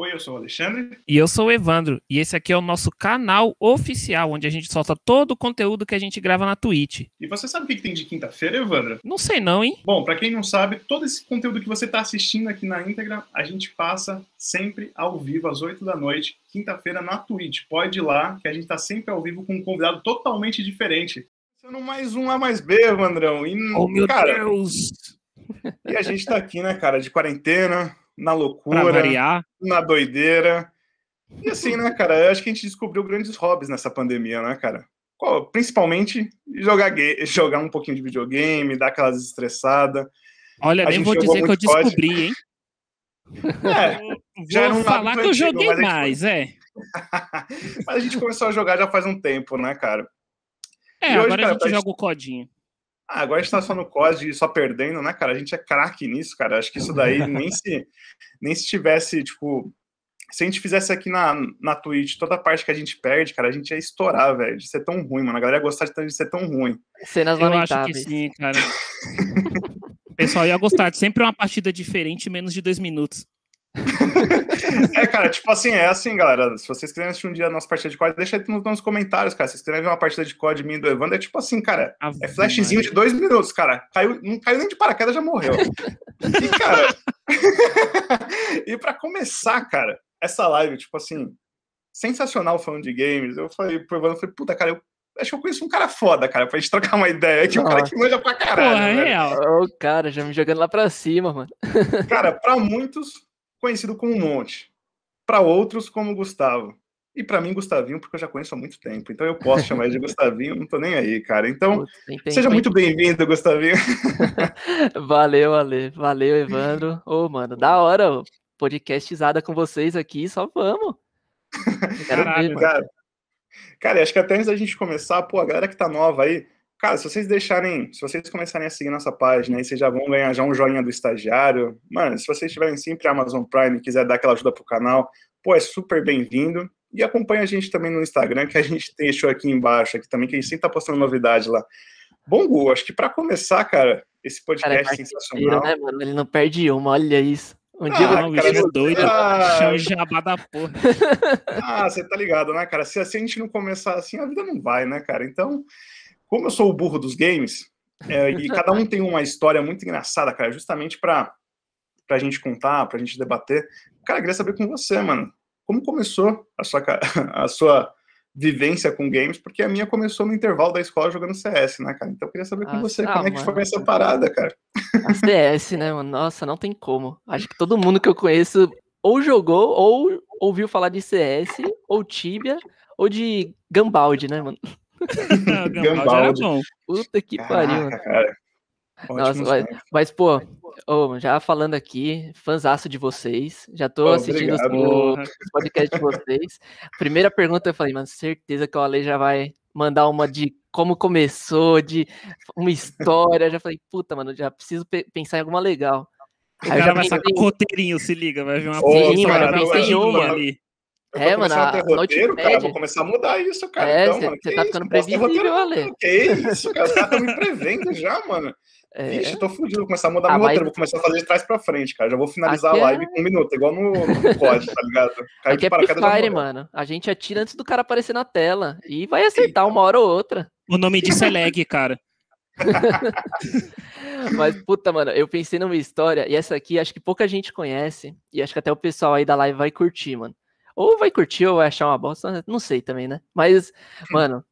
Oi, eu sou o Alexandre. E eu sou o Evandro. E esse aqui é o nosso canal oficial, onde a gente solta todo o conteúdo que a gente grava na Twitch. E você sabe o que tem de quinta-feira, Evandro? Não sei não, hein? Bom, para quem não sabe, todo esse conteúdo que você está assistindo aqui na íntegra, a gente passa sempre ao vivo, às 8 da noite, quinta-feira na Twitch. Pode ir lá, que a gente está sempre ao vivo com um convidado totalmente diferente. Sendo mais um A mais B, Evandrão. E, oh, meu cara, Deus! E a gente tá aqui, né, cara, de quarentena, na loucura, na doideira. E assim, né, cara, eu acho que a gente descobriu grandes hobbies nessa pandemia, né, cara? Principalmente jogar, ga- jogar um pouquinho de videogame, dar aquelas estressadas. Olha, A nem vou dizer que eu descobri, hein? É, vou um falar que eu antigo, joguei mais, é. mas a gente começou a jogar já faz um tempo, né, cara? É, E hoje, agora cara, a gente joga o codinho. Ah, agora a gente tá só no COD e só perdendo, né, cara? A gente é craque nisso, cara. Acho que isso daí nem se, nem se tivesse, tipo. Se a gente fizesse aqui na, na Twitch toda a parte que a gente perde, cara, a gente ia estourar, velho, de ser tão ruim, mano. A galera ia gostar de de ser tão ruim. Cenas Eu acho que lamentáveis. sim, cara. O pessoal ia gostar de sempre uma partida diferente menos de dois minutos. É, cara, tipo assim, é assim, galera. Se vocês quiserem assistir um dia a nossa partida de COD, deixa aí nos, nos comentários, cara. Se vocês quiserem ver uma partida de COD minha e do Evandro, é tipo assim, cara. Ave É flashzinho de Maria. dois minutos, cara. Caiu, não caiu nem de paraquedas, já morreu. E, cara. e pra começar, cara, essa live, tipo assim, sensacional falando de games. Eu falei pro Evandro, eu falei, puta, cara, eu acho que eu conheço um cara foda, cara, pra gente trocar uma ideia. Que é um cara que manja pra caralho. Porra, é real. Ô, cara, já me jogando lá pra cima, mano. Cara, pra muitos, conhecido como Monte. Pra outros, como Gustavo. E pra mim, Gustavinho, porque eu já conheço há muito tempo. Então eu posso chamar ele de Gustavinho, não tô nem aí, cara. Então, seja muito bem-vindo, Gustavinho. Valeu, Ale. Valeu, Evandro. Ô, mano, da hora. Podcastizada com vocês aqui, só vamos. Caralho, ver. Cara, cara, acho que até antes da gente começar, pô, a galera que tá nova aí, cara, se vocês deixarem, se vocês começarem a seguir nossa página aí, vocês já vão ganhar já um joinha do estagiário. Mano, se vocês tiverem sempre Amazon Prime e quiser dar aquela ajuda pro canal, pô, é super bem-vindo. E acompanha a gente também no Instagram, que a gente deixou aqui embaixo, aqui também, que a gente sempre tá postando novidade lá. Bom, Gu, acho que pra começar, cara, esse Cara, é podcast sensacional. né, mano? Ele não perde uma, olha isso. Um dia Ah, eu Não, cara, bicho é doido. ah, Chama jabá da porra. Ah, você tá ligado, né, cara? Se, se a gente não começar assim, a vida não vai, né, cara? Então, como eu sou o burro dos games, é, e cada um tem uma história muito engraçada, cara, justamente pra, pra gente contar, pra gente debater. Cara, eu queria saber com você, mano, como começou a sua, a sua vivência com games? Porque a minha começou no intervalo da escola jogando CS, né, cara? Então eu queria saber com Ah, você, ah, como é que foi essa parada, cara? A CS, né, mano? Nossa, não tem como. Acho que todo mundo que eu conheço ou jogou, ou ouviu falar de CS, ou Tibia, ou de Gambaldi, né, mano? Gambaldi Gambaldi. Puta que pariu, cara. Nossa, mas, mas, pô, ô, já falando aqui, fãzaço de vocês. Já tô assistindo obrigado. Os podcasts de vocês. Primeira pergunta, eu falei, mano, certeza que o Ale já vai mandar uma de como começou, de uma história. Já falei, puta, mano, já preciso pe- pensar em alguma legal. O Aí cara vai pensei- sacar roteirinho, se liga, vai vir uma Sim, mano, eu pensei em uma. ali. Eu É, tô mano, a roteiro, cara, Notepad. vou começar a mudar isso, cara. É, então, cê- mano, cê que tá isso? ficando previsível, roteiro, Ale. Que isso, cara? Os caras estão me prevendo já, mano. É, Vixe, tô fudido, vou começar a mudar Ah, meu mas- roteiro, vou começar a fazer de trás pra frente, cara. Já vou finalizar Aqui a é- live com um minuto, igual no, no COD, tá ligado? Caiu aqui é Free mano. A gente atira antes do cara aparecer na tela. E vai acertar uma hora ou outra. O nome disso é lag, cara. Mas, puta, mano, eu pensei numa história, e essa aqui acho que pouca gente conhece, e acho que até o pessoal aí da live vai curtir, mano. Ou vai curtir, ou vai achar uma bosta, não sei também, né? Mas, mano,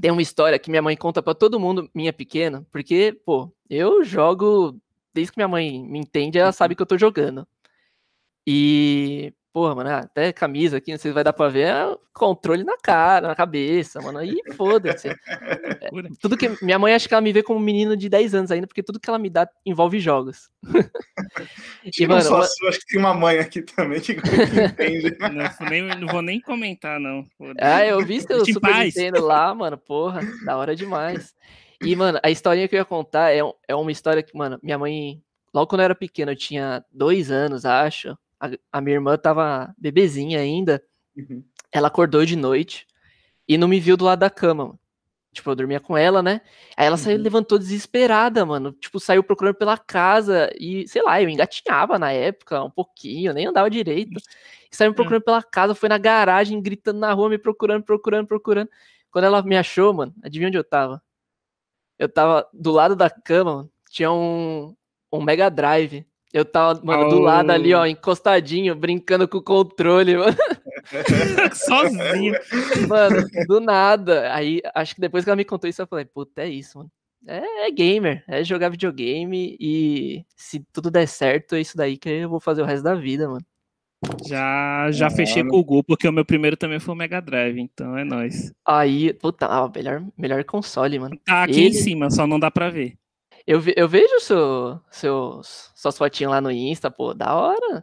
tem uma história que minha mãe conta pra todo mundo, minha pequena, porque, pô, eu jogo, desde que minha mãe me entende, ela sabe que eu tô jogando. E, porra, mano, até camisa aqui, não sei se vai dar pra ver, é controle na cara, na cabeça, mano, aí foda-se. Pura. Tudo que. Minha mãe acha que ela me vê como um menino de 10 anos ainda, porque tudo que ela me dá envolve jogos. E, mano, só uma- sua, acho que tem uma mãe aqui também que, entende. Não, vou nem, não vou nem comentar, não. Ah, eu vi seu Super paz. Nintendo lá, mano, porra, da hora demais. E, mano, a historinha que eu ia contar é, é uma história que, mano, minha mãe, logo quando eu era pequeno, eu tinha dois anos, acho. A, a minha irmã tava bebezinha ainda. Uhum. Ela acordou de noite e não me viu do lado da cama. Tipo, eu dormia com ela, né? Aí ela saiu, Uhum. levantou desesperada, mano. Tipo, saiu procurando pela casa e, sei lá, eu engatinhava na época um pouquinho, nem andava direito. E saiu me procurando pela casa, foi na garagem, gritando na rua, me procurando, procurando, procurando. Quando ela me achou, mano, adivinha onde eu tava? Eu tava do lado da cama, mano, tinha um, um Mega Drive. Eu tava, mano, do lado ali, ó, encostadinho, brincando com o controle, mano. Sozinho. Mano, do nada. Aí, acho que depois que ela me contou isso, eu falei, puta, é isso, mano. É, é gamer, é jogar videogame e se tudo der certo, é isso daí que eu vou fazer o resto da vida, mano. Já, já fechei Mano. com o Gu, porque o meu primeiro também foi o Mega Drive, então é nóis. Aí, puta, ah, melhor, melhor console, mano. Tá aqui Ele- em cima, só não dá pra ver. Eu, ve- eu vejo seu, seus, suas fotinhas lá no Insta, pô, da hora.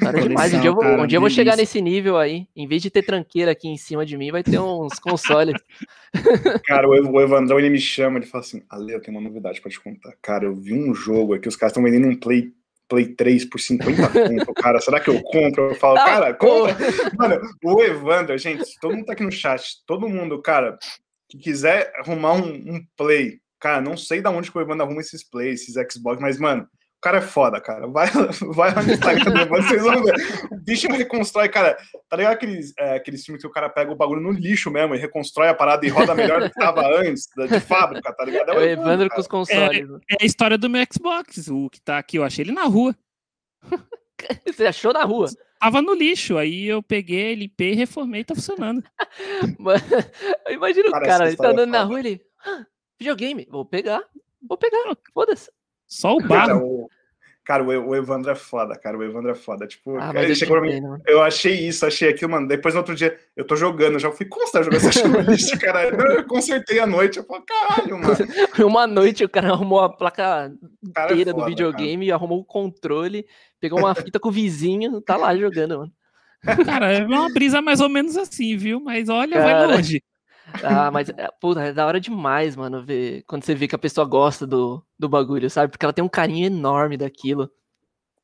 Da hora demais. Um dia eu vou, um dia eu vou chegar nesse nível aí. Em vez de ter tranqueira aqui em cima de mim, vai ter uns consoles. Cara, o Ev- o Evandrão, ele me chama, ele fala assim, Ale, eu tenho uma novidade pra te contar. Cara, eu vi um jogo aqui, os caras estão vendendo um Play, Play 3 por 50 conto, cara, será que eu compro? Eu falo, Ah, cara, compra. Mano, o Evandro, gente, todo mundo tá aqui no chat, todo mundo, cara, que quiser arrumar um, um Play, cara, não sei da onde que o Evandro arruma esses Plays, esses Xbox, mas, mano, o cara é foda, cara. Vai, vai lá no Instagram do Evandro, vocês vão ver. O bicho reconstrói, cara. Tá ligado aqueles, é, aqueles filmes que o cara pega o bagulho no lixo mesmo e reconstrói a parada e roda melhor do que tava antes, de fábrica, tá ligado? É o Evandro com os consoles. mano. É a história do meu Xbox, o que tá aqui. Eu achei ele na rua. Você achou na rua? Tava no lixo. Aí eu peguei, limpei, reformei e tá funcionando. Mano, imagina o Cara, cara, ele tá é andando na rua ele. "Ah, videogame, vou pegar. Vou pegar, foda-se. Só o Cara, barro. o, cara, o, Evandro é foda, cara. O Evandro é foda. Tipo, Ah, cara, eu chegou pra mim, mano. eu achei isso, achei aquilo, mano. Depois no outro dia, eu tô jogando, eu já fui, como você tá jogando? Você achou no lixo, cara? Não, eu consertei a noite. Eu falo, caralho, mano. Uma noite o cara arrumou a placa Cara é inteira foda, do videogame, arrumou o controle, pegou uma fita com o vizinho, tá lá jogando, mano. Cara, é uma brisa mais ou menos assim, viu? Mas olha, vai Cara. longe. Ah, mas, é, puta, é da hora demais, mano, ver, quando você vê que a pessoa gosta do, do bagulho, sabe? Porque ela tem um carinho enorme daquilo.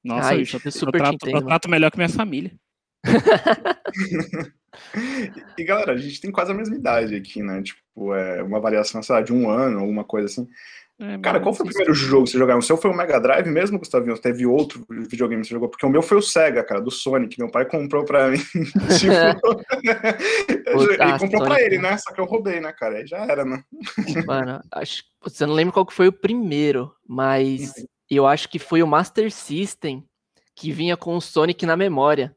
Nossa, Ai, eu eu, super te trato, entendo, eu trato melhor que minha família. E galera, a gente tem quase a mesma idade aqui, né? Tipo, é uma variação, sei lá, de um ano, alguma coisa assim. É, Cara, qual foi o primeiro jogo que você jogou? O seu foi o Mega Drive mesmo, Gustavinho? Ou Teve outro videogame que você jogou? Porque o meu foi o Sega, cara, do Sonic. Meu pai comprou pra mim. tipo, Puta, ele comprou pra ele, né? né? Só que eu roubei, né, cara? Aí já era, né? Mano, acho, eu não lembro qual que foi o primeiro, mas eu acho que foi o Master System que vinha com o Sonic na memória.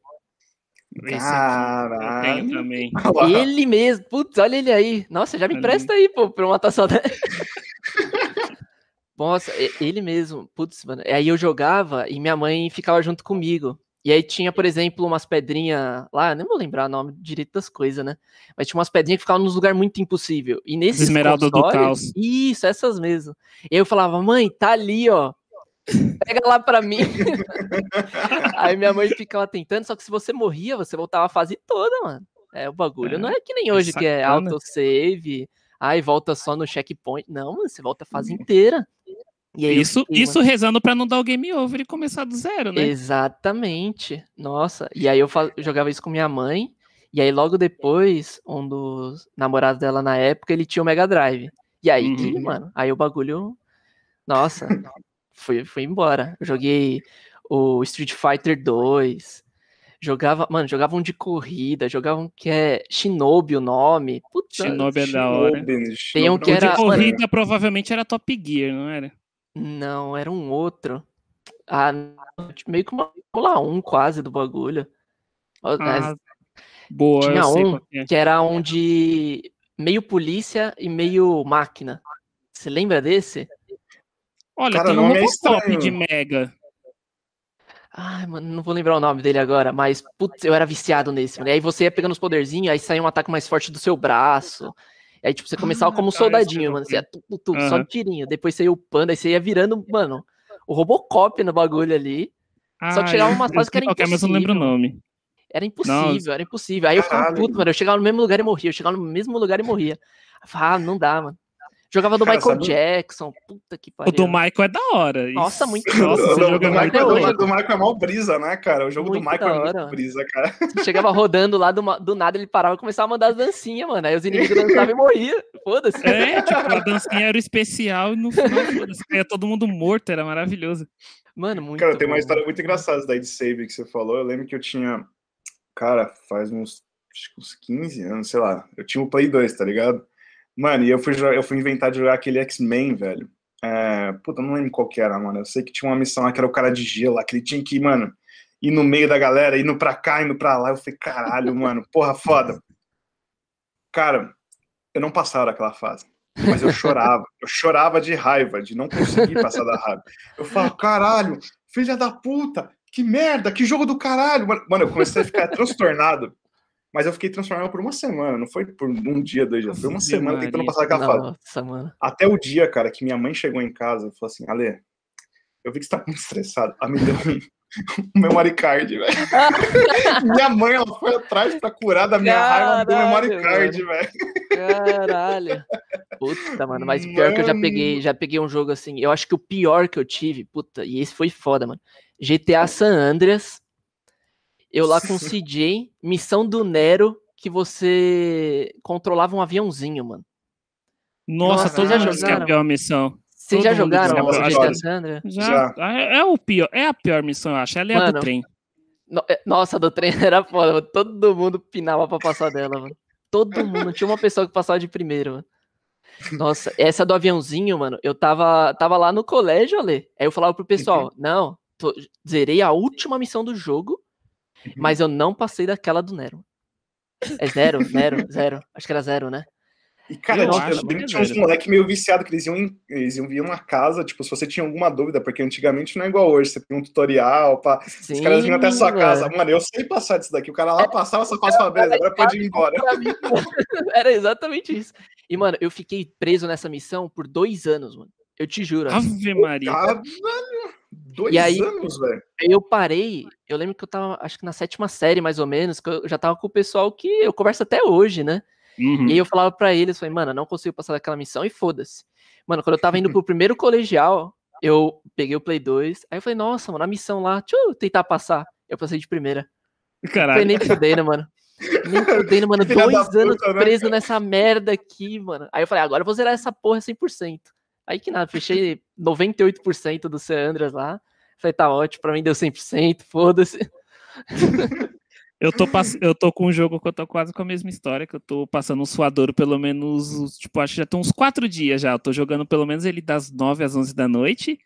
Caralho. também. Ele mesmo, putz, olha ele aí. Nossa, já me empresta aí, pô, pra eu matar saudade. Nossa, ele mesmo, putz, mano. Aí eu jogava e minha mãe ficava junto comigo. E aí tinha, por exemplo, umas pedrinhas lá, nem vou lembrar o nome direito das coisas, né? Mas tinha umas pedrinhas que ficavam nos lugares muito impossível. E nesses Esmeralda do Caos. Isso, essas mesmo. E eu falava, mãe, tá ali, ó. Pega lá pra mim. aí minha mãe ficava tentando, só que se você morria, você voltava a fase toda, mano. É, o bagulho É, não é que nem hoje, que é autosave, aí volta só no checkpoint. Não, mano, você volta a fase inteira. E Isso, fiquei, isso rezando pra não dar o game over e começar do zero, mano, né? Exatamente. Nossa, e aí eu, fa- eu jogava isso com minha mãe, e aí logo depois, um dos namorados dela na época, ele tinha o Mega Drive. E aí, que, Uhum. mano, aí o bagulho. Nossa, foi, foi embora. Eu joguei o Street Fighter 2. Jogava, mano, jogava um de corrida, jogava um que é Shinobi o nome. Putz, Shinobi é da hora. Shinobi, Tem um Shinobi que não O de era- corrida provavelmente era Top Gear, não era? Não, era um outro. Ah, não, meio que uma Fórmula 1 quase do bagulho. Ah, boa, tinha um é. que era um de meio polícia e meio máquina. Você lembra desse? Olha, Cara, tem o um é estranho. de Mega. Ai, mano, não vou lembrar o nome dele agora, mas putz, eu era viciado nesse, mano. E aí você ia pegando os poderzinhos, aí saía um ataque mais forte do seu braço. E aí, tipo, você começava Ah, como um soldadinho, mano. Você ia tu, tu, tu, só Aham. no tirinho. Depois você ia upando, aí você ia virando, mano, o Robocop no bagulho ali. Só que Ah, chegava eu fases que era qual é, mas eu não lembro o impossível. nome. Era impossível, era impossível. Aí eu ficava puto, mano. Eu chegava no mesmo lugar e morria. Eu chegava no mesmo lugar e morria. Eu falava, ah, não dá, mano. Jogava do Cara, Michael sabe- Jackson. Puta que O pariu. do Michael é da hora. Nossa, Isso- muito Nossa, esse do, jogo do é Michael, bom. do, do Michael é mal brisa, né, cara? O jogo Muito do Michael da é mano. brisa, cara. Você chegava rodando lá do, do nada, ele parava e começava a mandar as dancinhas, mano. Aí os inimigos dançavam e morriam. Foda-se. É, tipo, a dancinha era o especial e no final, foda-se, todo mundo morto, era maravilhoso. Mano, muito Cara, tem uma bom, história muito engraçada daí de save que você falou. Eu lembro que eu tinha. Cara, faz uns, acho que uns 15 anos, sei lá. Eu tinha o Play 2, tá ligado? Mano, e eu fui, eu fui inventar de jogar aquele X-Men, velho. É, puta, não lembro qual que era, mano. Eu sei que tinha uma missão lá que era o cara de gelo, lá, que ele tinha que mano, ir no meio da galera, indo pra cá, indo pra lá. Eu falei, caralho, mano, porra, foda. Cara, eu não passava daquela fase. Mas eu chorava. Eu chorava de raiva, de não conseguir passar da raiva. Eu falava, caralho, filha da puta, que merda, que jogo do caralho. Mano, eu comecei a ficar transtornado. Mas eu fiquei transtornado por uma semana, não foi por um dia, dois dias. Foi uma semana tentando Maria. passar daquela fase. Nossa, mano. Até o dia, cara, que minha mãe chegou em casa e falou assim: Ale, eu vi que você tá muito estressado. Me deu um, um memory card, velho. minha mãe, ela foi atrás pra curar da minha raiva, me deu um memory Caralho, card, velho. Caralho. Puta, mano, mas pior que eu já peguei, já peguei um jogo assim. Eu acho que o pior que eu tive, puta, e esse foi foda, mano. GTA San Andreas. Eu lá com o CJ, missão do Nero, que você controlava um aviãozinho, mano. Nossa, Nossa, todo já disse que é a jogaram? pior missão. Vocês já jogaram joga o essas GTA horas. San Andreas? Já, é, é o pior, é a pior missão, eu acho. Ela é a do Mano, trem. No- é, Nossa, a do trem era foda, mano. Todo mundo pinava pra passar dela, mano. Todo mundo. Tinha uma pessoa que passava de primeiro, mano. Nossa, essa do aviãozinho, mano, eu tava, tava lá no colégio, Ale. Aí eu falava pro pessoal, não, tô- zerei a última missão do jogo, mas eu não passei daquela do Nero. É zero, Nero, zero. Acho que era zero, né? E, cara, Eu acho lembro é tinha uns moleques meio viciados que eles iam, em, eles iam vir uma casa, tipo, se você tinha alguma dúvida, porque antigamente não é igual hoje, você tem um tutorial, pá, Sim, os caras vinham até a sua mano. casa. Mano, eu sei passar disso daqui. O cara lá passava essa fase falava, beleza, agora pode ir embora. Era exatamente isso. E, mano, eu fiquei preso nessa missão por dois anos, mano. Eu te juro. Ave Maria. Caralho, dois E aí- anos, velho. Eu parei, eu lembro que eu tava, acho que na sétima série, mais ou menos, que eu já tava com o pessoal que eu converso até hoje, né? Uhum. E aí eu falava pra eles, falei, mano, eu não consigo passar daquela missão e foda-se. Mano, quando eu tava indo pro primeiro colegial, eu peguei o Play 2, aí eu falei, nossa, mano, a missão lá, deixa eu tentar passar. Eu passei de primeira. Foi Caralho. nem fudendo, mano. Nem fudendo, mano. Filha Dois anos puta, né, preso nessa merda aqui, mano. Aí eu falei, agora eu vou zerar essa porra 100%. Aí que nada, fechei 98% do San Andreas lá. Falei, tá ótimo, pra mim deu 100%, foda-se. Eu tô, pass... eu tô com um jogo que eu tô quase com a mesma história, que eu tô passando um suador pelo menos, tipo, acho que já tem uns quatro dias já. Eu tô jogando pelo menos ele das 9 às 11 da noite.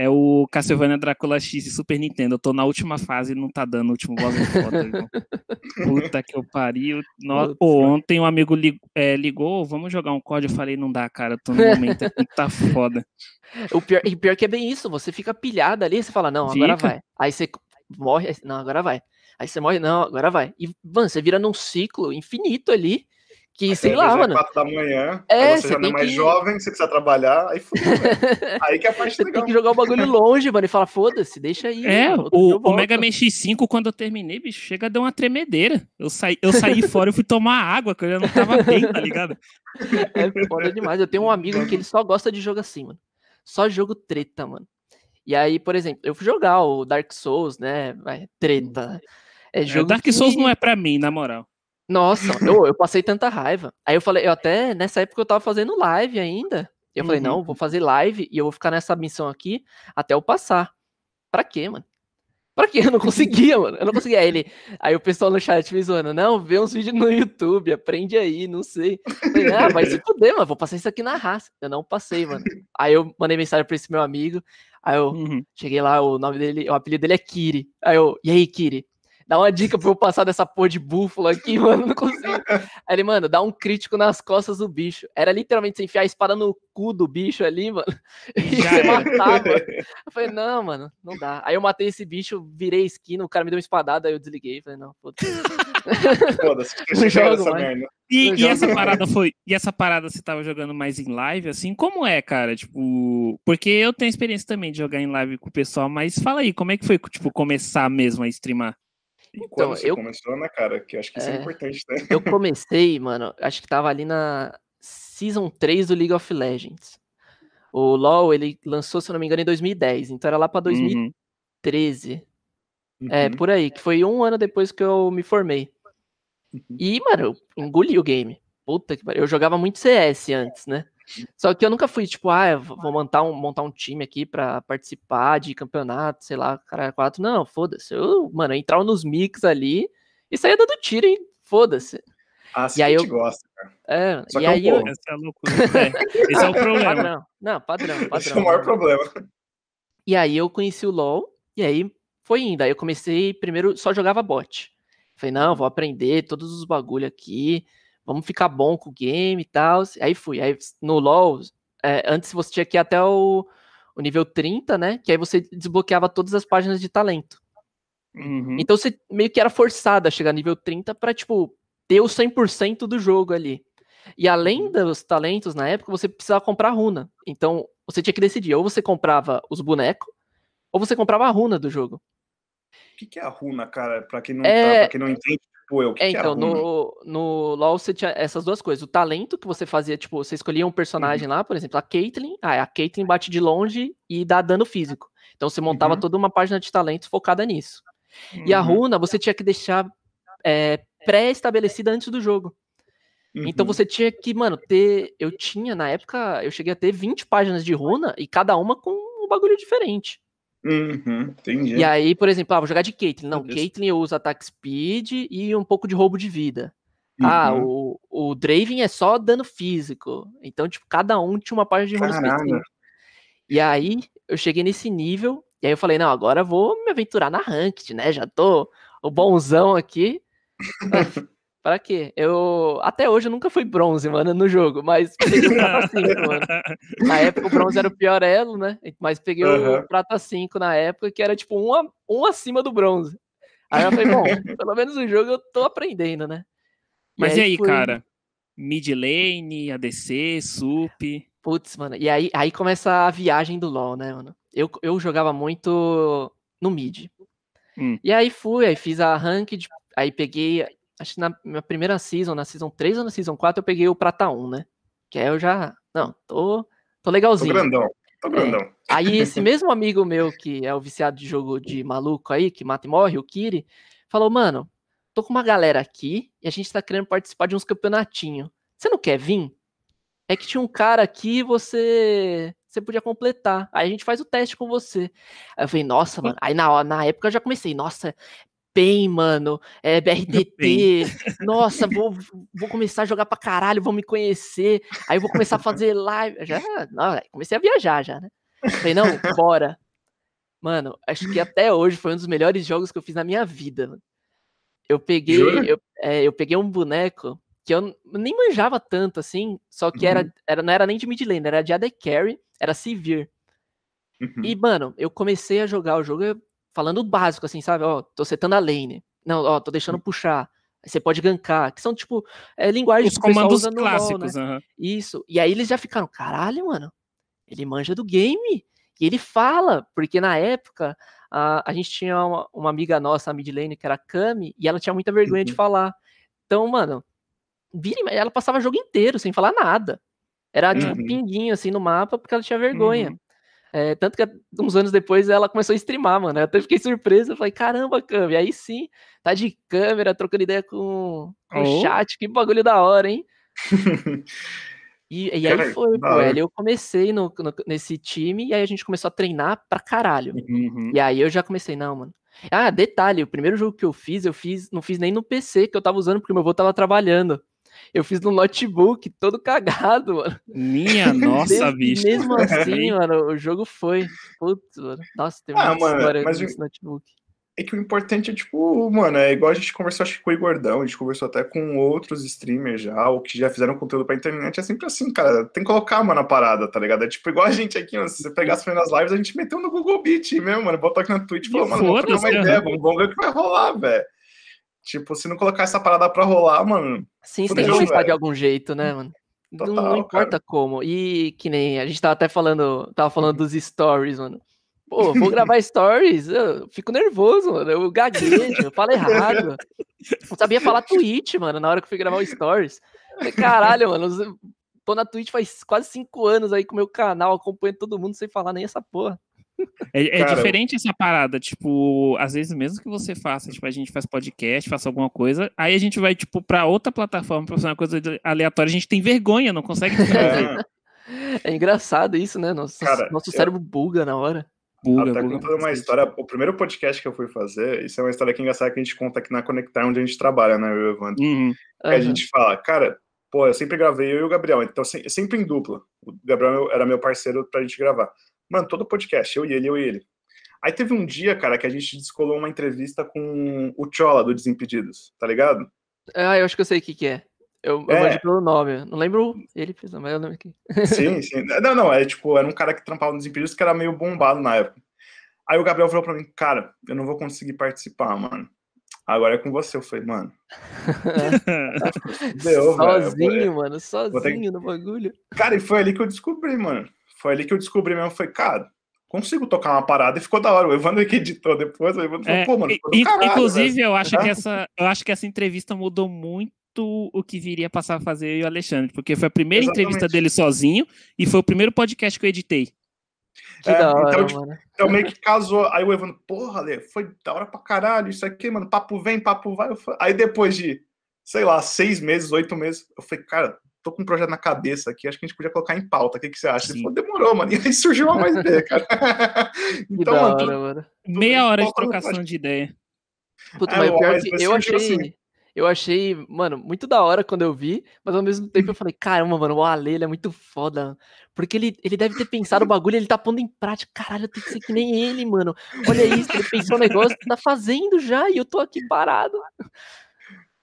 É o Castlevania Drácula X de Super Nintendo. Eu tô na última fase e não tá dando o último boss é foda. Puta que eu pariu. No... Pô, ontem um amigo lig- é, ligou, vamos jogar um código. Eu falei, não dá, cara, eu tô no momento aqui, tá foda. O pior, e pior que é bem isso, você fica pilhado ali, você fala, não, agora Fica. vai. Aí você morre, não, agora vai. Aí você morre, não, agora vai. E, mano, você vira num ciclo infinito ali, que, sei lá, vezes é mano. quatro da manhã, É, aí você você já não é mais que- jovem, você precisa trabalhar, aí fudeu. Aí que é a parte Você legal. tem que jogar o bagulho longe, mano, e fala, foda-se, deixa aí. É, mano, o, o volto." Mega Man X5, quando eu terminei, bicho, chega a dar uma tremedeira. Eu saí, eu saí fora, eu fui tomar água, que eu já não tava bem, tá ligado? É foda demais. Eu tenho um amigo que ele só gosta de jogo assim, mano. Só jogo treta, mano. E aí, por exemplo, eu fui jogar o Dark Souls, né? Vai, treta. É É, jogo Dark que- Souls não é pra mim, na moral. Nossa, eu, eu passei tanta raiva. Aí eu falei, eu até nessa época eu tava fazendo live ainda. Eu falei, Uhum. não, vou fazer live e eu vou ficar nessa missão aqui até eu passar. Pra quê, mano? Pra quê? Eu não conseguia, mano. Eu não conseguia. Aí ele, aí o pessoal no chat me zoando, não, vê uns vídeos no YouTube, aprende aí, não sei. Eu falei, ah, vai se fuder, mano, vou passar isso aqui na raça. Eu não passei, mano. Aí eu mandei mensagem pra esse meu amigo, aí eu Uhum. cheguei lá, o nome dele, o apelido dele é Kiri. Aí eu, e aí, Kiri? Dá uma dica pra eu passar dessa porra de búfalo aqui, mano, não consigo. Aí ele, mano, dá um crítico nas costas do bicho. Era literalmente você enfiar a espada no cu do bicho ali, mano. E Já você era. matava. Eu falei, não, mano, não dá. Aí eu matei esse bicho, virei esquina, o cara me deu uma espadada, aí eu desliguei. Falei, não, foda-se. Foda-se, mais. merda. E, e essa parada foi. E essa parada você tava jogando mais em live, assim? Como é, cara? Tipo. Porque eu tenho experiência também de jogar em live com o pessoal, mas fala aí, como é que foi, tipo, começar mesmo a streamar? E Então, quando você eu- começou, né, cara? Que eu acho que isso é, É. importante, né? Eu comecei, mano, acho que tava ali na. Season 3 do League of Legends. O LoL, ele lançou, se eu não me engano, em 2010, então era lá pra 2013. Uhum. É, por aí, que foi um ano depois que eu me formei. Uhum. E, mano, eu engoli o game. Puta que pariu. Eu jogava muito CS antes, né? Só que eu nunca fui, tipo, ah, vou montar um, montar um time aqui pra participar de campeonato, sei lá, cara, quatro. Não, foda-se. Eu, mano, eu entrava nos mix ali e saía dando tiro, hein? Foda-se. Assim E aí a gente eu- gosta, cara. É, Só e que é um aí eu. Essa é a loucura. É, esse é o problema. Padrão. Não, padrão, padrão. Esse é o maior problema. E aí eu conheci o LoL, e aí foi indo. Aí eu comecei, primeiro, só jogava bot. Falei, não, vou aprender todos os bagulho aqui, vamos ficar bom com o game e tal. Aí fui. Aí no LoL, é, antes você tinha que ir até o, o nível 30, né? Que aí você desbloqueava todas as páginas de talento. Uhum. Então você meio que era forçado a chegar nível 30 pra, tipo, ter o 100% do jogo ali. E além dos talentos, na época, você precisava comprar runa. Então, você tinha que decidir, ou você comprava os bonecos, ou você comprava a runa do jogo. O que, que é a runa, cara? Pra quem não, É- tá, pra quem não entende, tipo eu, que, É, então, no, no LoL você tinha essas duas coisas. O talento que você fazia, tipo, você escolhia um personagem lá, por exemplo, a Caitlyn. Ah, a Caitlyn bate de longe e dá dano físico. Então você montava Uhum. toda uma página de talentos focada nisso. E a Uhum. runa você tinha que deixar é, pré-estabelecida antes do jogo. Então Uhum. você tinha que, mano, ter. Eu tinha, na época, eu cheguei a ter 20 páginas de runa e cada uma com um bagulho diferente. Uhum, entendi. E aí, por exemplo, ah, vou jogar de Caitlyn. Não. Caitlyn eu uso ataque speed e um pouco de roubo de vida. Ah, Uhum. o, o Draven é só dano físico. Então, tipo, cada um tinha uma página de específica. E aí, eu cheguei nesse nível, e aí eu falei, não, agora eu vou me aventurar na Ranked, né? Já tô o bonzão aqui. Pra quê? Eu. Até hoje eu nunca fui bronze, mano, no jogo, mas peguei o prata 5, mano. Na época o bronze era o pior elo, né? Mas peguei Aham. o prata 5 na época, que era tipo um, a- um acima do bronze. Aí eu falei, bom, pelo menos no jogo eu tô aprendendo, né? Mas e aí, fui- cara? Mid lane, ADC, sup. Putz, mano. E aí, aí começa a viagem do LoL, né, mano? Eu, eu jogava muito no mid. Hum. E aí fui, aí fiz a ranked, aí peguei, acho que na minha primeira season, na season 3 ou na season 4, eu peguei o prata 1, né? Que aí eu já, não, tô, tô Tô legalzinho. grandão, tô grandão. Aí esse mesmo amigo meu que é o viciado de jogo de maluco aí, que mata e morre, o Kiri, falou, mano, tô com uma galera aqui e a gente tá querendo participar de uns campeonatinhos. Você não quer vir? É que tinha um cara aqui e você você podia completar. Aí a gente faz o teste com você. Aí eu falei, nossa, mano. Aí na, na época eu já comecei, nossa, PEN, mano, é BRTT, nossa, vou, vou começar a jogar pra caralho, vão me conhecer, aí eu vou começar a fazer live. Já, não, aí comecei a viajar já, né? Falei, não, bora. Mano, acho que até hoje foi um dos melhores jogos que eu fiz na minha vida. Eu peguei, eu, é, eu peguei um boneco que eu nem manjava tanto assim, só que Uhum. era, era, não era nem de mid lane, era de AD Carry, era Sivir. Uhum. E, mano, eu comecei a jogar o jogo eu- falando o básico, assim, sabe? Ó, tô setando a lane. Não, ó, tô deixando puxar. Você pode gankar, que são, tipo, é, linguagens Os comandos no LoL, né? clássicos. aham. Isso. E aí eles já ficaram, caralho, mano, ele manja do game. E ele fala, porque na época a, a gente tinha uma, uma amiga nossa, a Midlane, que era a Kami, e ela tinha muita vergonha de Uhum. falar. Então, mano, ela passava o jogo inteiro sem falar nada. Era tipo Uhum. pinguinho assim no mapa, porque ela tinha vergonha. Uhum. É, tanto que uns anos depois ela começou a streamar, mano. Eu até fiquei surpresa. Falei, caramba, Kami, aí sim, tá de câmera, trocando ideia com, com o Oh. chat, que bagulho da hora, hein? E, e aí foi, pô. Aí eu comecei no, no- nesse time e aí a gente começou a treinar pra caralho. Uhum. E aí eu já comecei, não, mano. Ah, detalhe, o primeiro jogo que eu fiz, eu fiz, não fiz nem no PC que eu tava usando, porque meu avô tava trabalhando. Eu fiz no notebook, todo cagado, mano. Minha nossa, bicho. Mesmo assim, mano, o jogo foi. Putz, mano. Nossa, tem Ah, mano, história mas nesse notebook. É que o importante é, tipo, mano, é igual a gente conversou, acho que com o Igordão, a gente conversou até com outros streamers já, ou que já fizeram conteúdo pra internet, é sempre assim, cara, tem que colocar, mano, a parada, tá ligado? É tipo igual a gente aqui, mano, se você pegar as primeiras lives, a gente meteu no Google Meet mesmo, mano, botou aqui na Twitch e falou, mano, vamos trocar uma ideia, vamos, vamos ver o que vai rolar, velho. Tipo, se não colocar essa parada pra rolar, mano, Sim, você tem que começar de algum jeito, né, mano? Não- não, Total, importa como. E que nem a gente tava até falando, tava falando dos stories, mano. Pô, vou gravar stories, eu fico nervoso, mano. Eu gaguejo, eu falo errado. Não sabia falar tweet, mano, na hora que eu fui gravar o stories. Caralho, mano, tô na Twitch faz quase cinco anos aí com o meu canal, acompanho todo mundo sem falar nem essa porra. É, é Cara, diferente essa parada, tipo, às vezes mesmo que você faça, tipo, a gente faz podcast, faça alguma coisa, aí a gente vai, tipo, pra outra plataforma pra fazer uma coisa aleatória, a gente tem vergonha, não consegue fazer. É, é engraçado isso, né? Nosso, Cara, nosso cérebro eu... buga na hora. Buga, Até buga, contando uma história, o primeiro podcast que eu fui fazer, isso é uma história que é engraçada que a gente conta aqui na Conectar, onde a gente trabalha, né, eu e o Evandro. Uhum. Uhum. A gente fala, cara, pô, eu sempre gravei eu e o Gabriel, então sempre em dupla. O Gabriel era meu parceiro pra gente gravar. Mano, todo podcast, eu e ele, eu e ele. Aí teve um dia, cara, que a gente descolou uma entrevista com o Chola, do Desimpedidos, tá ligado? Ah, eu acho que eu sei o que, que é. Eu, eu é. pelo nome. Não lembro ele, mas eu lembro aqui. Sim, sim. Não, não, é tipo, era um cara que trampava no Desimpedidos que era meio bombado na época. Aí o Gabriel falou pra mim, cara, eu não vou conseguir participar, mano. Agora é com você. Eu falei, mano. Deu, sozinho, velho. mano, sozinho que... no bagulho. Cara, e foi ali que eu descobri, mano. Foi ali que eu descobri mesmo. Foi, cara, consigo tocar uma parada e ficou da hora. O Evandro que editou depois, o Evandro falou, é, pô, mano. Caralho, inclusive, eu acho, que essa, eu acho que essa entrevista mudou muito o que viria passar a fazer eu e o Alexandre, porque foi a primeira Exatamente. entrevista dele sozinho e foi o primeiro podcast que eu editei. Que é, da hora, então, tipo, então, meio que casou. Aí o Evandro, porra, Ale, foi da hora pra caralho isso aqui, mano. Papo vem, papo vai. Aí depois de, sei lá, seis meses, oito meses, eu falei, cara, tô com um projeto na cabeça aqui, acho que a gente podia colocar em pauta. O que, que você acha? Ele falou, demorou, mano. E aí surgiu uma mais ideia, cara. então, hora, mano, mano. Meia hora de trocação de ideia. Puta, é, mas o pior é que eu achei. Assim. Eu achei, mano, muito da hora quando eu vi, mas ao mesmo tempo eu falei, caramba, mano, o Ale, ele é muito foda. Porque ele, ele deve ter pensado o bagulho, ele tá pondo em prática. Caralho, eu tenho que ser que nem ele, mano. Olha isso, ele pensou o negócio, tá fazendo já, e eu tô aqui parado.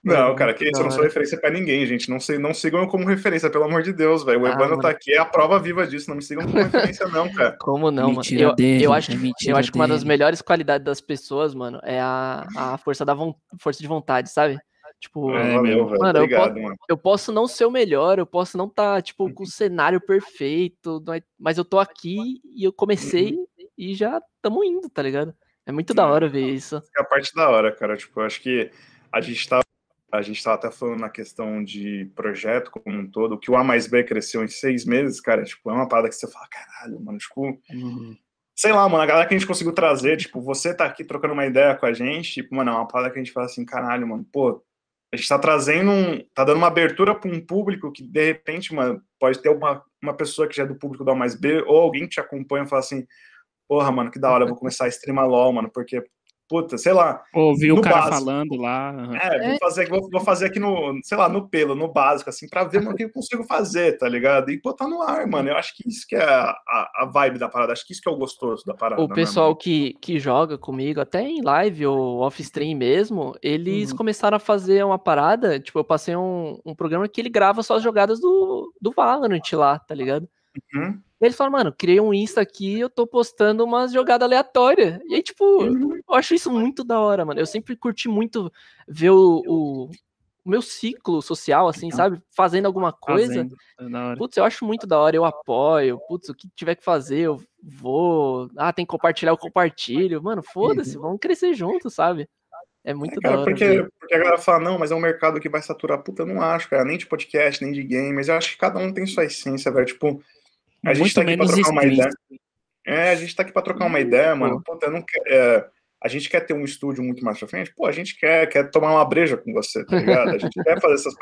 Não, cara, que isso, eu não sou referência pra ninguém, gente. Não, sei, não sigam eu como referência, pelo amor de Deus, velho. O ah, Evandro tá aqui, é a prova viva disso. Não me sigam como referência, não, cara. Como não, mentira mano? Eu, eu acho, é eu acho que uma das melhores qualidades das pessoas, mano, é a, a força, da força de vontade, sabe? Tipo, é, mano, Obrigado, eu, posso, mano. eu posso não ser o melhor, eu posso não estar, tá, tipo, com o cenário perfeito, é, mas eu tô aqui e eu comecei uhum. e já estamos indo, tá ligado? É muito da hora ver isso. É a parte da hora, cara. Tipo, eu acho que a gente tá a gente estava até falando na questão de projeto como um todo, que o A mais B cresceu em seis meses, cara, tipo, é uma parada que você fala, caralho, mano, tipo, uhum. sei lá, mano, a galera que a gente conseguiu trazer, tipo, você tá aqui trocando uma ideia com a gente, tipo, mano, é uma parada que a gente fala assim, caralho, mano, pô, a gente tá trazendo um, tá dando uma abertura para um público que, de repente, mano, pode ter uma, uma pessoa que já é do público do A mais B, ou alguém que te acompanha e fala assim, porra, mano, que da hora, eu vou começar a streamar LOL, mano, porque puta, sei lá. Ouvi o cara básico. falando lá. Uhum. É, vou fazer, vou, vou, fazer aqui no, sei lá, no pelo, no básico, assim, pra ver o que eu consigo fazer, tá ligado? E botar no ar, mano. Eu acho que isso que é a, a, a vibe da parada, acho que isso que é o gostoso da parada. O né, pessoal né, que, que joga comigo, até em live ou off-stream mesmo, eles uhum. começaram a fazer uma parada, tipo, eu passei um, um programa que ele grava só as jogadas do, do Valorant lá, tá ligado? Uhum. Ele fala, mano, criei um Insta aqui eu tô postando umas jogadas aleatórias. E aí, tipo, uhum. eu acho isso muito da hora, mano. Eu sempre curti muito ver o, o, o meu ciclo social, assim, sabe? Fazendo alguma coisa. Fazendo. É Putz, eu acho muito da hora, eu apoio. Putz, o que tiver que fazer, eu vou. Ah, tem que compartilhar, eu compartilho. Mano, foda-se, uhum. vamos crescer juntos, sabe? É muito é, cara, da hora. Porque, porque a galera fala, não, mas é um mercado que vai saturar. Puta, eu não acho, cara, nem de podcast, nem de games. Eu acho que cada um tem sua essência, velho. Tipo, a gente está aqui para trocar uma ideia. É, a gente está aqui para trocar uma ideia, mano. Puta, não quer, é, a gente quer ter um estúdio muito mais pra frente. Pô, a gente quer, quer tomar uma breja com você, tá ligado? A gente quer fazer essas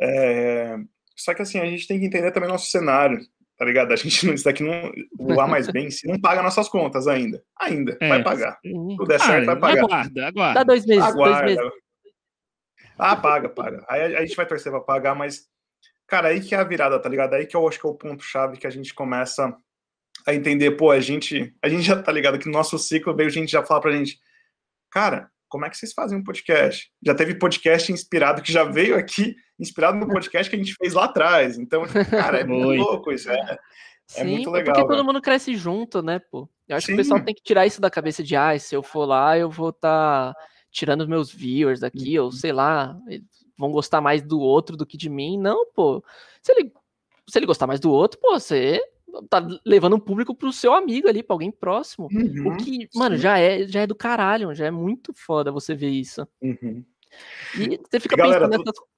É, só que assim, a gente tem que entender também nosso cenário, tá ligado? A gente não está aqui não, o A mais bem se não paga nossas contas ainda. Ainda, é, vai pagar. Tudo der certo, ah, vai pagar. Aguarda, aguarda. Dá dois meses, aguarda. dois meses. Ah, paga, paga. Aí a gente vai torcer para pagar, mas Cara, aí que é a virada, tá ligado? Aí que eu acho que é o ponto-chave que a gente começa a entender, pô, a gente, a gente já tá ligado que no nosso ciclo veio gente já falar pra gente, cara, como é que vocês fazem um podcast? Já teve podcast inspirado que já veio aqui, inspirado no podcast que a gente fez lá atrás. Então, cara, é muito louco isso, é, é muito legal. Porque todo mundo cresce junto, né, pô? Eu acho Sim. que o pessoal tem que tirar isso da cabeça de, ah, se eu for lá, eu vou estar tá tirando meus viewers daqui, ou uhum. sei lá, vão gostar mais do outro do que de mim. Não, pô. Se ele, se ele gostar mais do outro, pô, você tá levando um público pro seu amigo ali, pra alguém próximo. Uhum, o que, mano, já é, já é do caralho, já é muito foda você ver isso. Uhum. E você fica e, galera, pensando nessas...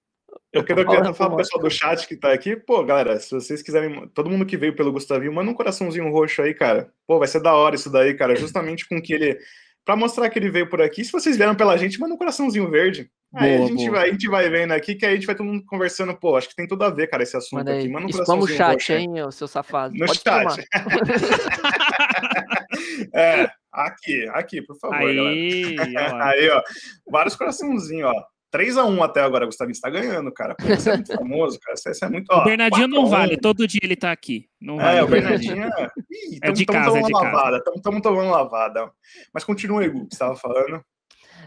Eu quero, eu quero falar pro pessoal do chat que tá aqui, pô, galera, se vocês quiserem, todo mundo que veio pelo Gustavinho, manda um coraçãozinho roxo aí, cara. Pô, vai ser da hora isso daí, cara, justamente com que ele, pra mostrar que ele veio por aqui, se vocês vieram pela gente, manda um coraçãozinho verde. Boa, aí a gente, vai, a gente vai vendo aqui, que aí a gente vai todo mundo conversando, pô, acho que tem tudo a ver, cara, esse assunto manda aqui. Manda um coraçãozinho o chat, roxo, hein, seu safado. No Pode chat. é, aqui, aqui, por favor, aí, galera. Aí, ó, vários coraçãozinhos, ó. 3x1 até agora, Gustavo está ganhando, cara. Você é muito famoso, cara. Você é muito. Ó, o Bernardinho não vale, todo dia ele tá aqui. Não é, vale o Bernardinho é. Ih, é de casa, é de lavada. Estamos tomando lavada. Mas continua aí, Gu, que você estava falando.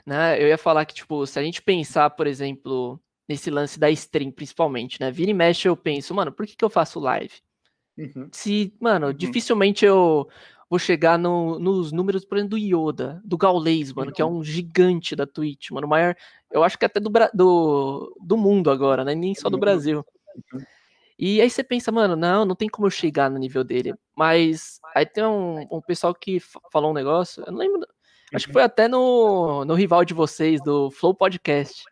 Né, eu ia falar que, tipo, se a gente pensar, por exemplo, nesse lance da stream, principalmente, né? Vira e mexe, eu penso, mano, por que, que eu faço live? Uhum. Se, mano, uhum. dificilmente eu vou chegar no, nos números, por exemplo, do Yoda, do Gaules, mano, que é um gigante da Twitch, mano, o maior, eu acho que até do, do, do mundo agora, né? Nem só do Brasil. E aí você pensa, mano, não, não tem como eu chegar no nível dele. Mas aí tem um, um pessoal que falou um negócio, eu não lembro, acho que foi até no, no rival de vocês, do Flow Podcast.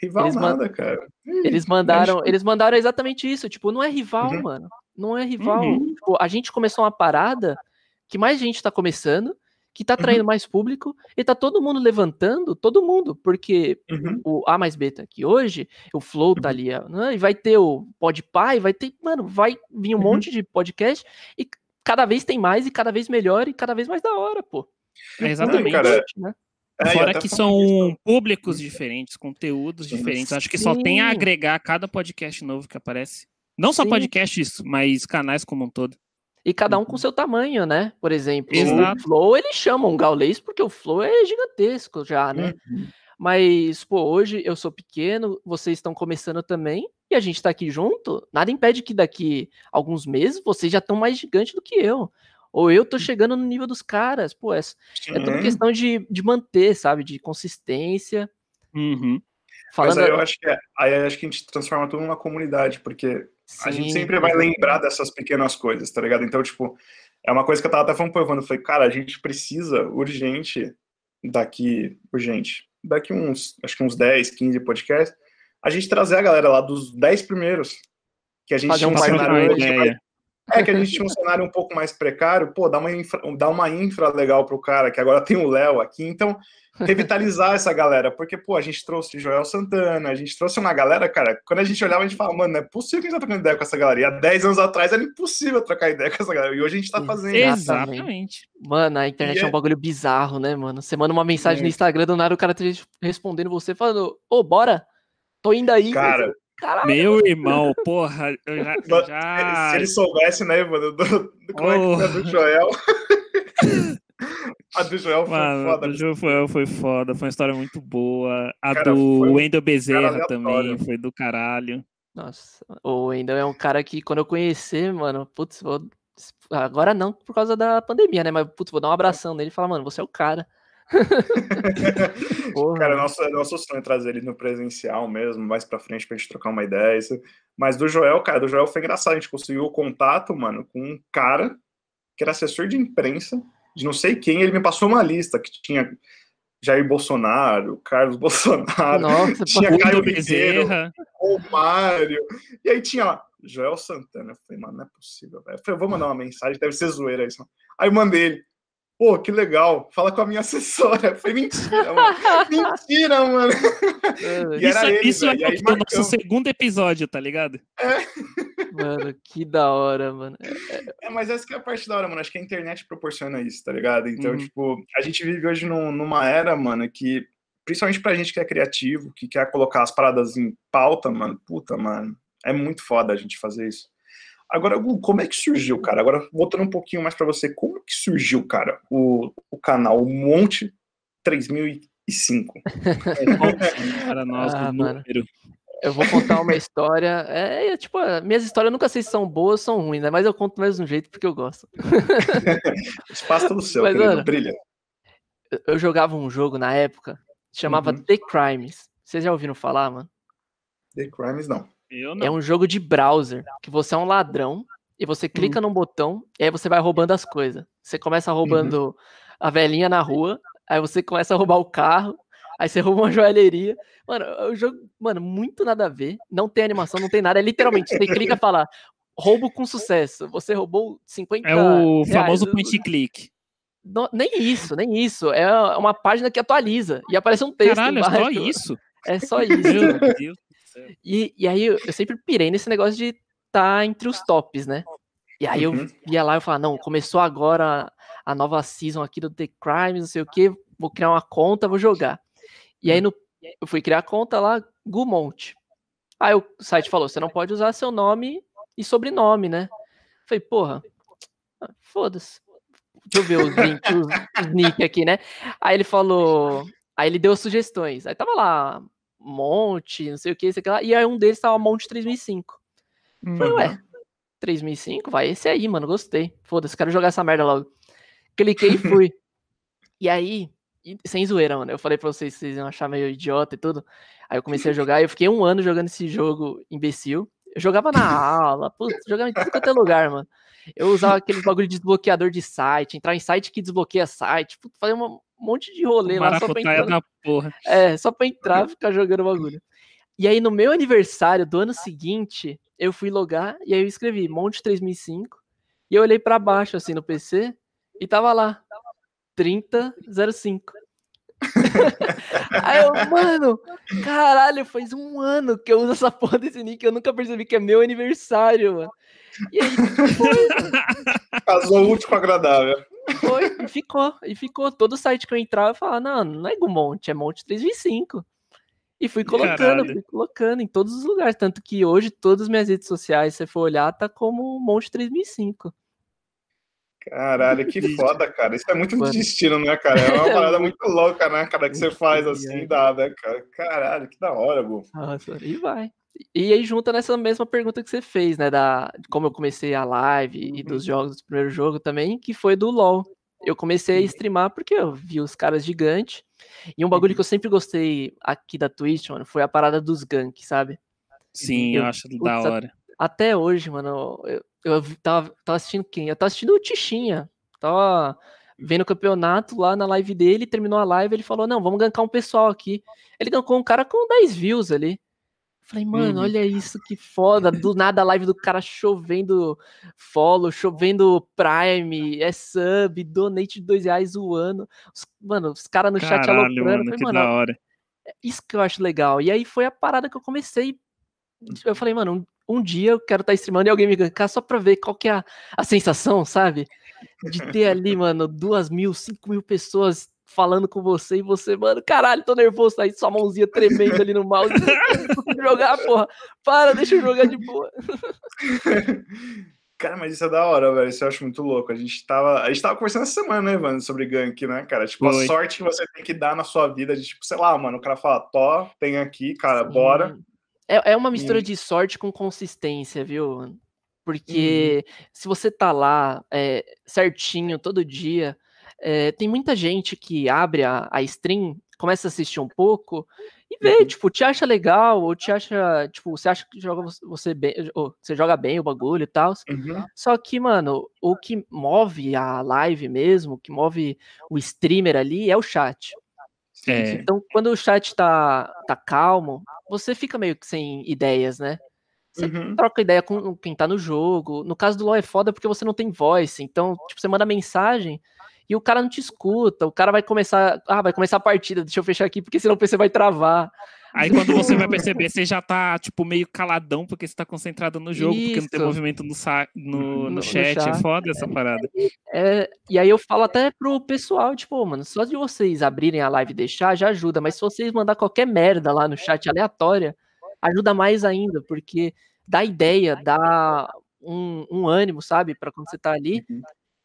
Rival eles nada, cara. Eles mandaram, eles mandaram exatamente isso, tipo, não é rival, uhum. mano. Não é rival. Uhum. Tipo, a gente começou uma parada que mais gente está começando, que está atraindo uhum. mais público, e tá todo mundo levantando, todo mundo, porque uhum. o A mais B tá aqui hoje, o Flow tá uhum. ali, né, e vai ter o Podpah, e vai ter, mano, vai vir um uhum. monte de podcast, e cada vez tem mais, e cada vez melhor, e cada vez mais da hora, pô. É exatamente, cara, né? É, Fora que são isso. públicos diferentes, conteúdos diferentes. Acho que Sim. só tem a agregar cada podcast novo que aparece. Não só Sim. podcasts, mas canais como um todo. E cada um com uhum. seu tamanho, né? Por exemplo, Exato. o Flow eles chamam Gaulês porque o Flow é gigantesco já, né? Uhum. Mas, pô, hoje eu sou pequeno, vocês estão começando também, e a gente tá aqui junto. Nada impede que daqui alguns meses vocês já estão mais gigantes do que eu. Ou eu tô chegando no nível dos caras. Pô, é, é tudo questão de, de manter, sabe? De consistência. Uhum. Falando... Mas aí eu acho que é, aí acho que a gente transforma tudo numa comunidade, porque Sim, a gente sempre vai lembrar dessas pequenas coisas, tá ligado? Então, tipo, é uma coisa que eu tava até falando pro Evandro, eu falei, cara, a gente precisa urgente daqui, urgente, daqui uns, acho que uns 10, 15 podcasts, a gente trazer a galera lá dos 10 primeiros, que a gente Fazer um, cenário mais, é que a gente tinha um cenário um pouco mais precário, pô, dá uma infra, dá uma infra legal pro cara, que agora tem o Léo aqui, então revitalizar essa galera, porque, pô, a gente trouxe Joel Santana, a gente trouxe uma galera, cara, quando a gente olhava, a gente falava, mano, não é possível que a gente tá trocando ideia com essa galera. E há 10 anos atrás era impossível trocar ideia com essa galera. E hoje a gente tá fazendo. Exatamente. Mano, a internet e é um bagulho bizarro, né, mano? Você manda uma mensagem é. no Instagram, do nada o cara tá respondendo você, falando, ô, oh, bora, tô indo aí. Cara, Caralho. Meu irmão, porra, eu já. Eu já... Se ele soubesse, né, mano, do, do, como oh. é que do Joel. A do Joel foi Mano, foda. A do Joel foi foda, foi uma história muito boa. A cara, do Wendel Bezerra também foi do caralho. Nossa, o Wendel é um cara que quando eu conhecer, mano, putz, vou... agora não por causa da pandemia, né? Mas, putz, vou dar um abração nele e falar, mano, você é o cara. cara, nosso, nosso sonho é trazer ele no presencial mesmo, mais pra frente pra gente trocar uma ideia. Isso. Mas do Joel, cara, do Joel foi engraçado. A gente conseguiu o contato, mano, com um cara que era assessor de imprensa de não sei quem. Ele me passou uma lista que tinha Jair Bolsonaro, Carlos Bolsonaro, Nossa, tinha Caio Ribeiro, Romário, e aí tinha lá, Joel Santana. Eu falei, mano, não é possível, velho. Eu falei, vou mandar uma mensagem, deve ser zoeira isso. Aí eu mandei ele. Pô, que legal, fala com a minha assessora. Foi mentira, mano. mentira, mano. É, e isso, ele, isso é o nosso segundo episódio, tá ligado? É. Mano, que da hora, mano. É, mas essa que é a parte da hora, mano. Acho que a internet proporciona isso, tá ligado? Então, uhum. tipo, a gente vive hoje num, numa era, mano, que, principalmente pra gente que é criativo, que quer colocar as paradas em pauta, mano, puta, mano, é muito foda a gente fazer isso. Agora, como é que surgiu, cara? Agora, voltando um pouquinho mais para você, como que surgiu, cara, o, o canal Monte 3005? para nós, ah, número. Eu vou contar uma história. É, é, tipo, minhas histórias nunca sei se são boas ou são ruins, né? Mas eu conto mais de um jeito porque eu gosto. Espaço do céu, Mas, querido, brilha. Eu jogava um jogo na época, chamava uhum. The Crimes. Vocês já ouviram falar, mano? The Crimes, não. É um jogo de browser, que você é um ladrão, e você clica uhum. num botão, e aí você vai roubando as coisas. Você começa roubando uhum. a velhinha na rua, aí você começa a roubar o carro, Aí você rouba uma joalheria. Mano, o jogo, mano, muito nada a ver. Não tem animação, não tem nada. É literalmente, você clica e fala, roubo com sucesso. Você roubou 50 É o famoso point click. Não, nem isso, nem isso. É uma página que atualiza. E aparece um texto Caralho, é só embaixo. isso? É só isso. Meu Deus do. E, e aí eu, eu sempre pirei nesse negócio de estar entre os tops, né? E aí eu Uhum. ia lá e falava, não, começou agora a nova season aqui do The Crimes, não sei o que, vou criar uma conta, vou jogar. E aí no, eu fui criar a conta lá, Gumont. Aí o site falou, você não pode usar seu nome e sobrenome, né? Falei, porra, ah, foda-se. Deixa eu ver os, link, os, os nick aqui, né? Aí ele falou, aí ele deu sugestões. Aí tava lá, Monte, não sei o que, sei lá, e aí um deles tava Monte 3005. Falei, ué, 3005? Vai esse aí, mano, gostei. Foda-se, quero jogar essa merda logo. Cliquei e fui. e aí, e- sem zoeira, mano, eu falei pra vocês que vocês iam achar meio idiota e tudo. Aí eu comecei a jogar, e eu fiquei um ano jogando esse jogo imbecil. Eu jogava na aula, putz, jogava em tudo quanto é lugar, mano. Eu usava aquele bagulho de desbloqueador de site, entrar em site que desbloqueia site, putz, fazer um monte de rolê lá só pra entrar. da porra. É, só pra entrar e ficar jogando bagulho. E aí, no meu aniversário do ano seguinte, eu fui logar e aí eu escrevi Monte 3005 e eu olhei pra baixo, assim, no PC e tava lá, 3005. aí eu, mano, caralho, faz um ano que eu uso essa porra desse nick, eu nunca percebi que é meu aniversário, mano. E aí, Casou útil com agradável. foi, e ficou, e ficou. Todo site que eu entrava, eu falava, não, não é Gumonte, é Monte 325. E fui colocando, Caralho. fui colocando em todos os lugares. Tanto que hoje, todas as minhas redes sociais, se você for olhar, tá como Monte 3005. Caralho, que foda, cara. Isso é muito Mano. destino, né, cara? É uma parada muito- louca, né, cara? Que você faz assim, dá, né, cara? Caralho, que da hora, Bu. Nossa, e vai. E aí junta nessa mesma pergunta que você fez, né? Da, como eu comecei a live e dos jogos do primeiro jogo também, que foi do LoL. Eu comecei a streamar porque eu vi os caras gigantes. E um bagulho que eu sempre gostei aqui da Twitch, mano, foi a parada dos ganks, sabe? Sim, Eu- eu acho putz, da hora. Até hoje, mano, eu, eu tava, tava assistindo quem? Eu tava assistindo o Tichinha. Tava vendo o campeonato lá na live dele, terminou a live, ele falou, não, vamos gankar um pessoal aqui. Ele gankou um cara com 10 views ali. Falei, mano, Uhum. olha isso, que foda. Do nada a live do cara chovendo follow, chovendo prime, é sub, donate de dois reais zoando. Os- mano, os caras no chat Caralho, aloprando. mano, Falei, mano, da hora. isso que eu acho legal. E aí foi a parada que eu comecei. Eu falei, mano, um, dia eu quero estar streamando e alguém me gankar só pra ver qual que é a, a sensação, sabe? De ter ali, mano, duas mil, cinco mil pessoas falando com você e você, mano, caralho, tô nervoso, tá aí sua mãozinha tremendo ali no mouse. Não consigo jogar, porra. Para, deixa eu jogar de boa. Cara, mas isso é da hora, velho. Isso eu acho muito louco. A gente tava, a gente tava conversando essa semana, né, mano, sobre gank, né, cara? Tipo, a sorte que você tem que dar na sua vida de, tipo, sei lá, mano, o cara fala, Tó, tem aqui, cara, Sim. bora. É, é uma mistura E- de sorte com consistência, viu? Porque se você tá lá é, certinho todo dia, é, tem muita gente que abre a, a stream, começa a assistir um pouco e vê, Uhum. tipo, te acha legal, ou te acha, tipo, você acha que joga você- você bem, ou você joga bem o bagulho e tal. Uhum. Só que, mano, o que move a live mesmo, o que move o streamer ali é o chat. É. Então, quando o chat tá, tá calmo, você fica meio que sem ideias, né? Você Uhum. troca ideia com quem tá no jogo. No caso do LoL é foda porque você não tem voice. Então, tipo, você manda mensagem e o cara não te escuta. O cara vai começar. Ah, vai começar a partida. Deixa eu fechar aqui, porque senão o PC vai travar. Aí quando você vai perceber, você já tá, tipo, meio caladão, porque você tá concentrado no jogo, porque não tem Isso. movimento no, sa- no, No- no no chat. É chat. foda essa parada. É, e aí eu falo até pro pessoal, tipo, "Ô, mano, só de vocês abrirem a live e deixar já ajuda, mas se vocês mandar qualquer merda lá no chat aleatória, ajuda mais ainda, porque dá ideia, dá um, um ânimo, sabe, pra quando você tá ali, Uhum.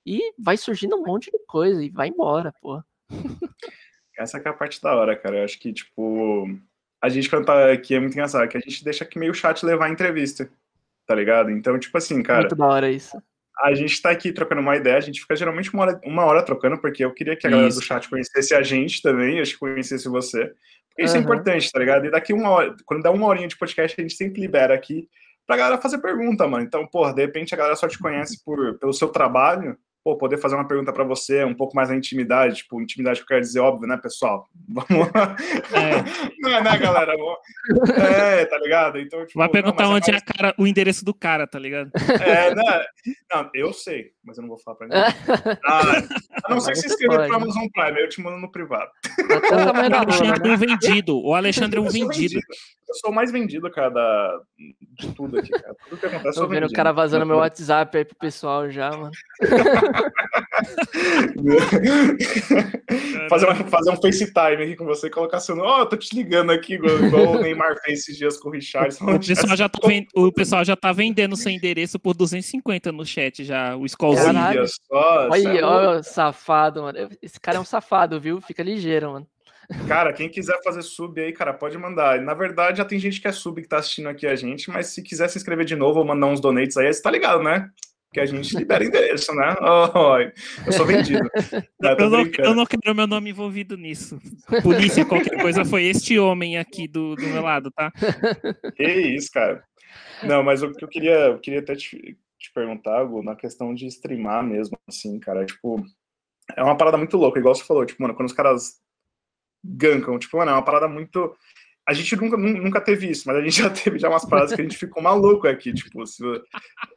e vai surgindo um monte de coisa e vai embora, pô. Essa que é a parte da hora, cara. Eu acho que, tipo, a gente quando tá aqui é muito engraçado, que a gente deixa aqui meio chat levar a entrevista, tá ligado? Então, tipo assim, cara, Muito da hora isso. a gente tá aqui trocando uma ideia, a gente fica geralmente uma hora, uma hora trocando, porque eu queria que a galera Isso. do chat conhecesse a gente também, acho que conhecesse você. Porque isso é importante, tá ligado? E daqui uma hora, quando dá uma horinha de podcast, a gente sempre libera aqui pra galera fazer pergunta, mano. Então, porra, de repente a galera só te conhece por, pelo seu trabalho, pô, poder fazer uma pergunta para você, um pouco mais na intimidade, tipo, intimidade que eu quero dizer, óbvio, né, pessoal? Vamos é. Não é, né, galera? É, tá ligado? Então, tipo, Vai perguntar não, onde é, é cara, o endereço do cara, tá ligado? É, não, não, eu sei, mas eu não vou falar pra ninguém. Ah, a não ser que se inscreva pro Amazon Prime, eu te mando no privado. O Alexandre é um vendido. O Alexandre é um vendido. Eu sou o mais vendido, cara, da... de tudo aqui, cara. Tudo que acontece, Tô vendo o cara vazando meu WhatsApp aí pro pessoal já, mano. fazer, uma, fazer um FaceTime aqui com você e colocar seu nome. Ó, oh, tô te ligando aqui, igual, igual o Neymar fez esses dias com o Richard. O pessoal, já tá vend... o pessoal já tá vendendo seu endereço por 250 no chat já, o Skullzinho. Olha, é olha, safado, mano. Esse cara é um safado, viu? Fica ligeiro, mano. Cara, quem quiser fazer sub aí, cara, pode mandar. Na verdade, já tem gente que é sub que tá assistindo aqui a gente, mas se quiser se inscrever de novo ou mandar uns donates aí, você tá ligado, né? Que a gente libera endereço, né? Oh, eu sou vendido. eu, eu, não, eu, não, quero meu nome envolvido nisso. Polícia, qualquer coisa, foi este homem aqui do, do meu lado, tá? Que isso, cara. Não, mas o que eu queria, eu queria até te, te perguntar, Gu, na questão de streamar mesmo, assim, cara, tipo, é uma parada muito louca, igual você falou, tipo, mano, quando os caras gankam. Tipo, mano, é uma parada muito. A gente nunca, nunca teve isso, mas a gente já teve já umas paradas que a gente ficou maluco aqui, tipo, se...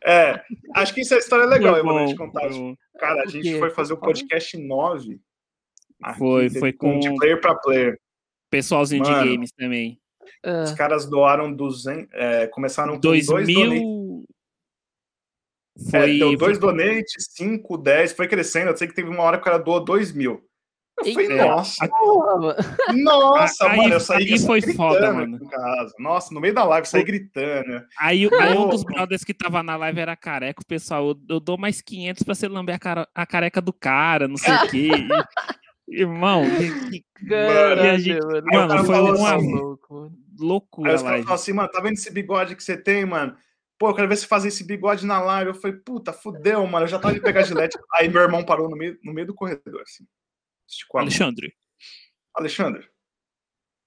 é, acho que isso é história legal, eu vou te contar. Tipo, cara, a gente foi fazer o podcast 9. Foi, foi com de player para player. Pessoalzinho Mano, de games também. Os caras doaram 200, é, começaram com 2000... dois donates. Foi... É, deu dois donates, 5, 10, foi crescendo. Eu sei que teve uma hora que o cara doou 2 mil. Eu falei, nossa, nossa, aí, mano, eu saí aí foi foda, mano. Casa. Nossa, no meio da live, eu saí gritando. Aí, aí um dos brothers que tava na live era careca, o pessoal, eu, eu dou mais 500 pra você lamber a, cara, a careca do cara, não sei o quê. Irmão, que, Caralho, e a gente, mano, mano foi uma assim, loucura. Aí os caras falam assim, mano, tá vendo esse bigode que você tem, mano? Pô, eu quero ver se fazer esse bigode na live. Eu falei, puta, fudeu, mano. Eu já tava de pegar gilete. Aí meu irmão parou no meio, no meio do corredor, assim. Alexandre. Alexandre,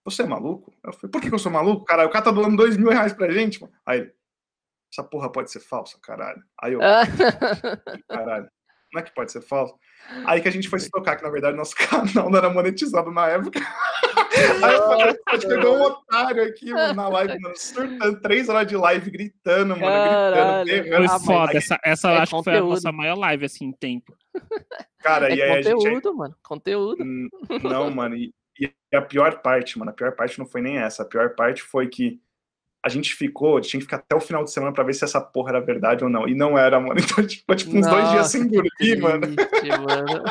você é maluco? Eu falei, por que, que eu sou maluco? Caralho, o cara tá doando dois mil reais pra gente, mano. Aí ele, essa porra pode ser falsa, caralho. Aí eu, caralho, não é que pode ser falso? Aí que a gente foi se tocar, que na verdade nosso canal não era monetizado na época. Aí eu falei, pode pegou um otário aqui mano, na live, mano, surtando, três horas de live, gritando, mano, Caralho, gritando. Foi foda, essa, essa é acho conteúdo. que foi a nossa maior live, assim, em tempo. Cara, é e aí conteúdo, gente... mano, conteúdo. Não, mano, e, e a pior parte, mano, a pior parte não foi nem essa, a pior parte foi que a gente ficou, tinha que ficar até o final de semana pra ver se essa porra era verdade ou não. E não era, mano. Então, tipo, tipo uns Nossa, dois dias sem dormir, mano. mano.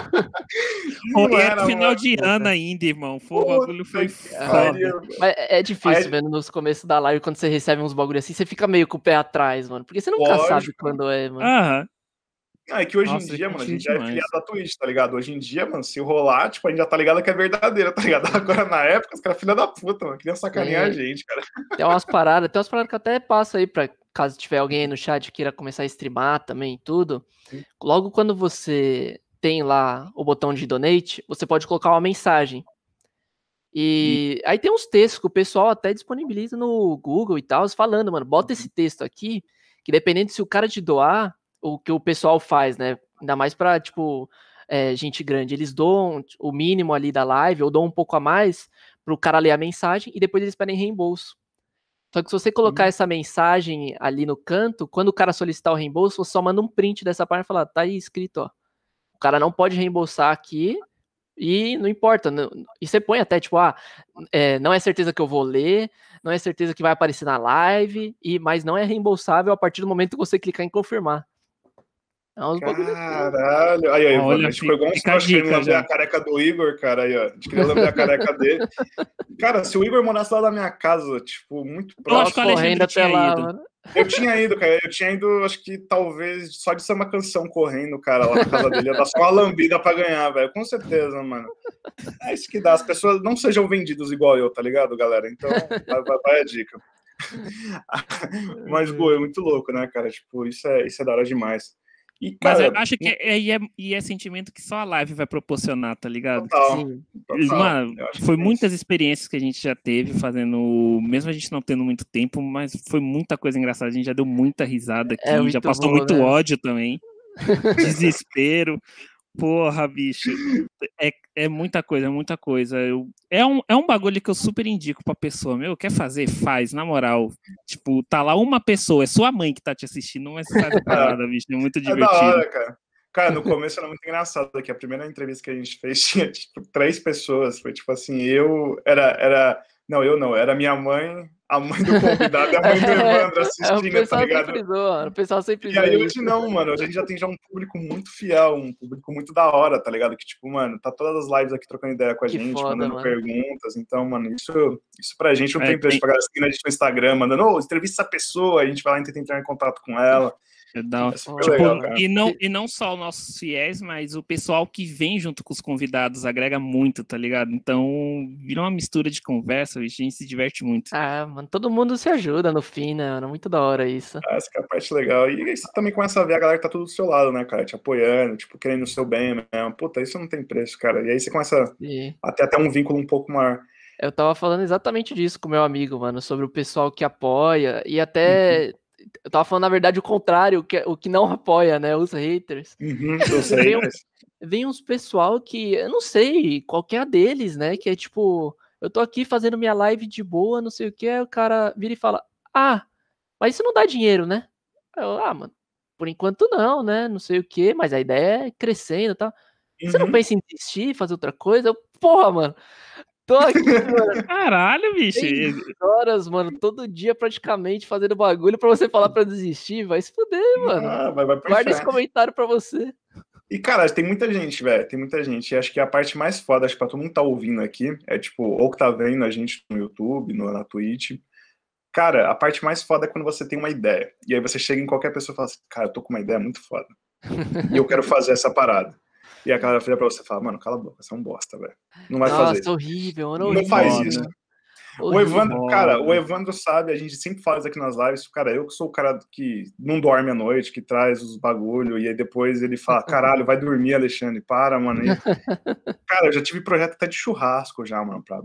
não era final de ano ainda, irmão. Foi, o bagulho foi foda. Mas é, é difícil, Aí... vendo nos começos da live, quando você recebe uns bagulho assim, você fica meio com o pé atrás, mano. Porque você nunca Lógico. sabe quando é, mano. Aham. Ah, é que hoje Nossa, em dia, mano, a gente já é filiado da Twitch, tá ligado? Hoje em dia, mano, se rolar, tipo, a gente já tá ligado que é verdadeira, tá ligado? Agora, na época, os caras filha da puta, mano, queriam sacanear é. a gente, cara. Tem umas paradas, tem umas paradas que eu até passo aí pra caso tiver alguém aí no chat que queira começar a streamar também tudo. Sim. Logo quando você tem lá o botão de donate, você pode colocar uma mensagem. E Sim. aí tem uns textos que o pessoal até disponibiliza no Google e tal, falando, mano, bota esse uhum. texto aqui, que dependendo se o cara te doar, o que o pessoal faz, né? Ainda mais para tipo, é, gente grande. Eles doam o mínimo ali da live, ou dão um pouco a mais para o cara ler a mensagem e depois eles pedem reembolso. Só que se você colocar uhum. essa mensagem ali no canto, quando o cara solicitar o reembolso, você só manda um print dessa página e fala, tá aí escrito, ó. O cara não pode reembolsar aqui e não importa. Não, e você põe até, tipo, ah, é, não é certeza que eu vou ler, não é certeza que vai aparecer na live, e mas não é reembolsável a partir do momento que você clicar em confirmar. É uns Caralho. Aí, aí, Olha, a gente pegou uns nós querendo lamber a careca do Igor, cara. Aí, ó. A gente queria lamber a careca dele. Cara, se o Igor morasse lá da minha casa, tipo, muito próximo. Eu correndo até lá, mano. Eu tinha ido, cara. Eu tinha ido, acho que talvez só de ser uma canção correndo, cara, lá na casa dele. Ia dar só uma lambida pra ganhar, velho. Com certeza, mano. É isso que dá. As pessoas não sejam vendidas igual eu, tá ligado, galera? Então, vai, vai, vai a dica. Mas, pô, é muito louco, né, cara? Tipo, isso é, isso é da hora demais. E, cara, Mas eu acho que é, e é, e é sentimento que só a live vai proporcionar, tá ligado? Total, Sim. Total. Mano, foi é muitas experiências que a gente já teve fazendo, mesmo a gente não tendo muito tempo, mas foi muita coisa engraçada. A gente já deu muita risada aqui, é já passou bom, muito né? ódio também. desespero. Porra, bicho. É, é muita coisa, é muita coisa. Eu, é, um, é um bagulho que eu super indico pra pessoa. Meu, quer fazer? Faz, na moral. Tipo, tá lá uma pessoa, é sua mãe que tá te assistindo, mas faz a parada, bicho. É muito divertido. É da hora, cara. Cara, no começo era muito engraçado, que a primeira entrevista que a gente fez tinha, tipo, três pessoas. Foi tipo assim, eu era, era não, eu não, era minha mãe, a mãe do convidado e a mãe do Evandro assistindo, é, tá ligado? Sempre zoa, o pessoal sempre E aí hoje não, mano, a gente já tem já um público muito fiel, um público muito da hora, tá ligado? Que tipo, mano, tá todas as lives aqui trocando ideia com a que gente, foda, mandando mano. perguntas, então, mano, isso, isso pra gente não é, tem preço, tem... pra galera seguindo a gente no Instagram, mandando, ô, oh, entrevista essa pessoa, a gente vai lá e tenta entrar em contato com ela. É da... é tipo, legal, e, não, e não só os nossos fiéis, mas o pessoal que vem junto com os convidados agrega muito, tá ligado? Então, vira uma mistura de conversa, a gente se diverte muito. Ah, mano, todo mundo se ajuda no fim, né, mano? Muito da hora isso. Ah, essa é a parte legal. E aí você também começa a ver a galera que tá tudo do seu lado, né, cara? Te apoiando, tipo, querendo o seu bem mesmo. Puta, isso não tem preço, cara. E aí você começa Sim. a ter até um vínculo um pouco maior. Eu tava falando exatamente disso com meu amigo, mano, sobre o pessoal que apoia e até uhum eu tava falando, na verdade, o contrário, o que, o que não apoia, né? Os haters. Uhum, vem, vem uns pessoal que, eu não sei, qualquer deles, né? Que é tipo, eu tô aqui fazendo minha live de boa, não sei o que, aí o cara vira e fala, ah, mas isso não dá dinheiro, né? Eu, ah, mano, por enquanto não, né? Não sei o que, mas a ideia é crescendo e tal. Uhum. Você não uhum. pensa em desistir, fazer outra coisa? Eu, porra, mano, Tô aqui, mano. Caralho, bicho. horas, mano, todo dia praticamente fazendo bagulho pra você falar pra desistir. Vai se fuder, mano. Ah, vai, vai Guarda esse comentário pra você. E, cara, tem muita gente, velho. Tem muita gente. E acho que a parte mais foda, acho que pra todo mundo tá ouvindo aqui, é tipo, ou que tá vendo a gente no YouTube, no, na Twitch. Cara, a parte mais foda é quando você tem uma ideia. E aí você chega em qualquer pessoa e fala assim, cara, eu tô com uma ideia muito foda. e eu quero fazer essa parada. E a galera vira pra você e fala, mano, cala a boca, você é um bosta, velho. Não vai Nossa, fazer. Nossa, horrível, não, não faz isso. O Evandro, cara, o Evandro sabe, a gente sempre fala isso aqui nas lives, cara, eu que sou o cara que não dorme à noite, que traz os bagulho, e aí depois ele fala, caralho, vai dormir, Alexandre, para, mano. E, cara, eu já tive projeto até de churrasco já, mano. Pra...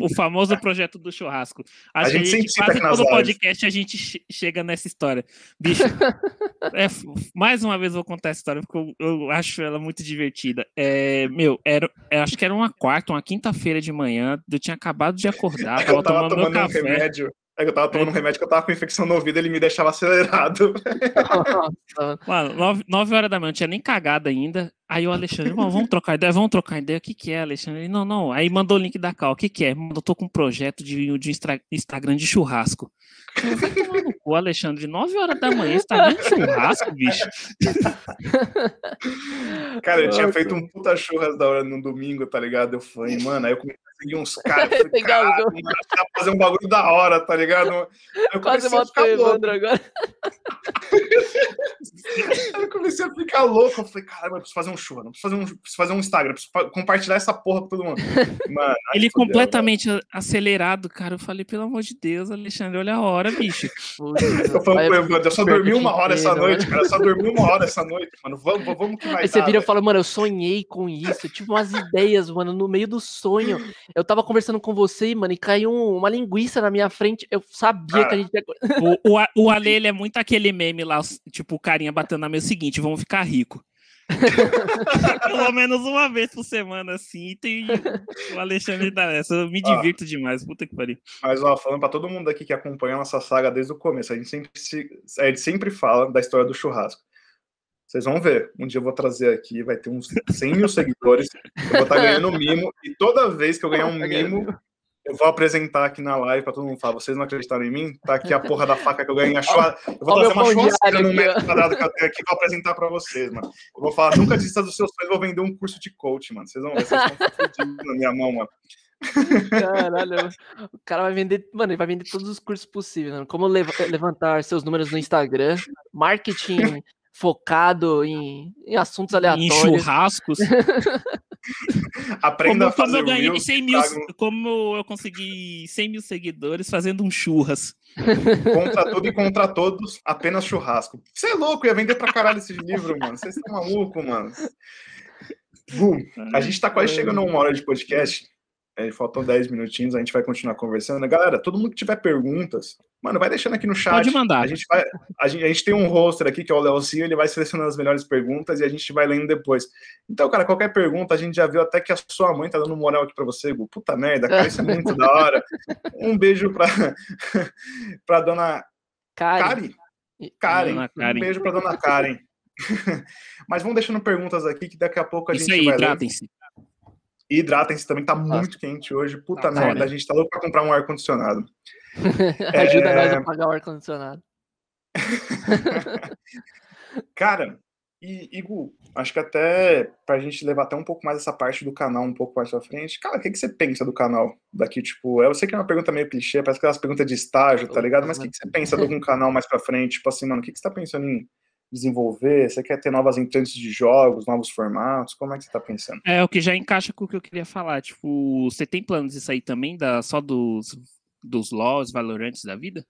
o famoso projeto do churrasco. Acho a gente, que a gente quase todo podcast a gente chega nessa história. Bicho, é, mais uma vez eu vou contar essa história, porque eu, eu acho ela muito divertida. É, meu, era, acho que era uma quarta, uma quinta-feira de manhã, eu tinha acabado de acordar, é tava, eu tava tomando, tomando um café. remédio. É que eu tava tomando um remédio que eu tava com infecção no ouvido, ele me deixava acelerado. Mano, 9, 9 horas da manhã, não tinha nem cagado ainda. Aí o Alexandre, vamos trocar ideia, vamos trocar ideia. O que, que é, Alexandre? Ele, não, não. Aí mandou o link da Cal. O que, que é? Eu tô com um projeto de, de Instagram de churrasco. Vai tomar no cu, Alexandre. 9 horas da manhã, você tá vendo churrasco, bicho? Cara, eu tinha feito um puta churras da hora no domingo, tá ligado? Eu falei, mano, aí eu comecei seguir uns caras. Falei, cara, tá fazer um bagulho da hora, tá ligado? Eu Quase matei o Evandro agora. eu comecei a ficar louco. Eu falei, cara, eu preciso fazer um show, não preciso fazer um, preciso fazer um Instagram, preciso compartilhar essa porra com todo mundo. Mano, Ele completamente acelerado, cara. Eu falei, pelo amor de Deus, Alexandre, olha a hora, bicho. eu falei, eu só dormi uma hora essa noite, cara. Eu só dormi uma hora essa noite, mano. Vamos, vamos que mais. Aí você vira e fala, mano, eu sonhei com isso. Eu tive umas ideias, mano, no meio do sonho. Eu tava conversando com você, mano, e caiu uma linguiça na minha frente. Eu sabia que a gente ia... O, o, o Ale, ele é muito aquele meme lá, tipo, o carinha batendo na mesa seguinte, vamos ficar rico. Pelo menos uma vez por semana, assim, tem o Alexandre da essa. Eu me divirto ah, demais, puta que pariu. Mas, ó, falando pra todo mundo aqui que acompanha a nossa saga desde o começo, a gente sempre, se, a gente sempre fala da história do churrasco. Vocês vão ver. Um dia eu vou trazer aqui, vai ter uns 100 mil seguidores. Eu vou estar tá ganhando mimo. E toda vez que eu ganhar um tá mimo, eu vou apresentar aqui na live para todo mundo falar. Vocês não acreditaram em mim? Tá aqui a porra da faca que eu ganhei. A chua... Eu vou trazer uma churrasqueira no metro quadrado que eu tenho aqui para apresentar para vocês, mano. Eu vou falar, nunca desista dos seus sonhos, vou vender um curso de coach, mano. Vocês vão ver, vocês estão na minha mão, mano. Caralho, o cara vai vender, mano, ele vai vender todos os cursos possíveis, mano. Como levantar seus números no Instagram, marketing focado em, em assuntos aleatórios. Em churrascos. Aprenda como, a fazer como eu ganhei 100 mil, como eu consegui 100 mil seguidores fazendo um churras. Contra tudo e contra todos, apenas churrasco. Você é louco, ia vender pra caralho esse livro, mano. Vocês estão malucos, mano. Bum, a gente tá quase chegando a uma hora de podcast. É, faltam 10 minutinhos, a gente vai continuar conversando. Galera, todo mundo que tiver perguntas, Mano, vai deixando aqui no chat. Pode mandar. A gente, vai, a gente, a gente tem um roster aqui, que é o Leozinho, ele vai selecionando as melhores perguntas e a gente vai lendo depois. Então, cara, qualquer pergunta, a gente já viu até que a sua mãe tá dando moral aqui pra você, Gu. Puta merda, cara, isso é muito da hora. Um beijo pra, pra dona Karen. Karen. Karen. Um beijo pra dona Karen. Mas vamos deixando perguntas aqui que daqui a pouco a Isso gente aí, vai hidratem-se. E hidratem-se também, tá Nossa. muito quente hoje. Puta Tá merda, bom, a gente tá louco pra comprar um ar-condicionado. Ajuda É. nós a pagar o ar-condicionado. Cara, e, acho que até pra gente levar até um pouco mais essa parte do canal um pouco mais pra frente, cara, o que, que você pensa do canal daqui? Tipo, eu sei que é uma pergunta meio clichê, parece aquelas perguntas de estágio, tá ligado? Mas o que, que você pensa de um canal mais pra frente? Tipo assim, mano, o que, que você tá pensando em desenvolver? Você quer ter novas entrantes de jogos, novos formatos? Como é que você tá pensando? É o que já encaixa com o que eu queria falar. Tipo, você tem planos disso aí também, da, só dos, dos LOLs, Valorantes da vida?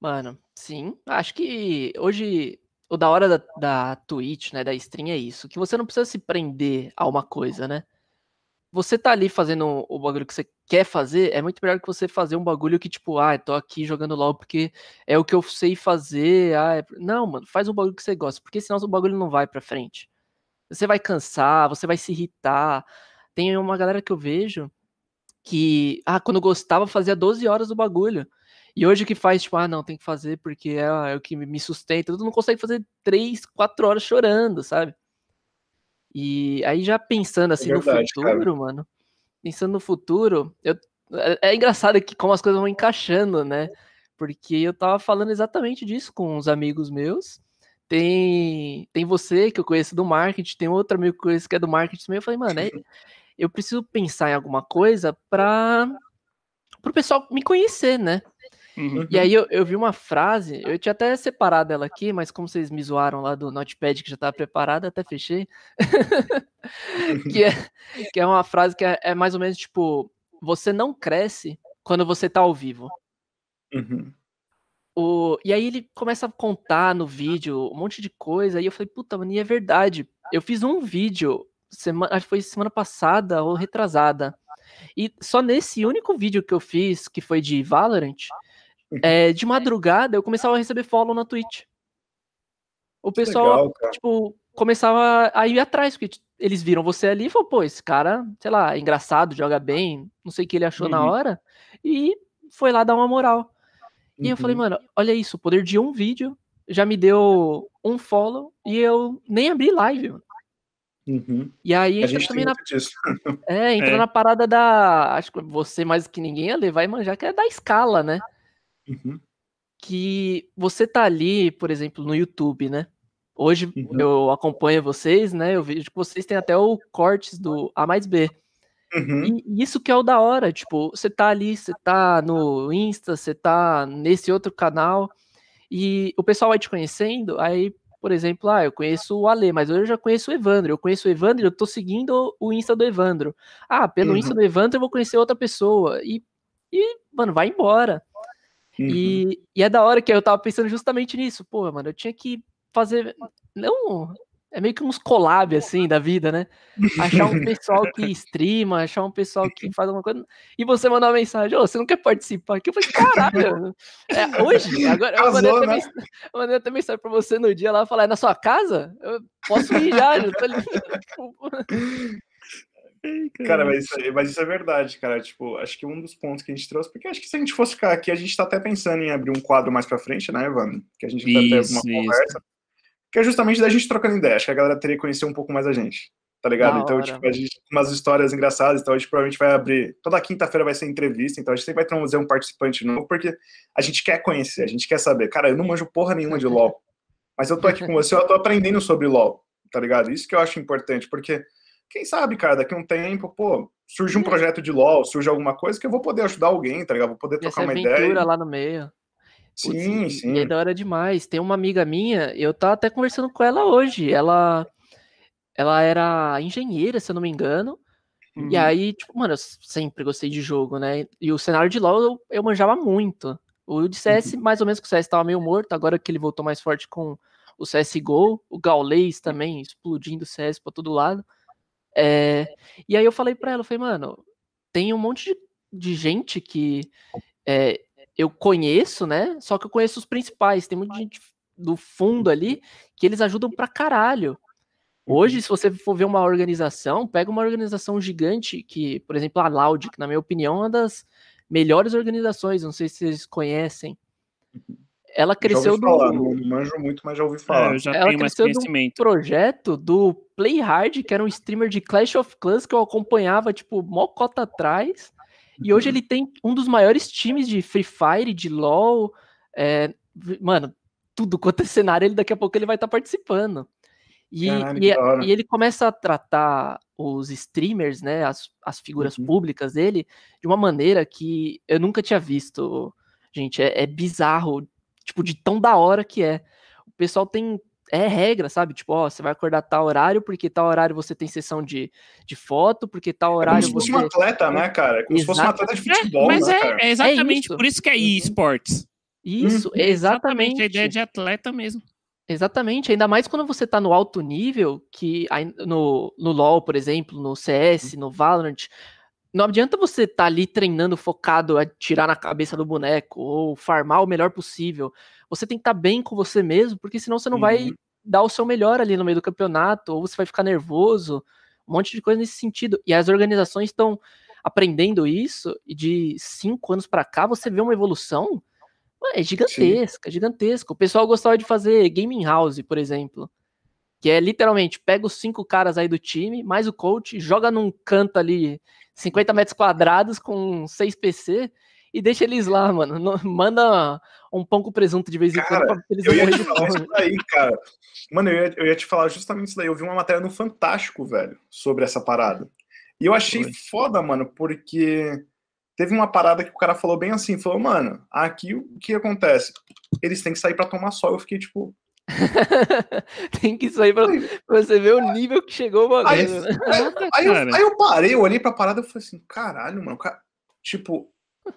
Mano, sim. Acho que hoje o da hora da, da Twitch, né, da stream é isso, que você não precisa se prender a uma coisa, né? Você tá ali fazendo o bagulho que você quer fazer, é muito melhor que você fazer um bagulho que, tipo, ah, tô aqui jogando LOL porque é o que eu sei fazer. Ah, é... Não, mano, faz um bagulho que você gosta, porque senão o bagulho não vai pra frente. Você vai cansar, você vai se irritar. Tem uma galera que eu vejo que, ah, quando gostava, fazia 12 horas do bagulho. E hoje que faz, tipo, ah, não, tem que fazer porque é, é o que me sustenta. Tu não consegue fazer 3, 4 horas chorando, sabe? E aí já pensando assim verdade, no futuro, mano, pensando no futuro, eu, é, é engraçado que como as coisas vão encaixando, né? Porque eu tava falando exatamente disso com uns amigos meus. Tem, tem você que eu conheço do marketing, tem outro amigo que eu conheço que é do marketing também. Eu falei, mano, é, eu preciso pensar em alguma coisa para o pessoal me conhecer, né? Uhum. E aí eu, eu vi uma frase, eu tinha até separado ela aqui, mas como vocês me zoaram lá do Notepad que já estava preparado, até fechei. que, é, que é uma frase que é, é mais ou menos tipo: você não cresce quando você tá ao vivo. Uhum. O, e aí ele começa a contar no vídeo um monte de coisa, e eu falei, puta, mano, e é verdade. Eu fiz um vídeo, semana, acho que foi semana passada ou retrasada. E só nesse único vídeo que eu fiz, que foi de Valorant, é, de madrugada eu começava a receber follow na Twitch. O pessoal, Legal, tipo, começava a ir atrás, porque eles viram você ali e falaram, pô, esse cara, sei lá, é engraçado, joga bem, não sei o que ele achou na Uhum. hora, e foi lá dar uma moral. E eu falei, Uhum. mano, olha isso, o poder de um vídeo já me deu um follow e eu nem abri live, mano. Uhum. E aí A entra gente tem também na, disso. é, entra É. na parada da. Acho que você mais que ninguém ia levar e manjar, que é da escala, né? Uhum. Que você tá ali, por exemplo, no YouTube, né? Hoje Uhum. eu acompanho vocês, né? Eu vejo que vocês têm até o cortes do A mais B. Uhum. E isso que é o da hora, tipo, você tá ali, você tá no Insta, você tá nesse outro canal, e o pessoal vai te conhecendo, aí, por exemplo, ah, eu conheço o Ale, mas eu já conheço o Evandro, eu conheço o Evandro, eu tô seguindo o Insta do Evandro. Ah, pelo Uhum. Insta do Evandro eu vou conhecer outra pessoa, e, e mano, vai embora. Uhum. E, e é da hora que eu tava pensando justamente nisso, pô, mano, eu tinha que fazer, não, é meio que uns collab, assim, da vida, né? Achar um pessoal que streama, achar um pessoal que faz alguma coisa, e você mandar uma mensagem, ô, você não quer participar aqui? Eu falei, caralho, é, hoje, agora, eu mandei, Casou, até né? mens- eu mandei até mensagem pra você no dia lá, falar, é na sua casa? Eu posso ir já, já tô ali. Cara, mas isso, mas isso é verdade, cara. Tipo, acho que um dos pontos que a gente trouxe, porque acho que se a gente fosse ficar aqui, a gente tá até pensando em abrir um quadro mais pra frente, né, Evandro? Que a gente até teve Isso, uma isso. conversa. Que é justamente da gente trocando ideia. Acho que a galera teria que conhecer um pouco mais a gente. Tá ligado? Da Então, hora. tipo, a gente com umas histórias engraçadas, então a gente provavelmente vai abrir. Toda quinta-feira vai ser entrevista, então a gente sempre vai trazer um participante novo, porque a gente quer conhecer, a gente quer saber. Cara, eu não manjo porra nenhuma de LOL. Mas eu tô aqui com você, eu tô aprendendo sobre LOL, tá ligado? Isso que eu acho importante, porque quem sabe, cara, daqui a um tempo, pô, surge um projeto de LOL, surge alguma coisa que eu vou poder ajudar alguém, tá ligado? Vou poder trocar uma ideia. lá no meio. Putz, Sim, e- sim. E é da hora demais. Tem uma amiga minha, eu tava até conversando com ela hoje. Ela, ela era engenheira, se eu não me engano. E Uhum. aí, tipo, mano, eu sempre gostei de jogo, né? E o cenário de LoL eu, eu manjava muito. O de CS, mais ou menos que o CS tava meio morto, agora que ele voltou mais forte com o CSGO, o Gaules também explodindo o CS pra todo lado. É, e aí eu falei pra ela, eu falei, mano, tem um monte de, de gente que é, eu conheço, né? Só que eu conheço os principais. Tem muita gente do fundo ali que eles ajudam pra caralho. Hoje, se você for ver uma organização, pega uma organização gigante que, por exemplo, a Loud, que na minha opinião é uma das melhores organizações, não sei se vocês conhecem. Ela cresceu do. Falar, não manjo muito, mas já ouvi falar. É, eu já ela tenho mais cresceu do conhecimento. projeto do Play Hard, que era um streamer de Clash of Clans que eu acompanhava, tipo, mó cota atrás. E hoje ele tem um dos maiores times de Free Fire, de LoL. é, mano, tudo quanto é cenário, ele daqui a pouco ele vai estar participando. E, Caralho, e- hora. e ele começa a tratar os streamers, né, as, as figuras Uhum. públicas dele, de uma maneira que eu nunca tinha visto. Gente, é, é bizarro, tipo, de tão da hora que é. O pessoal tem é regra, sabe? Tipo, ó, você vai acordar tal horário, porque tal horário você tem sessão de, de foto, porque tal É como horário se fosse você. um atleta, né, cara? É como se fosse um Exato. atleta de É, futebol, mas né, é, cara? é exatamente isso. por isso que é esportes. Isso, Uhum. exatamente. a ideia de atleta mesmo. Exatamente, ainda mais quando você tá no alto nível, que no, no LoL, por exemplo, no CS, no Valorant, não adianta você estar ali treinando focado a tirar na cabeça do boneco ou farmar o melhor possível. Você tem que estar bem com você mesmo, porque senão você não vai Uhum. dar o seu melhor ali no meio do campeonato, ou você vai ficar nervoso, um monte de coisa nesse sentido. E as organizações estão aprendendo isso, e de cinco anos pra cá você vê uma evolução É gigantesca, gigantesca. O pessoal gostava de fazer gaming house, por exemplo. Que é literalmente, pega os cinco caras aí do time, mais o coach, joga num canto ali, 50 metros quadrados com seis PC e deixa eles lá, mano. Não- Manda um pão com presunto de vez em Cara, quando pra eles Eu ia te falar isso daí, cara. Mano, eu ia, eu ia te falar justamente isso daí. Eu vi uma matéria no Fantástico, velho, sobre essa parada. E eu achei foda, mano, porque teve uma parada que o cara falou bem assim, falou, mano, aqui o que acontece? Eles têm que sair pra tomar sol. Eu fiquei tipo, Tem que sair pra, pra você ver o nível que chegou o Aí- bagulho. né? Aí eu, Cara. aí eu parei, eu olhei pra parada e falei assim, caralho, mano, o cara, tipo,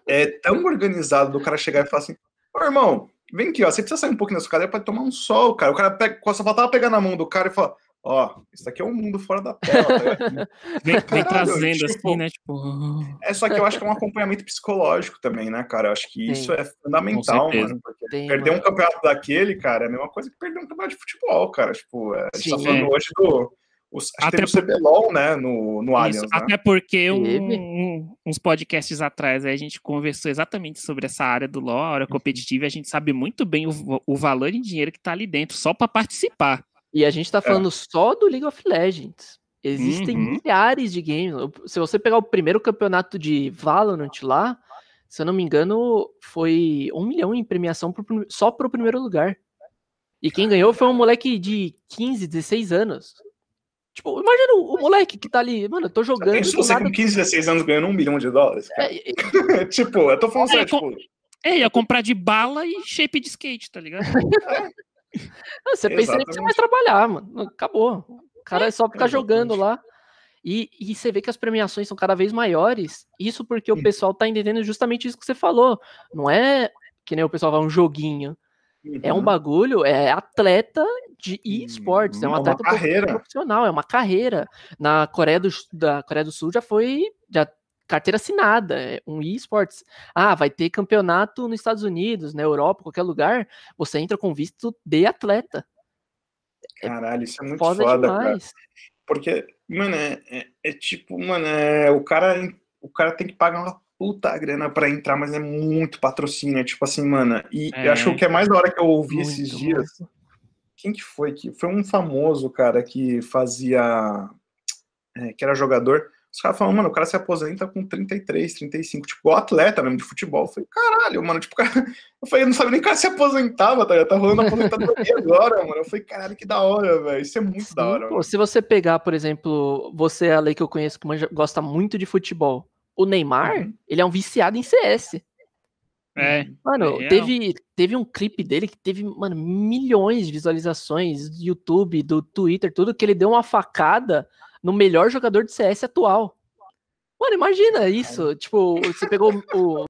é tão organizado do cara chegar e falar assim, ô irmão, vem aqui, ó, você precisa sair um pouquinho da sua cadeira pra tomar um sol, cara. O cara pega, só faltava pegar na mão do cara e falar, ó, isso aqui é um mundo fora da tela, tá? Vem, vem Caralho, trazendo tipo- assim, né? Tipo. É só que eu acho que é um acompanhamento psicológico também, né, cara? Eu acho que isso é fundamental, mano. Porque Tem, perder mano. um campeonato daquele, cara, é a mesma coisa que perder um campeonato de futebol, cara. Tipo, é, a gente tá Sim. falando É. hoje do. os- acho Até que teve o CBLOL, né, no, no Allianz, né? até porque um- um- uns podcasts atrás aí a gente conversou exatamente sobre essa área do LoL, a Uhum. área competitiva, e a gente sabe muito bem o, o valor em dinheiro que tá ali dentro, só para participar. E a gente tá falando só do League of Legends. Existem Uhum. milhares de games. Se você pegar o primeiro campeonato de Valorant lá, se eu não me engano, foi um milhão em premiação pro só pro primeiro lugar. E quem ganhou foi um moleque de 15, 16 anos. Tipo, imagina o, o moleque que tá ali, mano, eu tô jogando. pensou do você nada- com 15, 16 anos ganhando um milhão de dólares? Cara? É, é, tipo, eu tô falando É, sério, com- tipo, É, ia comprar de bala e shape de skate, tá ligado? Você pensa nem precisa mais trabalhar, mano. Acabou. O cara é só ficar jogando lá. E, e você vê que as premiações são cada vez maiores. Isso porque o pessoal tá entendendo justamente isso que você falou. Não é que nem o pessoal fala um joguinho. É um uhum. bagulho, é atleta de esportes, é um Hum, uma atleta carreira. profissional, é uma carreira. Na Coreia do, da Coreia do Sul já foi já carteira assinada, é um esportes. Ah, vai ter campeonato nos Estados Unidos, na Europa, qualquer lugar, você entra com visto de atleta. Caralho, isso é muito Foda, foda, cara. demais. Porque, mano, é, é- é tipo, mano, é, o, cara, o cara tem que pagar uma puta grana pra entrar, mas é muito patrocínio. É tipo assim, mano. E É. eu acho que é mais da hora que eu ouvi esses Muito, dias. Quem que foi? que Foi um famoso, cara, que fazia. é, que era jogador. Os caras falam, mano, o cara se aposenta com 33, 35, tipo, igual atleta mesmo de futebol. Eu falei, caralho, mano, tipo, cara... eu falei, eu não sabia nem que o cara se aposentava, tá? Tá rolando aposentadoria agora, mano. Eu falei, caralho, que da hora, velho. Isso é muito da Sim, hora. pô, se você pegar, por exemplo, você, a lei que eu conheço, que gosta muito de futebol, o Neymar, Uhum. ele é um viciado em CS. É. Mano, É teve, teve um clipe dele que teve, mano, milhões de visualizações do YouTube, do Twitter, tudo, que ele deu uma facada no melhor jogador de CS atual. Mano, imagina isso. Tipo, você pegou o.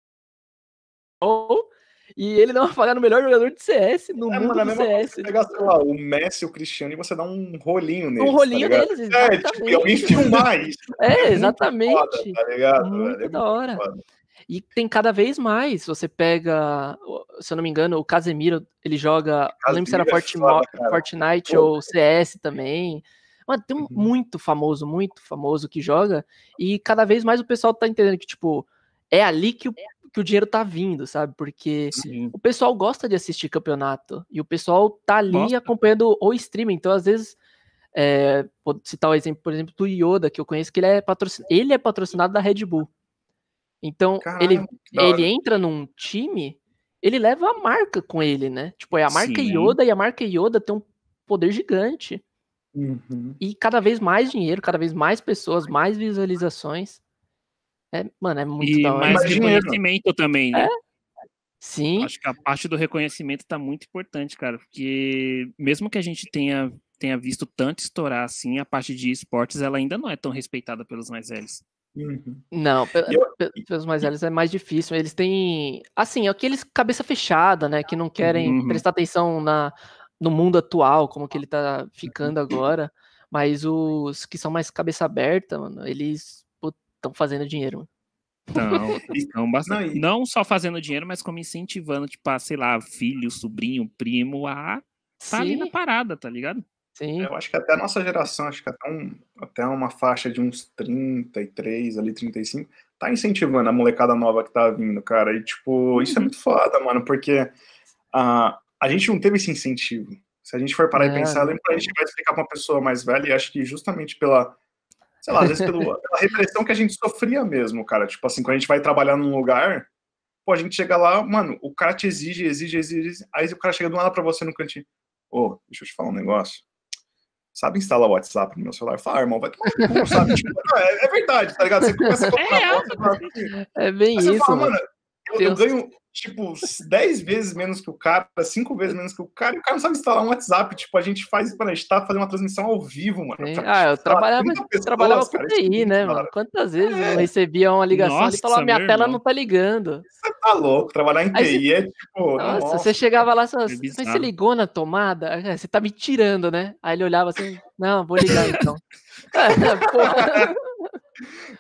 E ele uma facada no melhor jogador de CS, no É, mundo mano, é do CS. você pegar, sei lá, o Messi, o Cristiano e você dá um rolinho neles. Um rolinho tá deles, É, tipo, alguém filmar isso. É, muito exatamente. Foda, tá ligado? Muito? É da hora. foda. E tem cada vez mais. Você pega, se eu não me engano, o Casemiro, ele joga. Casemiro não lembro se era é foda, Fortnite Pô. ou CS também. Mano, tem um uhum. muito famoso, muito famoso que joga. E cada vez mais o pessoal tá entendendo que, tipo, é ali que o, que o dinheiro tá vindo, sabe? Porque Sim. o pessoal gosta de assistir campeonato. E o pessoal tá ali Nossa. acompanhando o streaming. Então, às vezes. É, vou citar o um exemplo, por exemplo, do Yoda, que eu conheço, que ele é, patrocin... ele é patrocinado da Red Bull. Então, Caramba, ele, ele entra num time, ele leva a marca com ele, né? Tipo, é a marca Sim. Yoda e a marca Yoda tem um poder gigante. Uhum. E cada vez mais dinheiro, cada vez mais pessoas, mais visualizações. É, mano, é muito e da hora. mais reconhecimento também, né? É? Sim. Acho que a parte do reconhecimento tá muito importante, cara, porque mesmo que a gente tenha, tenha visto tanto estourar assim, a parte de esportes ela ainda não é tão respeitada pelos mais velhos. Uhum. Não, pelos mais velhos é mais difícil. Eles têm, assim, aqueles cabeça fechada, né, que não querem uhum. prestar atenção na, no mundo atual, como que ele tá ficando agora. Mas os que são mais cabeça aberta, mano, eles estão fazendo dinheiro. Não, estão bastante. Não, não só fazendo dinheiro, mas como incentivando, tipo, a, sei lá, filho, sobrinho, primo a tá ali na parada, tá ligado? Sim. Eu acho que até a nossa geração, acho que até, um, até uma faixa de uns 33, ali, 35, tá incentivando a molecada nova que tá vindo, cara. E, tipo, isso é uhum. muito foda, mano, porque uh, a gente não teve esse incentivo. Se a gente for parar é. e pensar, lembra que a gente vai explicar pra uma pessoa mais velha, e acho que justamente pela, sei lá, às vezes pelo, pela repressão que a gente sofria mesmo, cara. Tipo assim, quando a gente vai trabalhar num lugar, pô, a gente chega lá, mano, o cara te exige, exige, exige, aí o cara chega do nada pra você no cantinho. Ô, oh, deixa eu te falar um negócio sabe instalar o WhatsApp no meu celular. Fala, ah, irmão, vai tomar no cu, sabe? tipo, é, é, verdade, tá ligado? Você começa a colocar é, foto, é bem isso. Fala, mano, eu, eu, ganho, tipo, 10 vezes menos que o cara, 5 vezes menos que o cara, e o cara não sabe instalar um WhatsApp. Tipo, a gente faz isso quando a gente tá fazendo uma transmissão ao vivo, mano. ah, eu trabalhava, pessoas, trabalhava com TI, né, mano? Quantas vezes é. eu recebia uma ligação nossa, e falava, minha tela irmão. não tá ligando. Você tá louco, trabalhar em TI você... é tipo. Nossa, nossa, você chegava lá, você, você ligou na tomada, é, você tá me tirando, né? Aí ele olhava assim, não, vou ligar então. Porra.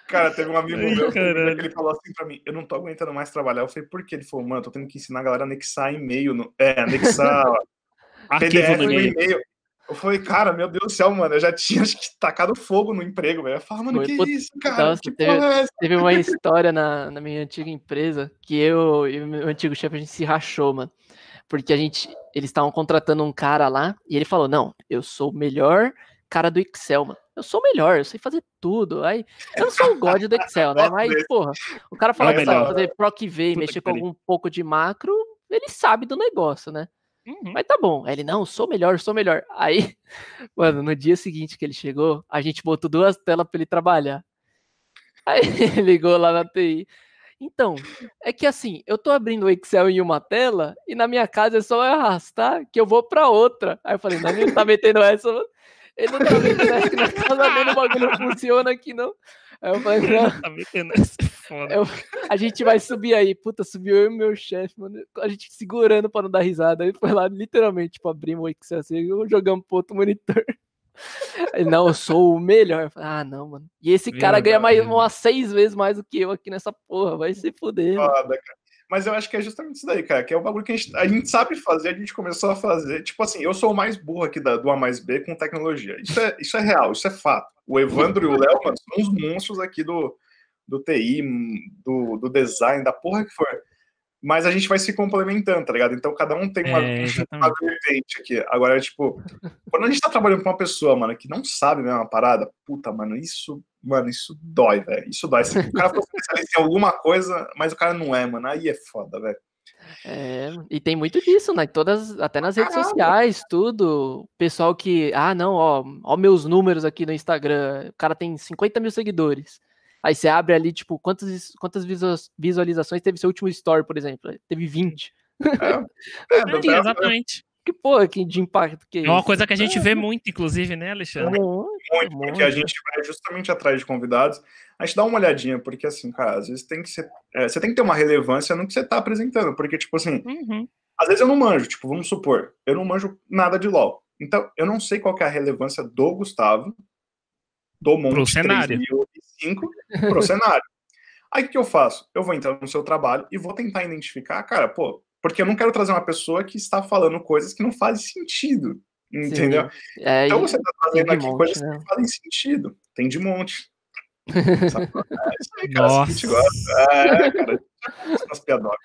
Cara, teve um amigo Ai, meu que ele falou assim pra mim: Eu não tô aguentando mais trabalhar. Eu falei, por que? Ele falou, mano, eu tô tendo que ensinar a galera a anexar e-mail. No... É, anexar PDF no e-mail. Eu falei, cara, meu Deus do céu, mano, eu já tinha acho que, tacado fogo no emprego, velho. Eu falo, mano, Foi, que isso, cara? Nossa, que teve, é teve, uma história na, na minha antiga empresa que eu e o meu antigo chefe a gente se rachou, mano. Porque a gente, eles estavam contratando um cara lá e ele falou: Não, eu sou o melhor cara do Excel, mano eu sou melhor, eu sei fazer tudo. Aí, eu não sou o god do Excel, né? Mas, porra, o cara fala que sabe fazer PROC-V e mexer com algum pouco de macro, ele sabe do negócio, né? Uhum. Mas tá bom. Aí ele, não, sou melhor, sou melhor. Aí, mano, no dia seguinte que ele chegou, a gente botou duas telas pra ele trabalhar. Aí ele ligou lá na TI. Então, é que assim, eu tô abrindo o Excel em uma tela e na minha casa é só eu arrastar que eu vou pra outra. Aí eu falei, não, ele tá metendo essa. Ele não tá vendo que na casa dele o bagulho não funciona aqui, não. Aí eu falei, não. Tá metendo essa foda. Eu, a gente vai subir aí. Puta, subiu eu e meu chefe, mano. A gente segurando pra não dar risada. Aí foi lá, literalmente, tipo, abrimos o Excel assim, jogamos pro outro monitor. Ele, não, eu sou o melhor. Falei, ah, não, mano. E esse cara ganha mais umas seis vezes mais do que eu aqui nessa porra. Vai se fuder. Foda, cara. Mas eu acho que é justamente isso daí, cara, que é o bagulho que a gente, a gente sabe fazer, a gente começou a fazer. Tipo assim, eu sou o mais burro aqui da, do A mais B com tecnologia. Isso é, isso é real, isso é fato. O Evandro e o Léo, mano, são uns monstros aqui do, do TI, do, do design, da porra que for mas a gente vai se complementando, tá ligado? Então cada um tem uma, é, uma vertente aqui. Agora, tipo, quando a gente tá trabalhando com uma pessoa, mano, que não sabe mesmo uma parada, puta, mano, isso, mano, isso dói, velho. Isso dói. Se o cara for especialista em alguma coisa, mas o cara não é, mano, aí é foda, velho. É, e tem muito disso, né? Todas, até nas redes Caramba. sociais, tudo. Pessoal que, ah, não, ó, ó meus números aqui no Instagram. O cara tem 50 mil seguidores. Aí você abre ali, tipo, quantas, quantas visualizações teve seu último story, por exemplo? Teve 20. É, é, Sim, exatamente. Que porra que de impacto que é É uma coisa que a gente vê muito, inclusive, né, Alexandre? Muito, muito, porque a gente vai justamente atrás de convidados. A gente dá uma olhadinha, porque assim, cara, às vezes tem que ser. É, você tem que ter uma relevância no que você tá apresentando, porque, tipo assim, uhum. às vezes eu não manjo, tipo, vamos supor, eu não manjo nada de LOL. Então, eu não sei qual é a relevância do Gustavo, do Monte pro cenário. 3005 pro cenário. Aí o que eu faço? Eu vou entrar no seu trabalho e vou tentar identificar, cara, pô, porque eu não quero trazer uma pessoa que está falando coisas que não fazem sentido. Entendeu? É, então você está trazendo aqui monte, coisas né? que fazem sentido. Tem de monte. é isso aí, cara. Nossa. A gente gosta. É, cara. Piadocas.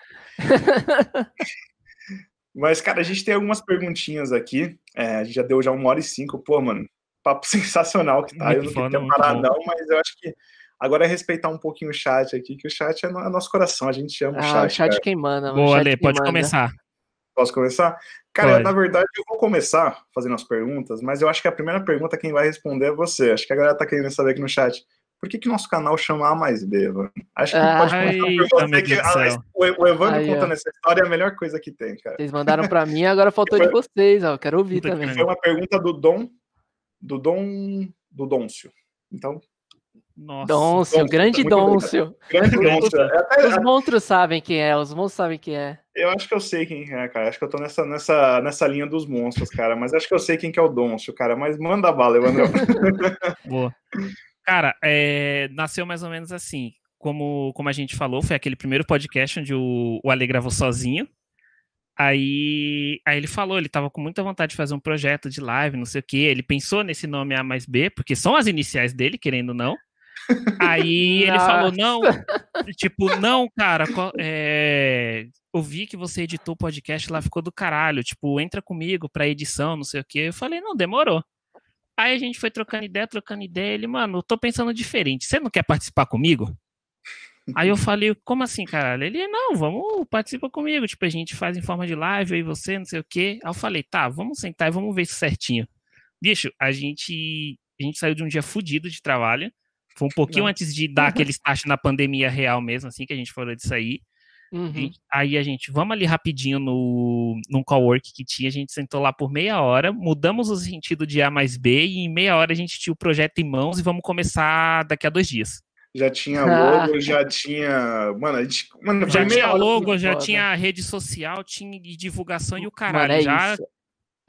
Mas, cara, a gente tem algumas perguntinhas aqui. É, a gente já deu já uma hora e cinco. Pô, mano, papo sensacional que tá. Muito eu não queria parar, não, mas eu acho que agora é respeitar um pouquinho o chat aqui, que o chat é, no, é nosso coração, a gente ama ah, o chat. O chat cara. quem manda. Boa, Ale, pode manda. começar. Posso começar? Cara, pode. na verdade, eu vou começar fazendo as perguntas, mas eu acho que a primeira pergunta quem vai responder é você. Acho que a galera tá querendo saber aqui no chat. Por que, que nosso canal chama A mais B, Evandro? Acho que ah, pode começar que a, o, o Evandro aí, contando ó. essa história é a melhor coisa que tem, cara. Vocês mandaram para mim, agora faltou de vocês, ó. Quero ouvir também. Foi uma pergunta do Dom, do Dom, do Dôncio. Então, nossa. Dôncio, grande Dôncio. Grande Dôncio. É os monstros sabem quem é, os monstros sabem quem é. Eu acho que eu sei quem é, cara. Acho que eu tô nessa, nessa, nessa linha dos monstros, cara. Mas acho que eu sei quem que é o Dôncio, cara. Mas manda bala, Evandro. Boa. Cara, é, nasceu mais ou menos assim. Como, como a gente falou, foi aquele primeiro podcast onde o, o Ale gravou sozinho. Aí, aí ele falou, ele tava com muita vontade de fazer um projeto de live, não sei o que. Ele pensou nesse nome A mais B, porque são as iniciais dele, querendo ou não. Aí ele falou, não, tipo, não, cara, é, ouvi que você editou o podcast lá, ficou do caralho, tipo, entra comigo pra edição, não sei o que. Eu falei, não, demorou. Aí a gente foi trocando ideia, trocando ideia, ele, mano, eu tô pensando diferente, você não quer participar comigo? Aí eu falei, como assim, caralho? Ele, não, vamos, participa comigo, tipo, a gente faz em forma de live, aí você, não sei o quê. Aí eu falei, tá, vamos sentar e vamos ver isso certinho. Bicho, a gente, a gente saiu de um dia fudido de trabalho, foi um pouquinho Não. antes de dar aquele start na pandemia real mesmo, assim, que a gente falou disso aí. Uhum. Aí a gente, vamos ali rapidinho no, num cowork que tinha, a gente sentou lá por meia hora, mudamos o sentido de A mais B e em meia hora a gente tinha o projeto em mãos e vamos começar daqui a dois dias. Já tinha logo, já tinha. Mano, a gente. Mano, já tinha logo, já foda. tinha rede social, tinha divulgação e o caralho. Mano, é já isso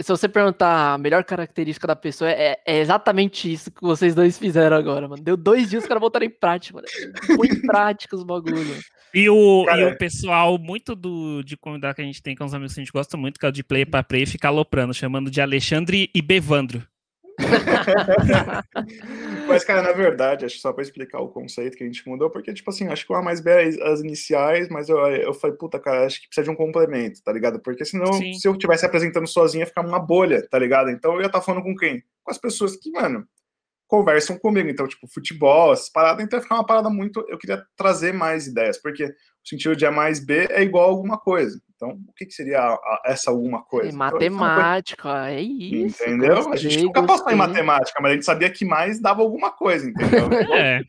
se você perguntar a melhor característica da pessoa, é, é, exatamente isso que vocês dois fizeram agora, mano. Deu dois dias os caras voltaram em prática, mano. Põe em prática os bagulhos. E o, e o pessoal, muito do, de convidar que a gente tem com os amigos que a gente gosta muito, que é o de play para play, fica aloprando, chamando de Alexandre e Bevandro. Mas, cara, na verdade, acho só para explicar o conceito que a gente mudou, porque, tipo assim, acho que o A mais B é as iniciais, mas eu, eu falei, puta, cara, acho que precisa de um complemento, tá ligado? Porque senão, Sim. se eu estivesse apresentando sozinho, ia ficar uma bolha, tá ligado? Então eu ia estar tá falando com quem? Com as pessoas que, mano, conversam comigo. Então, tipo, futebol, essas paradas, então ia ficar uma parada muito. Eu queria trazer mais ideias, porque o sentido de A mais B é igual a alguma coisa. Então, o que, que seria a, a, essa alguma coisa? É matemática, então, é isso. Entendeu? A gente nunca passou em matemática, mas a gente sabia que mais dava alguma coisa, entendeu? é.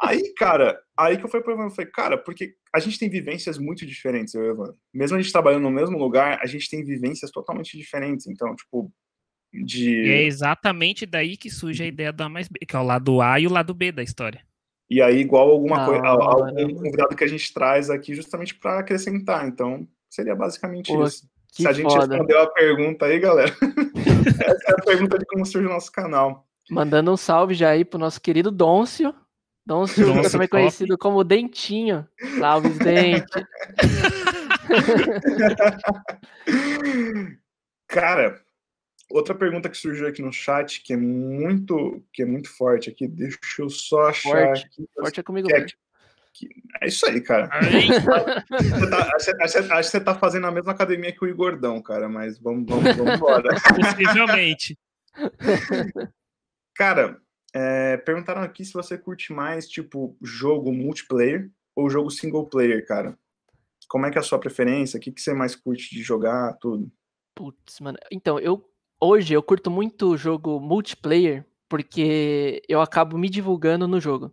Aí, cara, aí que eu fui pro Evandro, falei, cara, porque a gente tem vivências muito diferentes, eu e Evandro. Mesmo a gente trabalhando no mesmo lugar, a gente tem vivências totalmente diferentes. Então, tipo, de... E é exatamente daí que surge a ideia do A mais B, que é o lado A e o lado B da história. E aí, igual alguma coisa, algum convidado que a gente traz aqui justamente para acrescentar. Então, seria basicamente Pô, isso. Se a gente foda. respondeu a pergunta aí, galera, essa é a pergunta de como surge o nosso canal. Mandando um salve já aí pro nosso querido Dôncio. Dôncio, Dôncio também top. conhecido como Dentinho. Salve, Dente. Cara, Outra pergunta que surgiu aqui no chat, que é muito, que é muito forte aqui, deixa eu só achar. Forte, aqui, forte é comigo. É, que, é isso aí, cara. você tá, acho, que você tá fazendo a mesma academia que o Igordão, cara, mas vamos, vamos, vamos embora. Possivelmente. cara, é, perguntaram aqui se você curte mais, tipo, jogo multiplayer ou jogo single player, cara. Como é que é a sua preferência? O que, que você mais curte de jogar, tudo? Putz, mano. Então, eu hoje eu curto muito jogo multiplayer porque eu acabo me divulgando no jogo.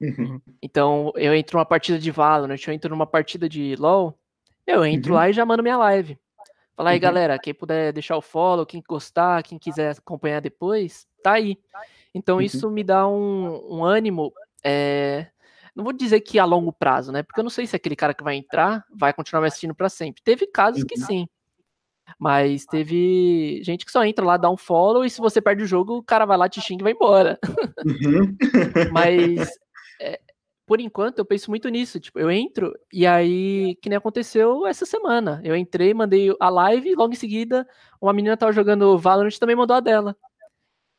Uhum. Então, eu entro numa partida de Valorant, eu entro numa partida de LoL, eu entro uhum. lá e já mando minha live. Fala aí, uhum. galera, quem puder deixar o follow, quem gostar, quem quiser acompanhar depois, tá aí. Então, uhum. isso me dá um, um ânimo, é... não vou dizer que a longo prazo, né? Porque eu não sei se aquele cara que vai entrar vai continuar me assistindo para sempre. Teve casos que uhum. sim. Mas teve gente que só entra lá, dá um follow, e se você perde o jogo, o cara vai lá, te xinga e vai embora. Uhum. Mas é, por enquanto, eu penso muito nisso. Tipo, eu entro e aí, que nem aconteceu essa semana. Eu entrei, mandei a live e logo em seguida uma menina tava jogando Valorant também mandou a dela.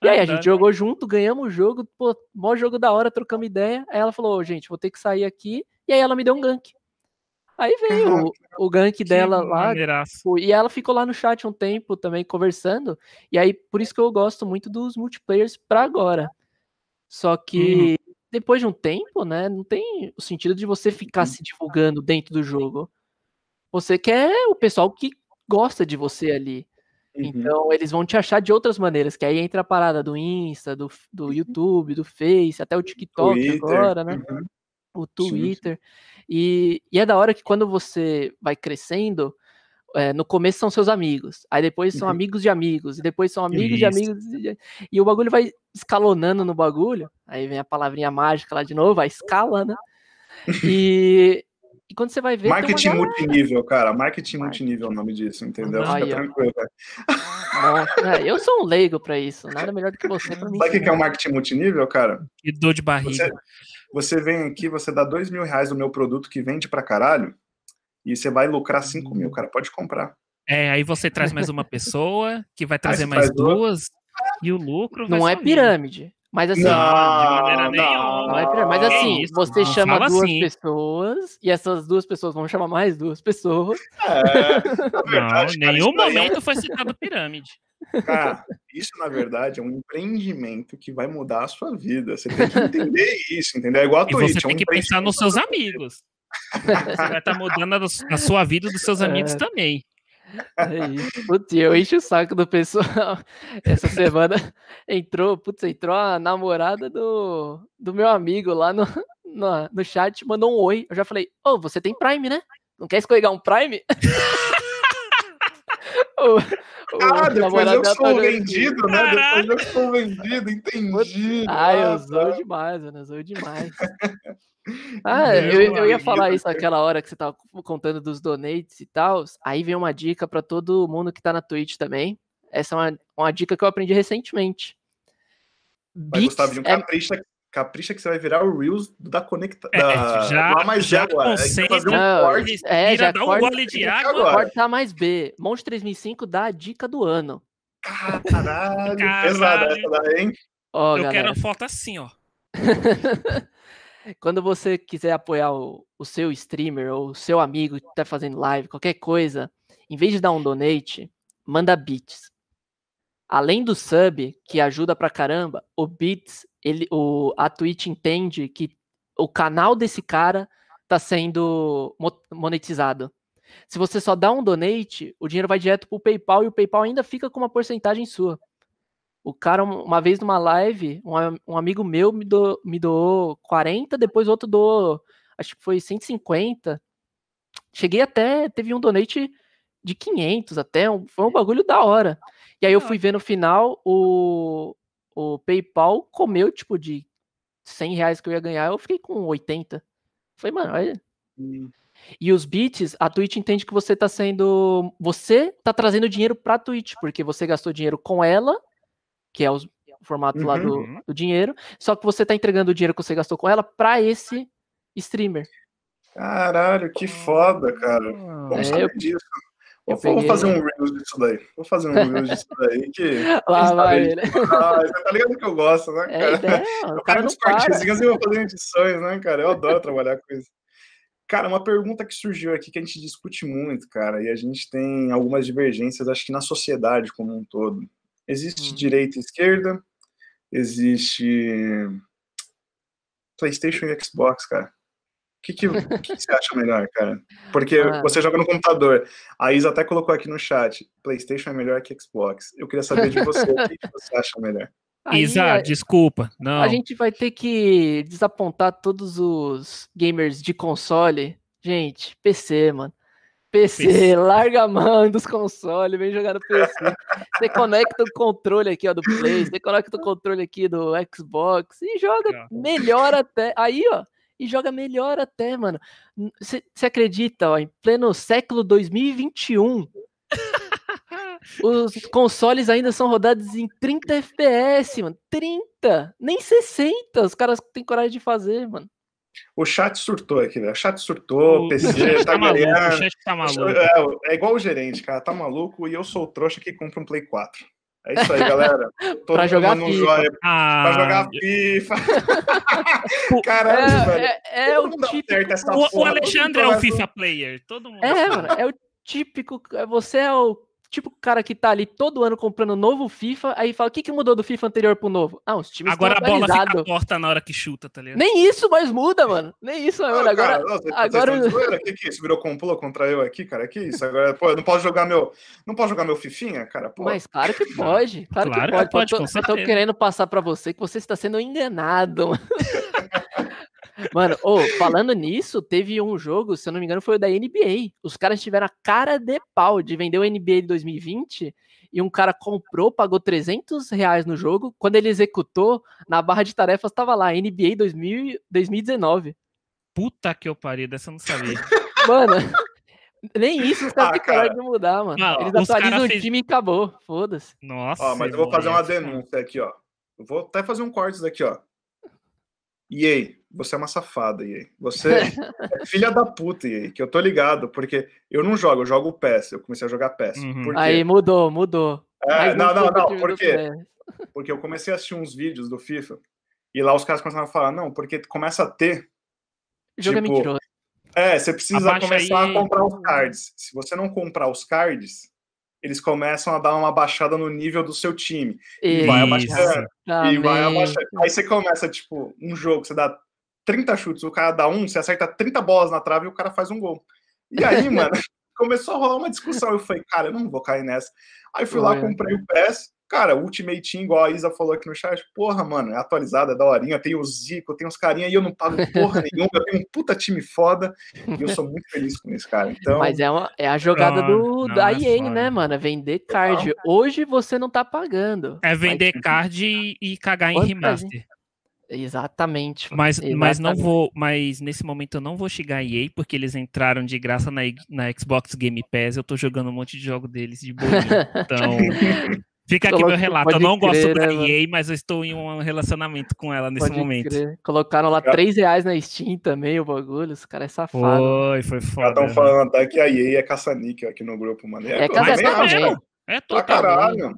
E aí, a gente jogou junto, ganhamos o jogo, pô, maior jogo da hora, trocamos ideia. Aí ela falou, gente, vou ter que sair aqui. E aí ela me deu um gank. Aí veio o, o gank dela lá. Tipo, e ela ficou lá no chat um tempo também conversando. E aí, por isso que eu gosto muito dos multiplayers pra agora. Só que uhum. depois de um tempo, né, não tem o sentido de você ficar se divulgando dentro do jogo. Você quer o pessoal que gosta de você ali. Uhum. Então, eles vão te achar de outras maneiras, que aí entra a parada do Insta, do, do uhum. YouTube, do Face, até o TikTok Twitter. agora, né? Uhum. O Twitter. E, e, é da hora que quando você vai crescendo, é, no começo são seus amigos, aí depois são uhum. amigos de amigos, e depois são amigos Isso. de amigos, e, e o bagulho vai escalonando no bagulho, aí vem a palavrinha mágica lá de novo, a escala, né? E, e quando você vai ver. Marketing multinível, cara. Marketing, multinível é o nome disso, entendeu? Fica tranquilo, cara. Nossa, é, eu sou um leigo pra isso. Nada melhor do que você pra mim. Sabe o que é o marketing multinível, cara? E dor de barriga. Você, você, vem aqui, você dá dois mil reais no meu produto que vende pra caralho, e você vai lucrar cinco mil, cara. Pode comprar. É, aí você traz mais uma pessoa, que vai trazer mais duas, e o lucro. Não é pirâmide. Mas assim, não, não, não, é mas assim, isso, você chama duas assim. pessoas e essas duas pessoas vão chamar mais duas pessoas. É, verdade, não, nenhum momento foi citado pirâmide. Cara, isso na verdade é um empreendimento que vai mudar a sua vida. Você tem que entender isso, entendeu? É igual a Twitch. E você tem é um que pensar nos seus amigos. Você vai estar mudando a, sua vida dos seus amigos é. também. É isso. Putz, eu encho o saco do pessoal. Essa semana entrou, putz, entrou a namorada do, do meu amigo lá no, no, no chat, mandou um oi. Eu já falei, ô, oh, você tem Prime, né? Não quer escorregar um Prime? o, ah, depois eu sou tá vendido, né? Depois eu sou vendido, entendi. Ah, eu sou demais, mano, eu sou demais. Ah, eu, eu, ia falar isso naquela hora que você tava contando dos donates e tal. Aí vem uma dica para todo mundo que tá na Twitch também. Essa é uma, uma dica que eu aprendi recentemente. Vai, Gustavo, um é... capricha, capricha que você vai virar o Reels da Conecta. É, da... já, lá mais já agora. concentra, um corte, é, já dá um gole de água. Corta mais B. Monte 3005 dá a dica do ano. Caralho, Caralho. pesada essa daí, hein? Oh, eu galera. quero a foto assim, ó. Quando você quiser apoiar o, o seu streamer ou o seu amigo que está fazendo live, qualquer coisa, em vez de dar um donate, manda bits. Além do sub, que ajuda pra caramba, o bits, ele, o, a Twitch entende que o canal desse cara está sendo monetizado. Se você só dá um donate, o dinheiro vai direto pro PayPal e o PayPal ainda fica com uma porcentagem sua. O cara, uma vez numa live, um, um amigo meu me, do, me doou 40, depois outro doou, acho que foi 150. Cheguei até, teve um donate de 500 até, um, foi um bagulho da hora. E aí eu fui ver no final, o, o PayPal comeu, tipo, de 100 reais que eu ia ganhar, eu fiquei com 80. Falei, mano, olha... Hum. E os bits, a Twitch entende que você tá sendo. Você tá trazendo dinheiro pra Twitch, porque você gastou dinheiro com ela que é o formato uhum. lá do, uhum. do, dinheiro, só que você tá entregando o dinheiro que você gastou com ela para esse streamer. Caralho, que foda, cara. Vamos é, eu, disso. Eu vou, peguei... fazer um Reels disso daí. Vou fazer um Reels disso daí. Que, Lá vai ele. Ah, você tá ligado que eu gosto, né, é cara? É ideia, eu quero uns cortezinhos e vou fazer edições, né, cara? Eu adoro trabalhar com isso. Cara, uma pergunta que surgiu aqui que a gente discute muito, cara, e a gente tem algumas divergências, acho que na sociedade como um todo. Existe hum. direita e esquerda, existe PlayStation e Xbox, cara. O que, que, que, você acha melhor, cara? Porque ah. você joga no computador. A Isa até colocou aqui no chat: PlayStation é melhor que Xbox. Eu queria saber de você, o que, que você acha melhor? Aí, Isa, desculpa. Não. A gente vai ter que desapontar todos os gamers de console. Gente, PC, mano. PC, PC, larga a mão dos consoles, vem jogar no PC. Você conecta o controle aqui ó, do Play, você conecta o controle aqui do Xbox e joga melhor até. Aí, ó, e joga melhor até, mano. Você acredita, ó, em pleno século 2021, os consoles ainda são rodados em 30 FPS, mano. 30! Nem 60 os caras têm coragem de fazer, mano. O chat surtou aqui, velho. O chat surtou, o PC tá, tá maluco, O chat tá maluco. É, é, igual o gerente, cara. Tá maluco e eu sou o trouxa que compra um Play 4. É isso aí, galera. Todo pra jogar FIFA. Joia, ah, pra jogar FIFA. Caralho, é, velho. É, é o típico. O, o, Alexandre é o FIFA player. Todo mundo. É, mano. É o típico. Você é o tipo o cara que tá ali todo ano comprando novo FIFA, aí fala, o que, que mudou do FIFA anterior pro novo? Ah, os times Agora a bola fica torta na hora que chuta, tá ligado? Nem isso mais muda, mano. Nem isso, mano. Agora, cara, nossa, agora... O que que isso? Virou complô contra eu aqui, cara? Que isso? Agora, pô, eu não posso jogar meu, não posso jogar meu fifinha, cara? Pô. Mas claro que pode. Claro, claro que pode. pode eu, tô, eu tô querendo passar para você que você está sendo enganado. Mano, oh, falando nisso, teve um jogo, se eu não me engano, foi o da NBA. Os caras tiveram a cara de pau de vender o NBA de 2020 e um cara comprou, pagou 300 reais no jogo. Quando ele executou, na barra de tarefas tava lá, NBA 2000, 2019. Puta que eu pariu, dessa eu não sabia. Mano, nem isso os caras ah, cara. de mudar, mano. Não, Eles atualizam o fez... time e acabou. Foda-se. Nossa. Ó, mas eu vou fazer uma denúncia aqui, ó. Eu vou até fazer um corte daqui, ó. E aí, você é uma safada, EA. Você é filha da puta, EA, que eu tô ligado, porque eu não jogo, eu jogo o PES. Eu comecei a jogar PES. Uhum. Aí mudou, mudou. É, não, não, não, por quê? Porque eu comecei a assistir uns vídeos do FIFA e lá os caras começaram a falar, não, porque começa a ter. Jogo é tipo, é mentiroso. É, você precisa Abaixa começar aí... a comprar os cards. Se você não comprar os cards, eles começam a dar uma baixada no nível do seu time. E vai abaixando. E vai abaixando. Aí você começa, tipo, um jogo, você dá 30 chutes, o cara dá um, você acerta 30 bolas na trave e o cara faz um gol. E aí, mano, começou a rolar uma discussão. Eu falei, cara, eu não vou cair nessa. Aí fui lá, comprei o PES, Cara, Ultimate Team, igual a Isa falou aqui no chat, porra, mano, é atualizada, é daorinha, tem o Zico, tem os carinha e eu não pago porra nenhuma, eu tenho um puta time foda e eu sou muito feliz com isso, cara. Então... Mas é, uma, é a jogada do, não, da é EA, né, mano? É vender card. Não, Hoje você não tá pagando. É vender mas... card e, e cagar em remaster. Exatamente. Mas, Exatamente. mas não vou, mas nesse momento eu não vou xingar a EA porque eles entraram de graça na, na Xbox Game Pass. Eu tô jogando um monte de jogo deles de boa. Então, Fica aqui meu relato. Eu não crer, gosto da né, EA, mas eu estou em um relacionamento com ela nesse pode momento. Crer. Colocaram lá 3 reais na Steam também, o bagulho. Os caras é safado. Foi, foi foda. Estão falando até que a EA é caça-níquel aqui no grupo, mano. É, é caça-níquel. É, é total. caralho.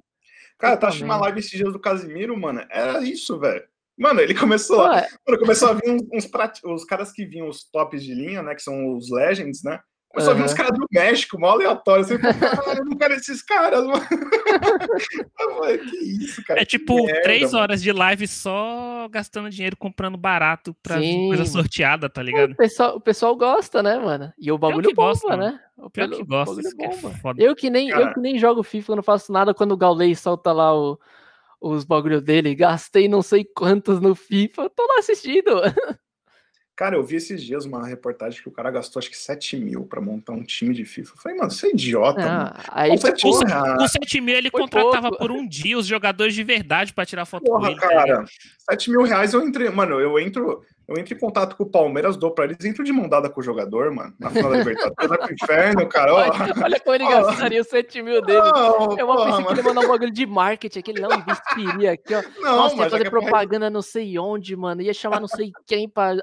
Cara, tá assistindo uma live esses dias do Casimiro, mano. Era isso, velho. Mano, ele começou, Pô, é... mano, começou a vir uns, uns prat... os caras que vinham os tops de linha, né? Que são os Legends, né? Começou uhum. a ver uns caras do México, mó aleatório. Assim, caralho, eu não quero esses caras, mano. que isso, cara. É tipo merda, três mano. horas de live só gastando dinheiro comprando barato pra Sim. coisa sorteada, tá ligado? O pessoal, o pessoal gosta, né, mano? E o bagulho bomba, gosta, né? O Pior que gosta, é eu, que nem, eu que nem jogo FIFA, não faço nada quando o Gaulei solta lá o, os bagulho dele. Gastei não sei quantos no FIFA, tô lá assistindo. Cara, eu vi esses dias uma reportagem que o cara gastou acho que 7 mil pra montar um time de FIFA. Eu falei, mano, você é idiota, ah, mano. Aí, Pô, 7 mil, com 7 mil ele contratava pouco. por um dia os jogadores de verdade pra tirar foto Porra, com ele. cara, 7 mil reais eu entrei. Mano, eu entro. Eu entro em contato com o Palmeiras, dou pra eles, entro de mão dada com o jogador, mano. Na final da Libertadores, vai pro inferno, cara. Olha, olha como ele gastaria os 7 mil dele. Não, eu vou pensar que ele mandar um bagulho de marketing, aquele não investiria aqui, ó. Não, Nossa, ia fazer é propaganda não sei onde, mano. Ia chamar não sei quem pra.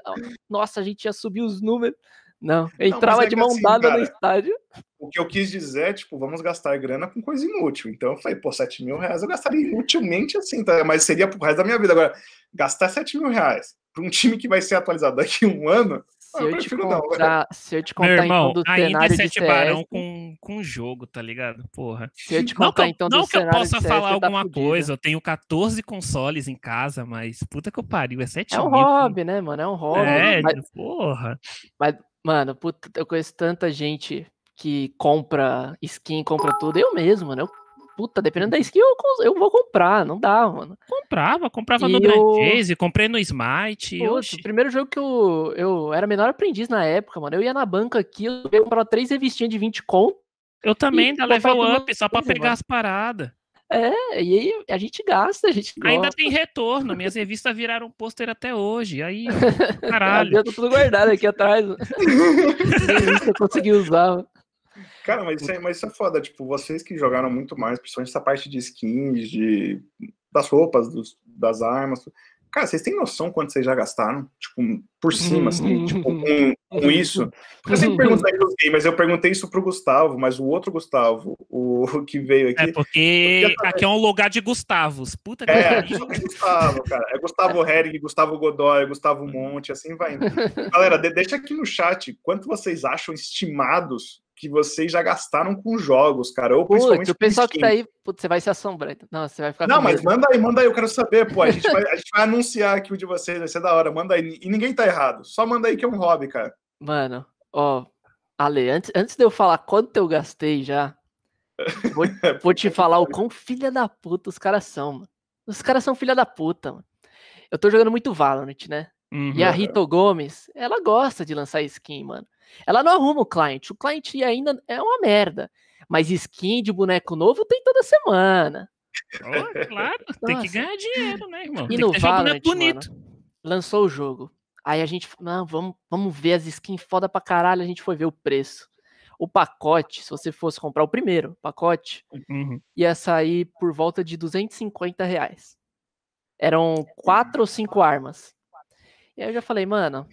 Nossa, a gente ia subir os números. Não, entrava não, é de mão assim, dada cara, no estádio. O que eu quis dizer é, tipo, vamos gastar grana com coisa inútil. Então eu falei, pô, 7 mil reais eu gastaria inutilmente assim, tá? Mas seria pro resto da minha vida. Agora, gastar 7 mil reais para um time que vai ser atualizado daqui a um ano. Se, eu, te contar, não, se eu te contar, Meu irmão, então, do ainda cenário é sete de barão com, com jogo, tá ligado? Porra. Se eu te contar, não, então, não que eu possa falar tá alguma tá coisa, eu tenho 14 consoles em casa, mas puta que eu pariu, é 7 É um mil, hobby, né, mano? É um hobby. É, mas, porra. Mas, mano, puta, eu conheço tanta gente que compra skin, compra tudo. Eu mesmo, mano. Eu puta, dependendo da skin, eu, eu vou comprar, não dá, mano. Comprava, comprava e no eu... comprei no Smite. O primeiro jogo que eu, eu era menor aprendiz na época, mano. Eu ia na banca aqui, eu comprava três revistinhas de 20 conto. Eu também, da Level Up, só pra pegar mano. as paradas. É, e aí a gente gasta, a gente gosta. Ainda tem retorno, minhas revistas viraram pôster até hoje. Aí, caralho. eu tô tudo guardado aqui atrás. Eu consegui usar. Cara, mas isso, é, mas isso é foda. Tipo, vocês que jogaram muito mais, principalmente essa parte de skins, de, das roupas, dos, das armas. Cara, vocês têm noção quanto vocês já gastaram? Tipo, por cima, assim, tipo, com, com isso? Eu sempre pergunto aí pros gamers, eu perguntei isso pro Gustavo, mas o outro Gustavo, o que veio aqui. É porque aqui é um lugar de Gustavos. Puta que É, só tem Gustavo, cara. É Gustavo Hering, Gustavo Godoy, Gustavo Monte, assim vai indo. Galera, de- deixa aqui no chat quanto vocês acham estimados que vocês já gastaram com jogos, cara. Ou Putz, principalmente o pessoal que tá aí, putz, você vai se assombrar. Não, você vai ficar Não, mas medo. manda aí, manda aí, eu quero saber, pô. A gente, vai, a gente vai anunciar aqui o de vocês, vai ser da hora. Manda aí. E ninguém tá errado. Só manda aí que é um hobby, cara. Mano, ó, Ale, antes, antes de eu falar quanto eu gastei já, vou, vou te falar o quão filha da puta os caras são, mano. Os caras são filha da puta, mano. Eu tô jogando muito Valorant, né? Uhum. E a Rito Gomes, ela gosta de lançar skin, mano. Ela não arruma o cliente. O cliente ainda é uma merda. Mas skin de boneco novo tem toda semana. Ó, claro, tem que Nossa. ganhar dinheiro, né, irmão? E no o Valorant, bonito. Lançou o jogo. Aí a gente, não, vamos, vamos ver as skins foda pra caralho. A gente foi ver o preço. O pacote, se você fosse comprar o primeiro pacote, Uhum. ia sair por volta de 250 reais. Eram quatro ou cinco armas. E aí eu já falei, mano,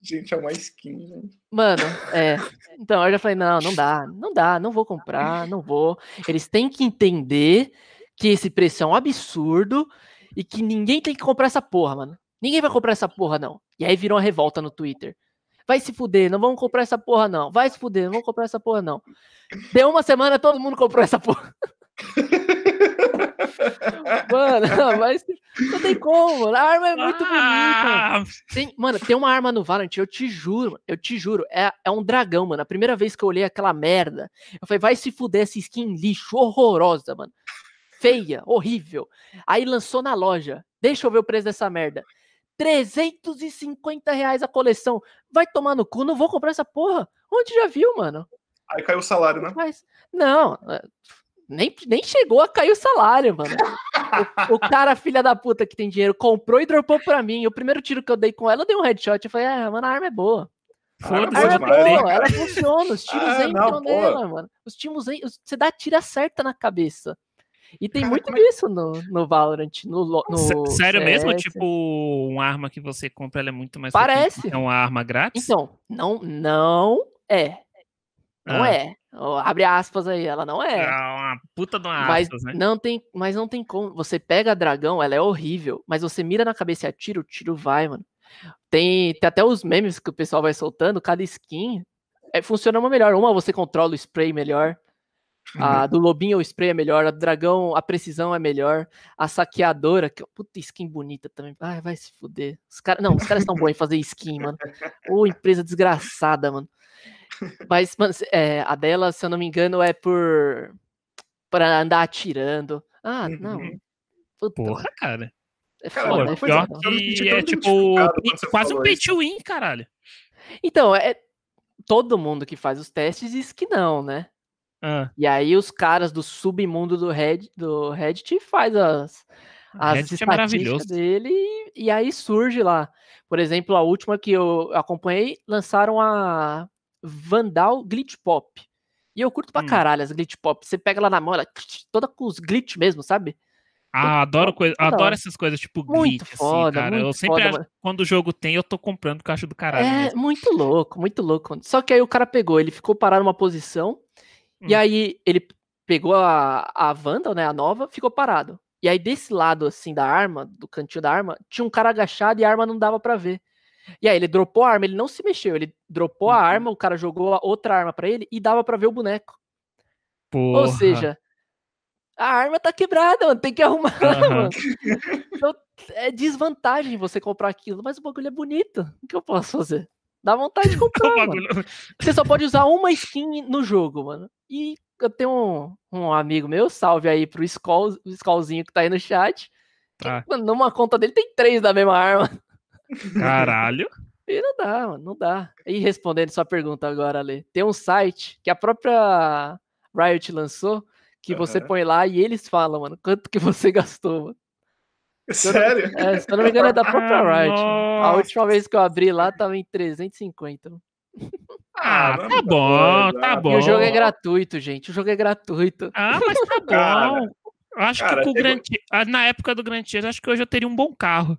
Gente, é uma skin, gente. Mano, é. Então, eu já falei, não, não dá, não dá, não vou comprar, não vou. Eles têm que entender que esse preço é um absurdo e que ninguém tem que comprar essa porra, mano. Ninguém vai comprar essa porra, não. E aí virou uma revolta no Twitter. Vai se fuder, não vamos comprar essa porra, não. Vai se fuder, não vamos comprar essa porra, não. Deu uma semana, todo mundo comprou essa porra. Mano, mas não tem como, mano. A arma é muito bonita. Ah, Tem- mano, tem uma arma no Valorant, eu te juro, eu te juro, é, é um dragão, mano. A primeira vez que eu olhei aquela merda, eu falei, vai se fuder essa skin lixo, horrorosa, mano. Feia, horrível. Aí lançou na loja. Deixa eu ver o preço dessa merda. 350 reais a coleção. Vai tomar no cu, não vou comprar essa porra. Onde já viu, mano? Aí caiu o salário, né? Mas, não, nem, nem chegou a cair o salário, mano. O, o cara, filha da puta que tem dinheiro, comprou e dropou pra mim. O primeiro tiro que eu dei com ela, eu dei um headshot. Eu falei, ah, mano, a arma é boa. A Foda-se, é cara? ela funciona. Os tiros Ah, entram não, nela, mano. Os tiros en- os- Você dá tira certa na cabeça. E tem Cara, muito como é- disso no, no Valorant, no, no Sé- Sério mesmo? CS. Tipo, uma arma que você compra ela é muito mais Parece. que uma arma grátis? Então, não, não é. Não Ah. é. Abre aspas aí, ela não é. Ah, uma puta de uma Mas aspas, né? não tem, mas não tem como. Você pega a dragão, ela é horrível, mas você mira na cabeça e atira, o tiro vai, mano. Tem, tem até os memes que o pessoal vai soltando, cada skin é, funciona uma melhor. Uma você controla o spray melhor. A do lobinho o spray é melhor, a do dragão a precisão é melhor, a saqueadora, que puta skin bonita também. Ai, vai se fuder. Os cara, não, os caras estão bons em fazer skin, mano. Ô, empresa desgraçada, mano. Mas, mano, é, a dela, se eu não me engano, é por para andar atirando. Ah, não. Uhum. Puta, Porra, cara. é Cara, foda, é Pior foda. Que é tipo quase um pay to win, caralho. Então, é todo mundo que faz os testes diz que não, né? Ah, E aí os caras do submundo do Reddit, do Reddit faz as, as Reddit é estatísticas maravilhoso. dele e, e aí surge lá. Por exemplo, a última que eu acompanhei, lançaram a Vandal Glitch Pop. E eu curto pra Hum. caralho as Glitch Pop. Você pega ela na mão, ela toda com os glitch mesmo, sabe? Ah, adoro, coisa, adoro essas coisas tipo Muito glitch, foda, assim, cara. eu muito sempre foda, acho, quando o jogo tem, eu tô comprando porque eu acho do caralho. É mesmo. muito louco, muito louco. Só que aí o cara pegou, ele ficou parado numa posição, e Hum. aí ele pegou a, a Vandal, né, a nova, ficou parado. E aí desse lado, assim, da arma, do cantinho da arma, tinha um cara agachado e a arma não dava pra ver. E aí ele dropou a arma, ele não se mexeu, ele dropou a Uhum. arma, o cara jogou outra arma pra ele e dava pra ver o boneco. Ou Porra. seja, a arma tá quebrada, mano, tem que arrumar, mano. Então, é desvantagem você comprar aquilo, mas o bagulho é bonito. O que eu posso fazer? Dá vontade de comprar, Você só pode usar uma skin no jogo, mano. E eu tenho um, um amigo meu, salve aí pro Skull, o Skullzinho que tá aí no chat. que, Tá. mano, numa conta dele tem três da mesma arma. Caralho. E não dá, mano, não dá. E respondendo sua pergunta agora, Ale, tem um site que a própria Riot lançou, que você Aham. põe lá e eles falam, mano, quanto que você gastou, mano. Sério? É, se eu não me engano, é da própria Ah, Riot. A última vez que eu abri lá tava em 350. mano. Ah, é tá bom, tá Ah, bom. E o jogo é gratuito, gente. O jogo é gratuito. Ah, mas tá Cara, bom. Eu acho cara, que com o chegou- Gran Ti- ah, na época do Gran Turismo, acho que hoje eu teria um bom carro.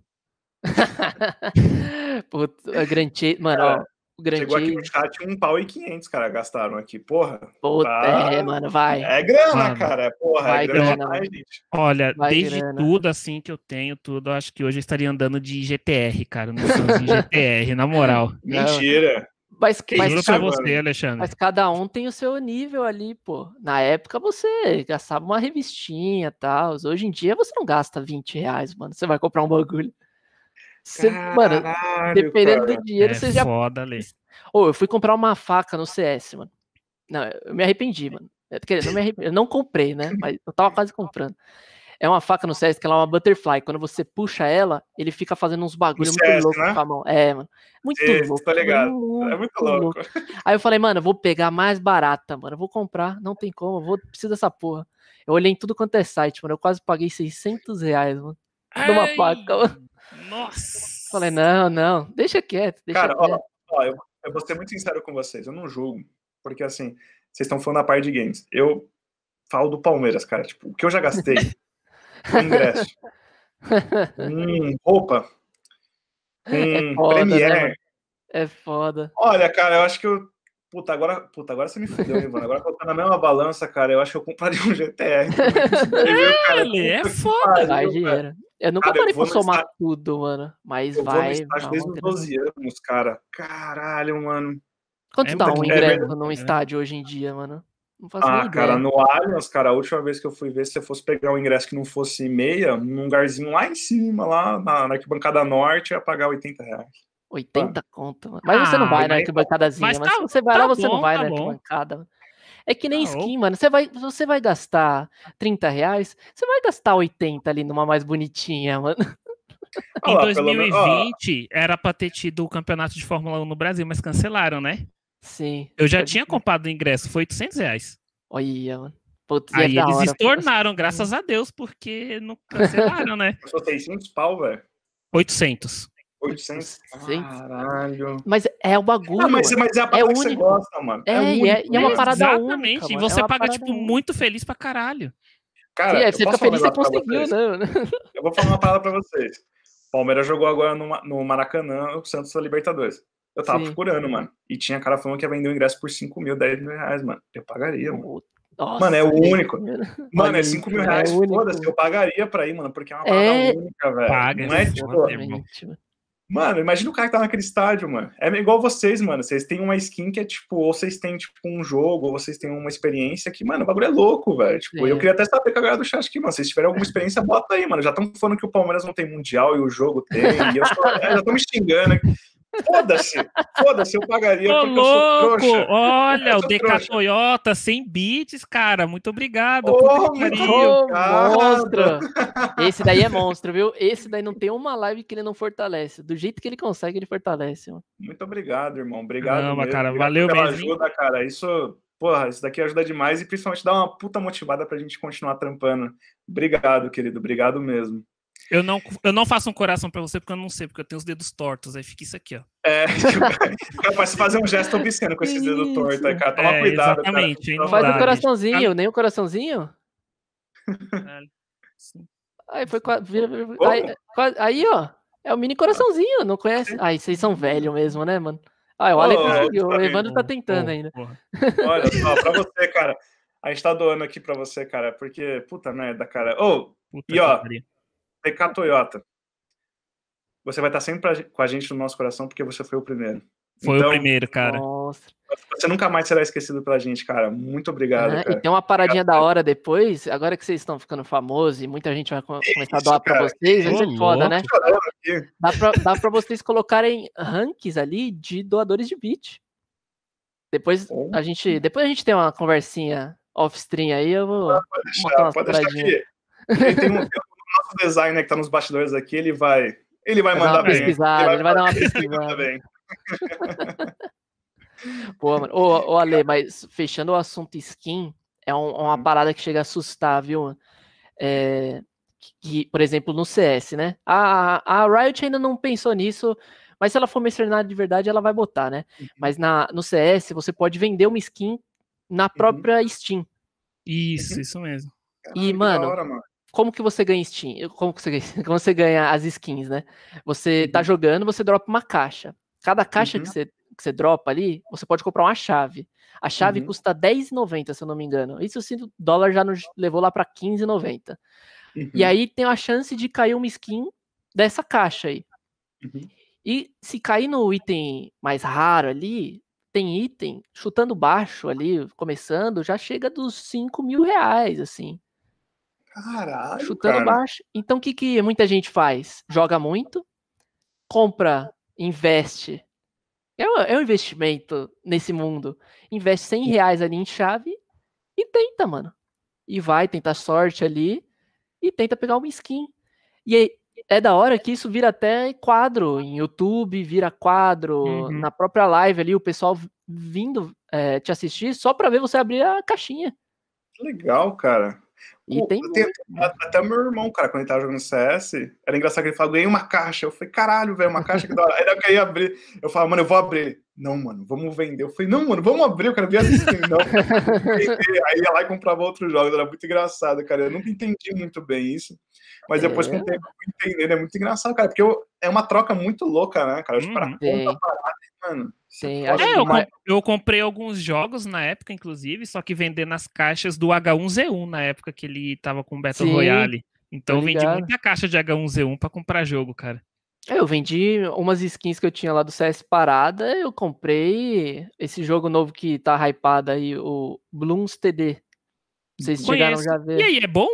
Puta, a Grand Chase, mano, ó, o Grand Chegou aqui no chat um pau e 500, cara, gastaram aqui. Porra. Puta, tá- é, mano, vai. É grana, Mano, cara. Porra, vai é grana, grana, gente. Olha, Vai desde grana. tudo assim que eu tenho, tudo, eu acho que hoje eu estaria andando de GTR, cara. No de GTR, na moral. Mentira. Mas, Que você, Alexandre. mas cada um tem o seu nível ali, pô. Na época você gastava uma revistinha e tal. Hoje em dia você não gasta 20 reais, mano. Você vai comprar um bagulho. Você, mano, dependendo cara. do dinheiro, é você já foda, Ale. Ô, eu fui comprar uma faca no CS, mano. Não, eu me arrependi, mano. É, Quer dizer, não me arrependi, eu não comprei, né? Mas eu tava quase comprando. É uma faca no CS que ela é uma butterfly. Quando você puxa ela, ele fica fazendo uns bagulho muito louco né? com a mão. É, mano. Muito Esse, louco. tô ligado. muito É muito louco. Aí eu falei, mano, eu vou pegar mais barata, mano. Eu vou comprar, não tem como, eu vou, preciso dessa porra. Eu olhei em tudo quanto é site, mano. Eu quase paguei 600 reais, mano. Numa Ai, faca, mano. Nossa. Falei, não, não, deixa quieto, deixa Cara, quieto. ó, ó, eu, eu vou ser muito sincero com vocês. Eu não julgo. Porque, assim, vocês estão falando da parte de games. Eu falo do Palmeiras, cara. Tipo, o que eu já gastei com ingresso, com roupa, com É foda, né, Premiere. É foda. Olha, cara, eu acho que eu. Puta, agora, puta, agora você me fudeu, hein, mano? Agora colocando na mesma balança, cara, eu acho que eu compraria um GTR. Ele é foda. Vai Pariu, dinheiro. Eu nunca Cara, eu parei vou pra somar tudo, mano. Mas Eu vou vai. estágio vai desde os grana. 12 anos, cara. Caralho, mano. Quanto É tá muito um ingresso né? num É. estádio hoje em dia, mano? Não faço Ah, cara, no Allianz, cara, a última vez que eu fui ver, se eu fosse pegar um ingresso que não fosse meia, num lugarzinho lá em cima, lá na, na arquibancada norte, eu ia pagar 80 reais. 80 conto, mano. Mas você não Ah, vai na mas- arquibancadazinha. mas Mas, tá- se você vai tá lá, você não bom, vai tá na bom. arquibancada. mano. É que nem Tá skin, mano. Você vai, você vai gastar 30 reais, você vai gastar 80 ali numa mais bonitinha, mano. Em menos- ó, 2020 era pra ter tido o campeonato de Fórmula 1 no Brasil, mas cancelaram, né? Sim. Eu já tinha comprado o ingresso, foi 800 reais. Olha, mano. Putz, e é Aí eles hora, estornaram, graças a Deus, porque não cancelaram, né? Custou 600 pau, velho. 800. 800. 800. Caralho. Mas é o bagulho. Ah, mas, mas é a parada que você único. gosta, mano. É, e é- único, e é uma parada Exatamente. única, e mano. você É paga, tipo, única. muito feliz pra caralho. Cara, Sim, é, você fica feliz que você conseguiu, né? Eu vou falar uma parada pra vocês. Palmeiras jogou agora no, no Maracanã, o Santos da Libertadores. Eu tava Sim. procurando, mano. E tinha cara falando que ia vender o ingresso por 5 mil, 10 mil reais, mano. Eu pagaria, mano. Nossa, Mano, é o gente, único. mano. É isso, 5 mil é reais, foda-se, eu pagaria pra ir, mano, porque é uma parada É. única, velho. Paga, Não é tipo. Mano. Imagina o cara que tá naquele estádio, mano. É igual vocês, mano. Vocês têm uma skin que é tipo, ou vocês têm, tipo, um jogo, ou vocês têm uma experiência que, mano, o bagulho é louco, velho. Tipo, É. eu queria até saber com a galera do chat aqui, mano. Se vocês tiverem alguma experiência, bota aí, mano. Já estão falando que o Palmeiras não tem mundial e o jogo tem. E eu sou, é, já estão me xingando aqui. Foda-se, foda-se, eu pagaria Ô, porque eu sou louco! trouxa. Olha, Eu o DK trouxa. Toyota, 100 bits, cara. Muito obrigado. Ô, muito Obrigado. monstro! Esse daí é monstro, viu? Esse daí não tem uma live que ele não fortalece. Do jeito que ele consegue, ele fortalece. Mano. Muito obrigado, irmão. Obrigado. Caramba, cara, Obrigado valeu pela mesmo, ajuda, cara. Isso, porra, isso daqui ajuda demais e principalmente dá uma puta motivada pra gente continuar trampando. Obrigado, querido. Obrigado mesmo. Eu não, eu não faço um coração pra você porque eu não sei, porque eu tenho os dedos tortos. Aí fica isso aqui, ó. É, capaz de fazer um gesto obsceno com esses dedos tortos aí, cara. Toma É, cuidado, exatamente, cara. não Faz um coraçãozinho, bicho. nem um coraçãozinho. Sim. Aí foi aí, aí, ó. É o mini coraçãozinho, não conhece? Ai, vocês são velhos mesmo, né, mano? Ah, o Ale Ô, conseguiu, o Evandro tá tentando ainda. porra. Olha só, pra você, cara. A gente tá doando aqui pra você, cara, porque, puta merda, cara. Ô, Puta E, ó, pariu. TK Toyota. Você vai estar sempre com a gente no nosso coração porque você foi o primeiro. Foi Então, o primeiro, cara. Nossa. Você nunca mais será esquecido pela gente, cara. Muito obrigado, Ah, e cara. tem uma paradinha da hora depois, agora que vocês estão ficando famosos e muita gente vai co- começar a Isso, doar pra cara. vocês, vai ser foda, né? Dá pra, dá pra vocês colocarem ranks ali de doadores de bit. Depois Bom. a gente, depois a gente tem uma conversinha off-stream aí, eu vou Pode botar deixar, umas pode deixar paradinhas. tem, um, tem um nosso designer que tá nos bastidores aqui, ele vai. Ele vai Vai dar mandar uma bem. pesquisada, ele vai dar uma ele vai pesquisada. bem. Pô, mano. Ô, ô, Ale, mas fechando o assunto skin, é um- uma Hum. parada que chega a assustar, viu? É, que, por exemplo, no CS, né? A, a Riot ainda não pensou nisso, mas se ela for mercenária de verdade, ela vai botar, né? Uhum. Mas na, no CS, você pode vender uma skin na própria Steam. Isso, isso mesmo. Que da mano, hora, mano. Como que você ganha Steam? Como que você ganha, como você ganha as skins, né? Você tá Uhum. jogando, você dropa uma caixa. Cada caixa Uhum. que, você, que você dropa ali, você pode comprar uma chave. A chave Uhum. custa R$10,90, se eu não me engano. Isso sim, o dólar já nos levou lá para R$15,90. Uhum. E aí tem a chance de cair uma skin dessa caixa aí. Uhum. E se cair no item mais raro ali, tem item chutando baixo ali, começando, já chega dos 5 mil reais, assim, Caralho, chutando cara. baixo. Então o que, que muita gente faz? Joga muito, compra, investe. É um, é um investimento nesse mundo. Investe 100 reais ali em chave e tenta, mano. E vai, tenta sorte ali e tenta pegar uma skin. E aí, é da hora que isso vira até quadro em YouTube, vira quadro Uhum. na própria live ali, o pessoal vindo é, te assistir só pra ver você abrir a caixinha. Legal, cara. E O- tem tenho- a- Até meu irmão, cara, quando ele tava jogando CS, era engraçado que ele falava, ganhei uma caixa. Eu falei, caralho, velho, uma caixa que da hora. Aí eu ia abrir. Eu falava, mano, eu vou abrir. Não, mano, vamos vender. Eu falei, não, mano, vamos abrir, eu quero ver as skins. Não. Aí ia lá e comprava outros jogos. Era muito engraçado, cara. Eu nunca entendi muito bem isso. Mas depois, com É. o tempo, eu fui entendendo. É muito engraçado, cara, porque eu- é uma troca muito louca, né, cara? Parada, mano. Acho É, que eu, o mais- com- eu comprei alguns jogos na época, inclusive, só que vendendo as caixas do H1Z1 na época que ele tava com Battle Sim, Royale. Então vendi muita caixa de H1Z1 pra comprar jogo, cara. É, Eu vendi umas skins que eu tinha lá do CS parada, eu comprei esse jogo novo que tá hypado aí, o Blooms TD. Vocês chegaram Conheço. já a ver? E aí, é bom?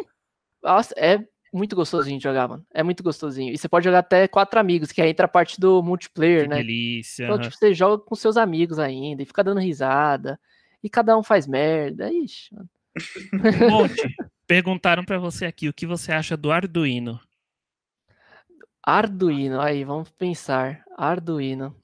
Nossa, é muito gostosinho de jogar, mano. É muito gostosinho. E você pode jogar até quatro amigos, que aí entra a parte do multiplayer, Que né? delícia. Então, tipo, você joga com seus amigos ainda e fica dando risada. E cada um faz merda. Ixi, mano. Monte, perguntaram pra você aqui o que você acha do Arduino. Arduino, aí, vamos pensar. Arduino.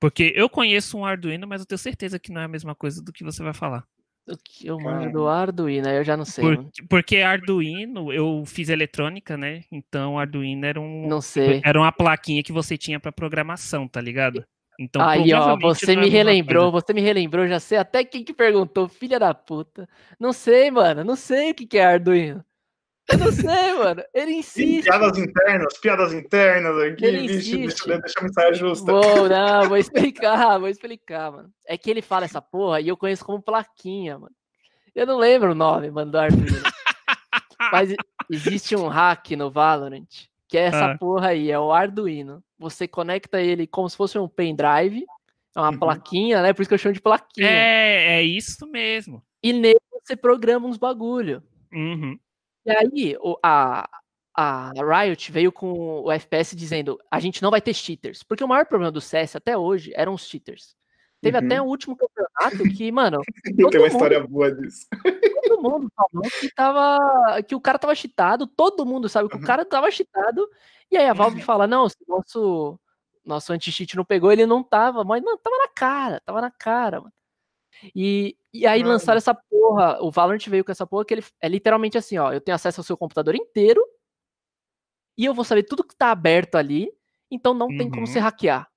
Porque eu conheço um Arduino, mas eu tenho certeza que não é a mesma coisa do que você vai falar. O que eu manjo do Arduino, aí eu já não sei, Por- mano. porque Arduino, eu fiz eletrônica, né? Então Arduino era um Não sei. era uma plaquinha que você tinha pra programação, tá ligado? Então Aí, ó, você é me relembrou, coisa. você me relembrou, já sei até quem que perguntou, filha da puta. Não sei, mano, não sei o que que é Arduino. Eu não sei, mano. Ele insiste. Piadas internas, piadas internas aqui, Ele bicho, insiste. deixa, deixa eu me sair justa. Vou, não, vou explicar, vou explicar, mano. É que ele fala essa porra e eu conheço como plaquinha, mano. Eu não lembro o nome, mano, do Arduino. Mas e- existe um hack no Valorant, que é essa Ah. porra aí, é o Arduino. Você conecta ele como se fosse um pendrive, é uma Uhum. plaquinha, né? Por isso que eu chamo de plaquinha. É, é isso mesmo. E nele você programa uns bagulho. Uhum. E aí, o- a, a Riot veio com o FPS dizendo: a gente não vai ter cheaters. Porque o maior problema do CS até hoje eram os cheaters. Teve Uhum. até o último campeonato que, mano, tenho uma mundo- história boa disso. todo mundo falou que tava. que o cara tava cheatado, todo mundo sabe que Uhum. o cara tava cheatado. E aí a Valve fala: não, se nosso, nosso anti-cheat não pegou, ele não tava. Mas, mano, tava na cara, tava na cara, mano. E, e aí Mano. lançaram essa porra. O Valorant veio com essa porra que ele é literalmente assim: ó, eu tenho acesso ao seu computador inteiro e eu vou saber tudo que tá aberto ali, então não tem como Uhum. você hackear.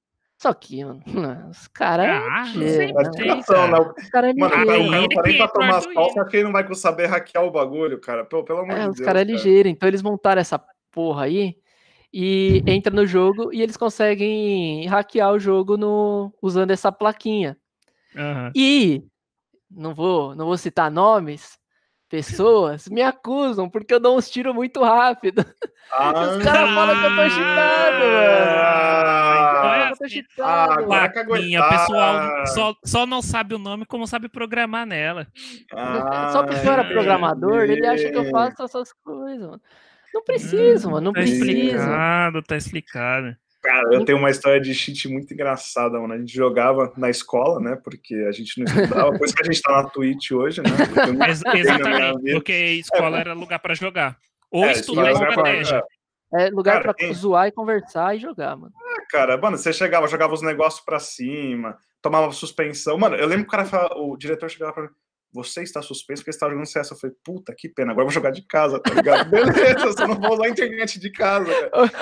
Só que, mano, os caras. Ah, não ligeiro, sei, né? Explicação, cara. né? Os caras é Mano, cara, o cara ligeiro. não tá nem pra tomar as calças, quem não vai saber hackear o bagulho, cara? Pelo, pelo amor É, de os Deus. caras é cara. ligeiro, então eles montaram essa porra aí e entra no jogo e eles conseguem hackear o jogo no, usando essa plaquinha. Aham. E não vou, não vou citar nomes, pessoas me acusam porque eu dou uns tiros muito rápido. Ah, Os caras falam que eu tô cheatado, Ah, Eu tô ah, cheatado. o aguentar. pessoal só, só não sabe o nome como sabe programar nela. Só porque eu era Ah, programador, ele acha que eu faço essas coisas, mano. Não preciso, mano, não Tá preciso. explicado, tá explicado. Cara, eu tenho uma história de cheat muito engraçada, mano. A gente jogava na escola, né? Porque a gente não estudava. Por isso que a gente tá na Twitch hoje, né? Exatamente, porque escola era lugar pra jogar. Ou É, estudar pra- estratégia. É lugar Cara, pra tem- zoar e conversar e jogar, mano. Cara, mano, você chegava, jogava os negócios pra cima, tomava suspensão. Mano, eu lembro que o cara falava, o diretor chegava pra mim, você está suspenso porque você está jogando CS. Eu falei, puta, que pena, agora eu vou jogar de casa, tá ligado? Beleza, eu só não vou usar a internet de casa.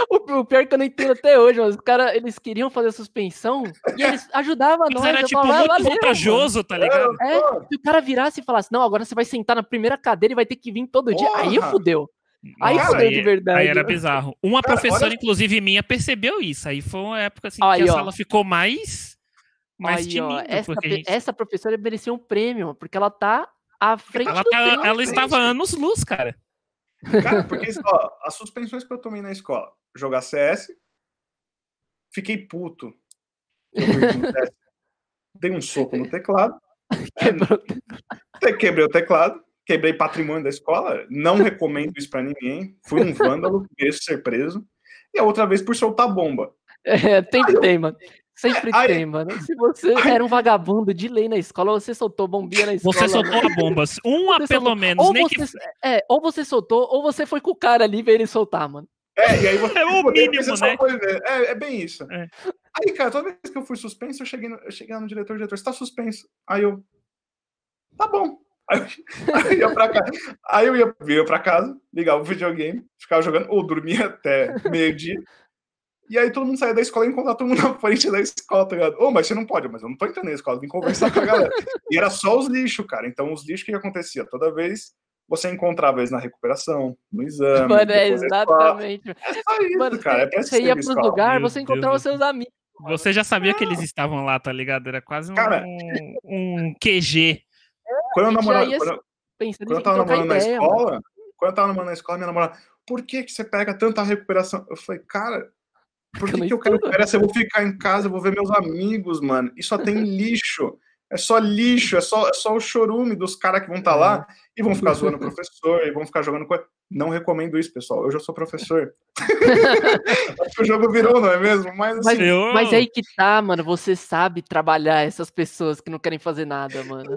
O, o pior é que eu não entendo até hoje, mas os caras, eles queriam fazer suspensão e eles ajudavam Mas nós. era tipo falava, "Ah, muito valeu, vantajoso, tá ligado? mano." É, se o cara virasse e falasse, não, agora você vai sentar na primeira cadeira e vai ter que vir todo dia, aí Porra! fudeu. Aí Nossa, fodeu de verdade. Aí era bizarro. Uma Cara, professora, olha- inclusive, minha, percebeu isso. Aí foi uma época assim Aí, que a ó. sala ficou mais. Mais Aí, ó, essa, gente- essa professora merecia um prêmio, porque ela tá à frente ela, do tá- tempo. ela estava anos luz, cara. Cara, porque ó, as suspensões que eu tomei na escola, jogar CS, fiquei puto. Um teste, Dei um soco no teclado, Quebrou- te- quebrei o teclado, quebrei patrimônio da escola. Não recomendo isso pra ninguém. Fui um vândalo, mereço ser preso. E a outra vez por soltar bomba. É, tem, mano. Sempre Aí- tem, mano. Se você era um vagabundo de lei na escola, você soltou bombinha na escola. Você soltou mano. a bomba. Uma, Você pelo soltou- menos. Ou nem você, que. é, ou você soltou, ou você foi com o cara ali ver ele soltar, mano. É, e aí você É o mínimo, né? ver. É, é bem isso. É. Aí, cara, toda vez que eu fui suspenso, eu cheguei no, eu cheguei lá no diretor, diretor, você tá suspenso. Aí eu, tá bom. Aí eu, aí eu ia pra casa. Aí eu ia, ia pra casa, ligava o videogame, ficava jogando, ou dormia até meio-dia. E aí todo mundo saía da escola e encontrava todo mundo na frente da escola, tá ligado? Ô, mas você não pode, mas eu não tô entrando na escola, eu vim conversar com a galera. E era só os lixos, cara. Então, os lixos, o que acontecia? Toda vez você encontrava eles na recuperação, no exame. Mano, é escola. exatamente. É só isso, Mano, cara. É pra você ia pros escola. lugares, você Deus encontrava do seus amigos. Você já sabia que eles estavam lá, tá ligado? Era quase um, Cara, um QG. Quando eu já namorava, quando, eu- quando eu em tava namorando na ideia, mano. escola, quando eu tava namorando na escola, minha namorada, por que que você pega tanta recuperação? Eu falei, cara, por Porque eu que, que eu quero férias eu vou ficar em casa, eu vou ver meus amigos, mano? E só tem lixo. É só lixo, é só, é só o chorume dos caras que vão estar lá e vão ficar zoando o professor e vão ficar jogando coisa. Não recomendo isso, pessoal. Eu já sou professor. Acho que o jogo virou, não é mesmo? Mas assim, Mas, Eu- mas aí que tá, mano. Você sabe trabalhar essas pessoas que não querem fazer nada, mano.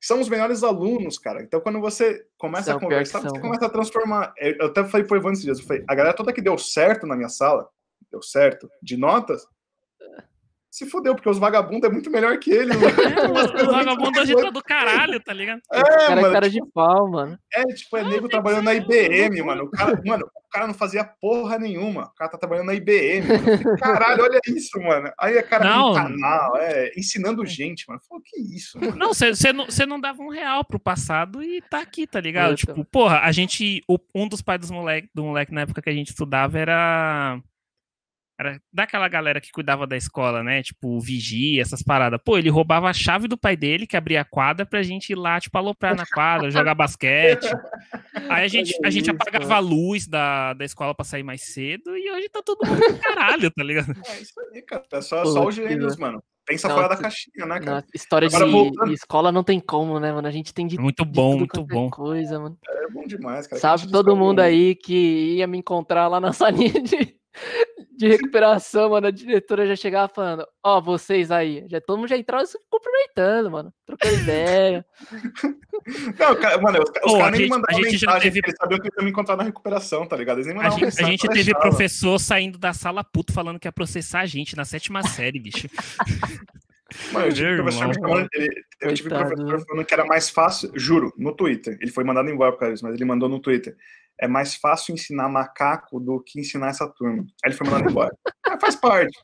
São os melhores alunos, cara. Então, quando você começa São, a conversar, você começa a transformar. Eu eu até falei pro Ivan esses dias, eu falei, a galera toda que deu certo na minha sala, deu certo, de notas, se fodeu, porque os vagabundos é muito melhor que eles. mano. Umas O coisas muito vagabundo hoje tá do caralho, tá ligado? É, cara é mano, cara tipo, de pau, mano. é, tipo, é nego tem trabalhando na IBM, mano. O cara, mano, o cara não fazia porra nenhuma. O cara tá trabalhando na IBM, mano. Caralho, olha isso, mano. Aí é cara Não. canal, é, ensinando gente, mano. Falou, que isso, mano. Não, você não, cê não dava um real pro passado e tá aqui, tá ligado? Tipo, porra, a gente. o- um dos pais dos moleque, do moleque na época que a gente estudava era. Era daquela galera que cuidava da escola, né? Tipo, vigia, essas paradas. Pô, ele roubava a chave do pai dele, que abria a quadra, pra gente ir lá, tipo, aloprar na quadra, jogar basquete. Aí a gente, a gente apagava a luz da, da escola pra sair mais cedo e hoje tá todo mundo do caralho, tá ligado? É isso aí, cara. É só, só os gênios, mano. Pensa fora da caixinha, né, cara? Na história Agora, de, voltando- de escola não tem como, né, mano? A gente tem de, Muito de bom, tudo muito é bom. coisa, mano. É bom demais, cara. Sabe todo mundo aí que ia me encontrar lá na salinha de, de recuperação, mano. A diretora já chegava falando, ó, vocês aí. Já, todo mundo já entrava se cumprimentando, mano. Trocando ideia. Não, cara, mano, os, os caras nem gente- mandavam a gente já teve- eles sabiam que eu ia me encontrar na recuperação, tá ligado? Eles nem A gente, a gente teve deixava. professor saindo da sala puto falando que ia processar a gente na sétima série, bicho. Mano, eu tive Meu professor me irmão. chamando, ele- eu tive professor falando que era mais fácil, juro, no Twitter. Ele foi mandado embora por causa disso, mas ele mandou no Twitter. É mais fácil ensinar macaco do que ensinar essa turma. Aí ele foi mandado embora. Ah, faz parte.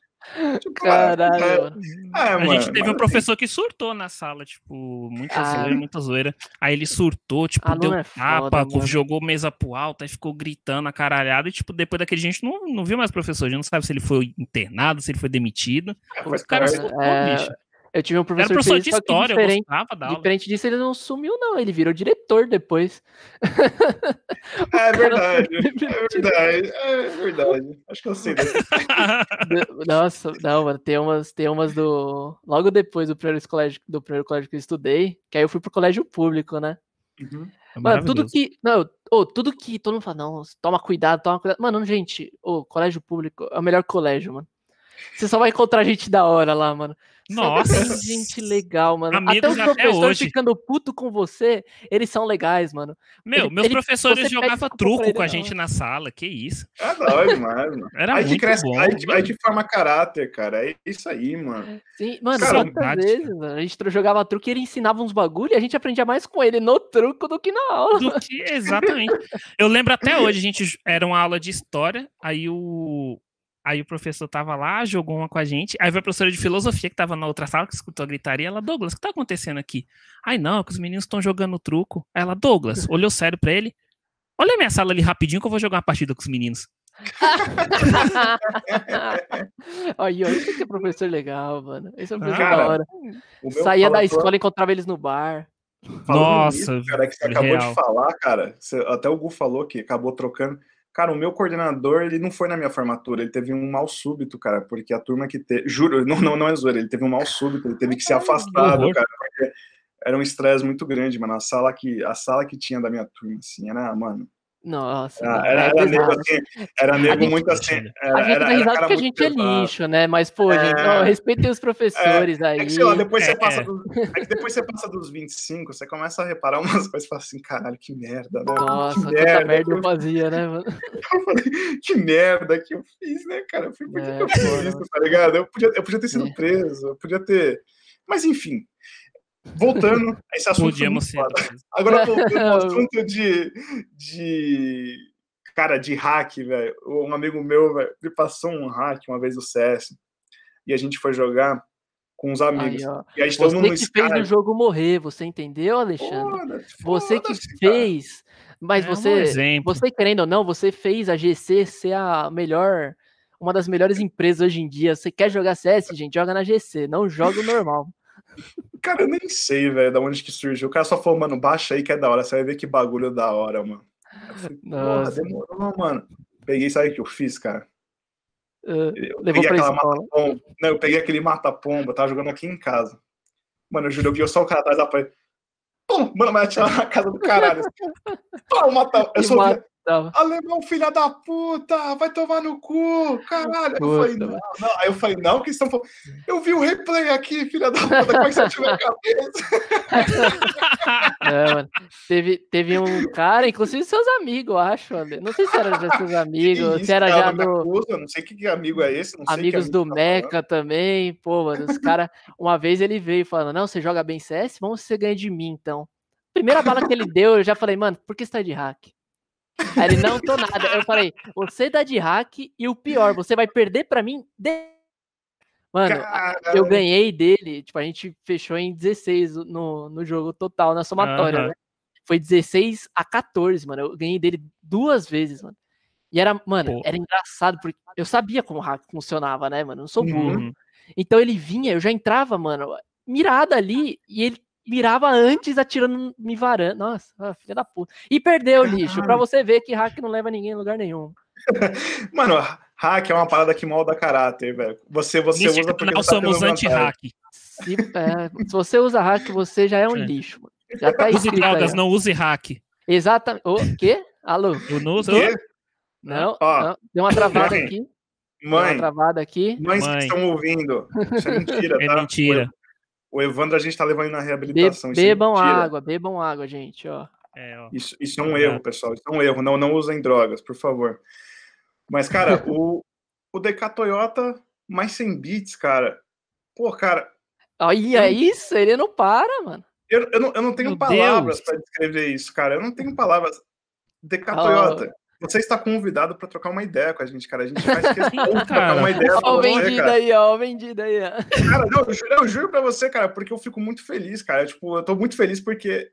Tipo, Caralho, é, mano. é, a mano, gente teve mas um professor que surtou na sala, tipo, muita Ah. zoeira, muita zoeira. Aí ele surtou, tipo, Aluno deu é tapa, foda, jogou mesa pro alto, aí ficou gritando a caralhada. E, tipo, depois daquele gente não, não viu mais professor. A gente não sabe se ele foi internado, se ele foi demitido. faz O cara surtou, É, bicho. Eu tive um Era professor, professor que de história, eu diferente, gostava da aula. diferente disso, ele não sumiu, não. Ele virou diretor depois. É verdade, é verdade, é verdade. Acho que eu sei dessa. Nossa, não, mano, tem umas, tem umas do. Logo depois do primeiro colégio, do primeiro colégio que eu estudei, que aí eu fui pro colégio público, né? Uhum. É Mano, tudo que. Não, ô, tudo que todo mundo fala, não, toma cuidado, toma cuidado. Mano, gente, o colégio público é o melhor colégio, mano. Você só vai encontrar gente da hora lá, mano. Só Nossa. tem gente legal, mano. até Amigos os até professores hoje. ficando puto com você, eles são legais, mano. Meu, ele- meus ele- professores jogavam truco ele, com a não. gente na sala, que isso. É nóis demais, mano. Era Aí muito cresce, bom. aí, que- aí forma caráter, cara. É isso aí, mano. Sim, mano, Cara, quantas vezes mano, a gente jogava truque e ele ensinava uns bagulho e a gente aprendia mais com ele no truco do que na aula. Do que, exatamente. Eu lembro até hoje, a gente era uma aula de história, aí o aí o professor tava lá, jogou uma com a gente, aí veio a professora de filosofia que tava na outra sala, que escutou a gritaria, ela, Douglas, o que tá acontecendo aqui? Ai, não, é que os meninos estão jogando truco. Aí ela, Douglas, olhou sério pra ele, Olha a minha sala ali rapidinho que eu vou jogar uma partida com os meninos. Olha, isso que é professor legal, mano. Esse é um professor Cara, da hora. O meu Saía da escola e encontrava eles no bar. falando Nossa, nisso, cara, que você real. acabou de falar, cara. você- até o Gu falou que acabou trocando. Cara, o meu coordenador, ele não foi na minha formatura, ele teve um mal súbito, cara, porque a turma que teve. Juro, não, não, não é zoeira, ele teve um mal súbito, ele teve que ser afastado, cara, porque era um estresse muito grande, mano. A sala que, a sala que tinha da minha turma, assim, era, mano. Nossa, Era, mano, era, é era nego assim, era nego gente- muito assim. Era, A gente era, dá risada cara porque a gente é pesado. lixo, né? Mas, pô, É. gente, ó, respeitem os professores É aí. que, sei lá, depois você É, passa é. dos, é que depois você passa dos 25, você começa a reparar umas coisas e fala assim, caralho, que merda, né? Nossa, que quanta merda, merda eu fazia, né, mano? Eu falei, que merda que eu fiz, né, cara? Eu falei, por que, É, que eu fiz isso, tá ligado? Eu podia, eu podia ter sido É. preso, eu podia ter. Mas enfim, voltando a esse assunto. Podíamos muito ser. foda. Agora voltando ao assunto de. de cara, de hack, velho. Um amigo meu, velho, me passou um hack uma vez do CS. E a gente foi jogar com os amigos. Aí, e a gente todo Você mundo no que fez o jogo morrer, você entendeu, Alexandre? Foda-se, Você que cara. fez. Mas É um você, exemplo. você querendo ou não, você fez a GC ser a melhor, uma das melhores empresas hoje em dia. Você quer jogar CS, gente, joga na GC, não joga o normal. Cara, eu nem sei, velho, da onde que surgiu. O cara só falou, mano, baixa aí que é da hora. Você vai ver que bagulho da hora, mano. Falei, porra, demorou, mano. Peguei, sabe o que eu fiz, cara? Uh, Eu levou peguei pra mata-pomba. Não, eu peguei aquele mata-pomba, tava jogando aqui em casa. Mano, eu juro, eu vi só o cara atrás da parede. Pum, mano, mas atirar na casa do caralho. Toma, mata. Eu só vi, matava. alemão, filha da puta, vai tomar no cu, caralho. Eu falei, Puta, não, não. Aí eu falei, não, que estão falando. Eu vi o replay aqui, filha da puta, como é que você tiver a cabeça? É, mano. Teve, teve um cara, inclusive seus amigos, eu acho, Ale. Não sei se era já seus amigos, Que se era cara, já do acusa, não sei que, amigo é esse, não amigos amigo do tá falando. Mecha também. Pô, mano, os caras. Uma vez ele veio falando: Não, você joga bem CS? Vamos você ganha de mim, então. Primeira bala que ele deu, eu já falei, mano, por que você tá de hack? Aí ele, não tô nada. Eu falei, você tá de hack e o pior, você vai perder pra mim. de-" Mano, Caralho. eu ganhei dele, tipo, a gente fechou em 16 no, no jogo total, na somatória, Aham. né? Foi 16 a 14, mano. Eu ganhei dele duas vezes, mano. E era, mano, Pô. era engraçado, porque eu sabia como o hack funcionava, né, mano? Eu não sou burro. Uhum. Então ele vinha, eu já entrava, mano, mirado ali, e ele mirava antes, atirando, me varando. Nossa, ah, filha da puta. E perdeu, lixo, pra você ver que hack não leva ninguém em lugar nenhum. Mano, hack é uma parada que molda caráter, velho. Você, você Nesse usa porque você tá somos anti-hack. Se, é, se você usa hack, você já é um É. lixo, mano. Já tá Use drogas, aí, não use hack. Exatamente. O quê? Alô? Eu não uso. Quê? Não, Ó, não. Deu uma travada mãe, aqui. Deu uma Mãe, travada aqui. mães Mãe. que estão ouvindo, isso é mentira, É tá? mentira. O Evandro a gente tá levando na Be- reabilitação. isso é bebam mentira. água, bebam água, gente, ó. É, ó. Isso, isso é um É. erro, pessoal. Isso é um erro. Não, não usem drogas, por favor. Mas, cara, o, o DK Toyota mais 100 bits, cara. Pô, cara, Olha isso, ele não para, mano. eu, eu, não, eu não tenho Meu palavras para descrever isso, cara. Eu não tenho palavras. DK Ah. Toyota, você está convidado para trocar uma ideia com a gente, cara. A gente faz questão de trocar uma ideia com Ó, o você, vendido cara. aí, ó, o vendido aí, ó. Cara, não, eu, juro, eu juro pra você, cara, porque eu fico muito feliz, cara. Tipo, eu tô muito feliz porque.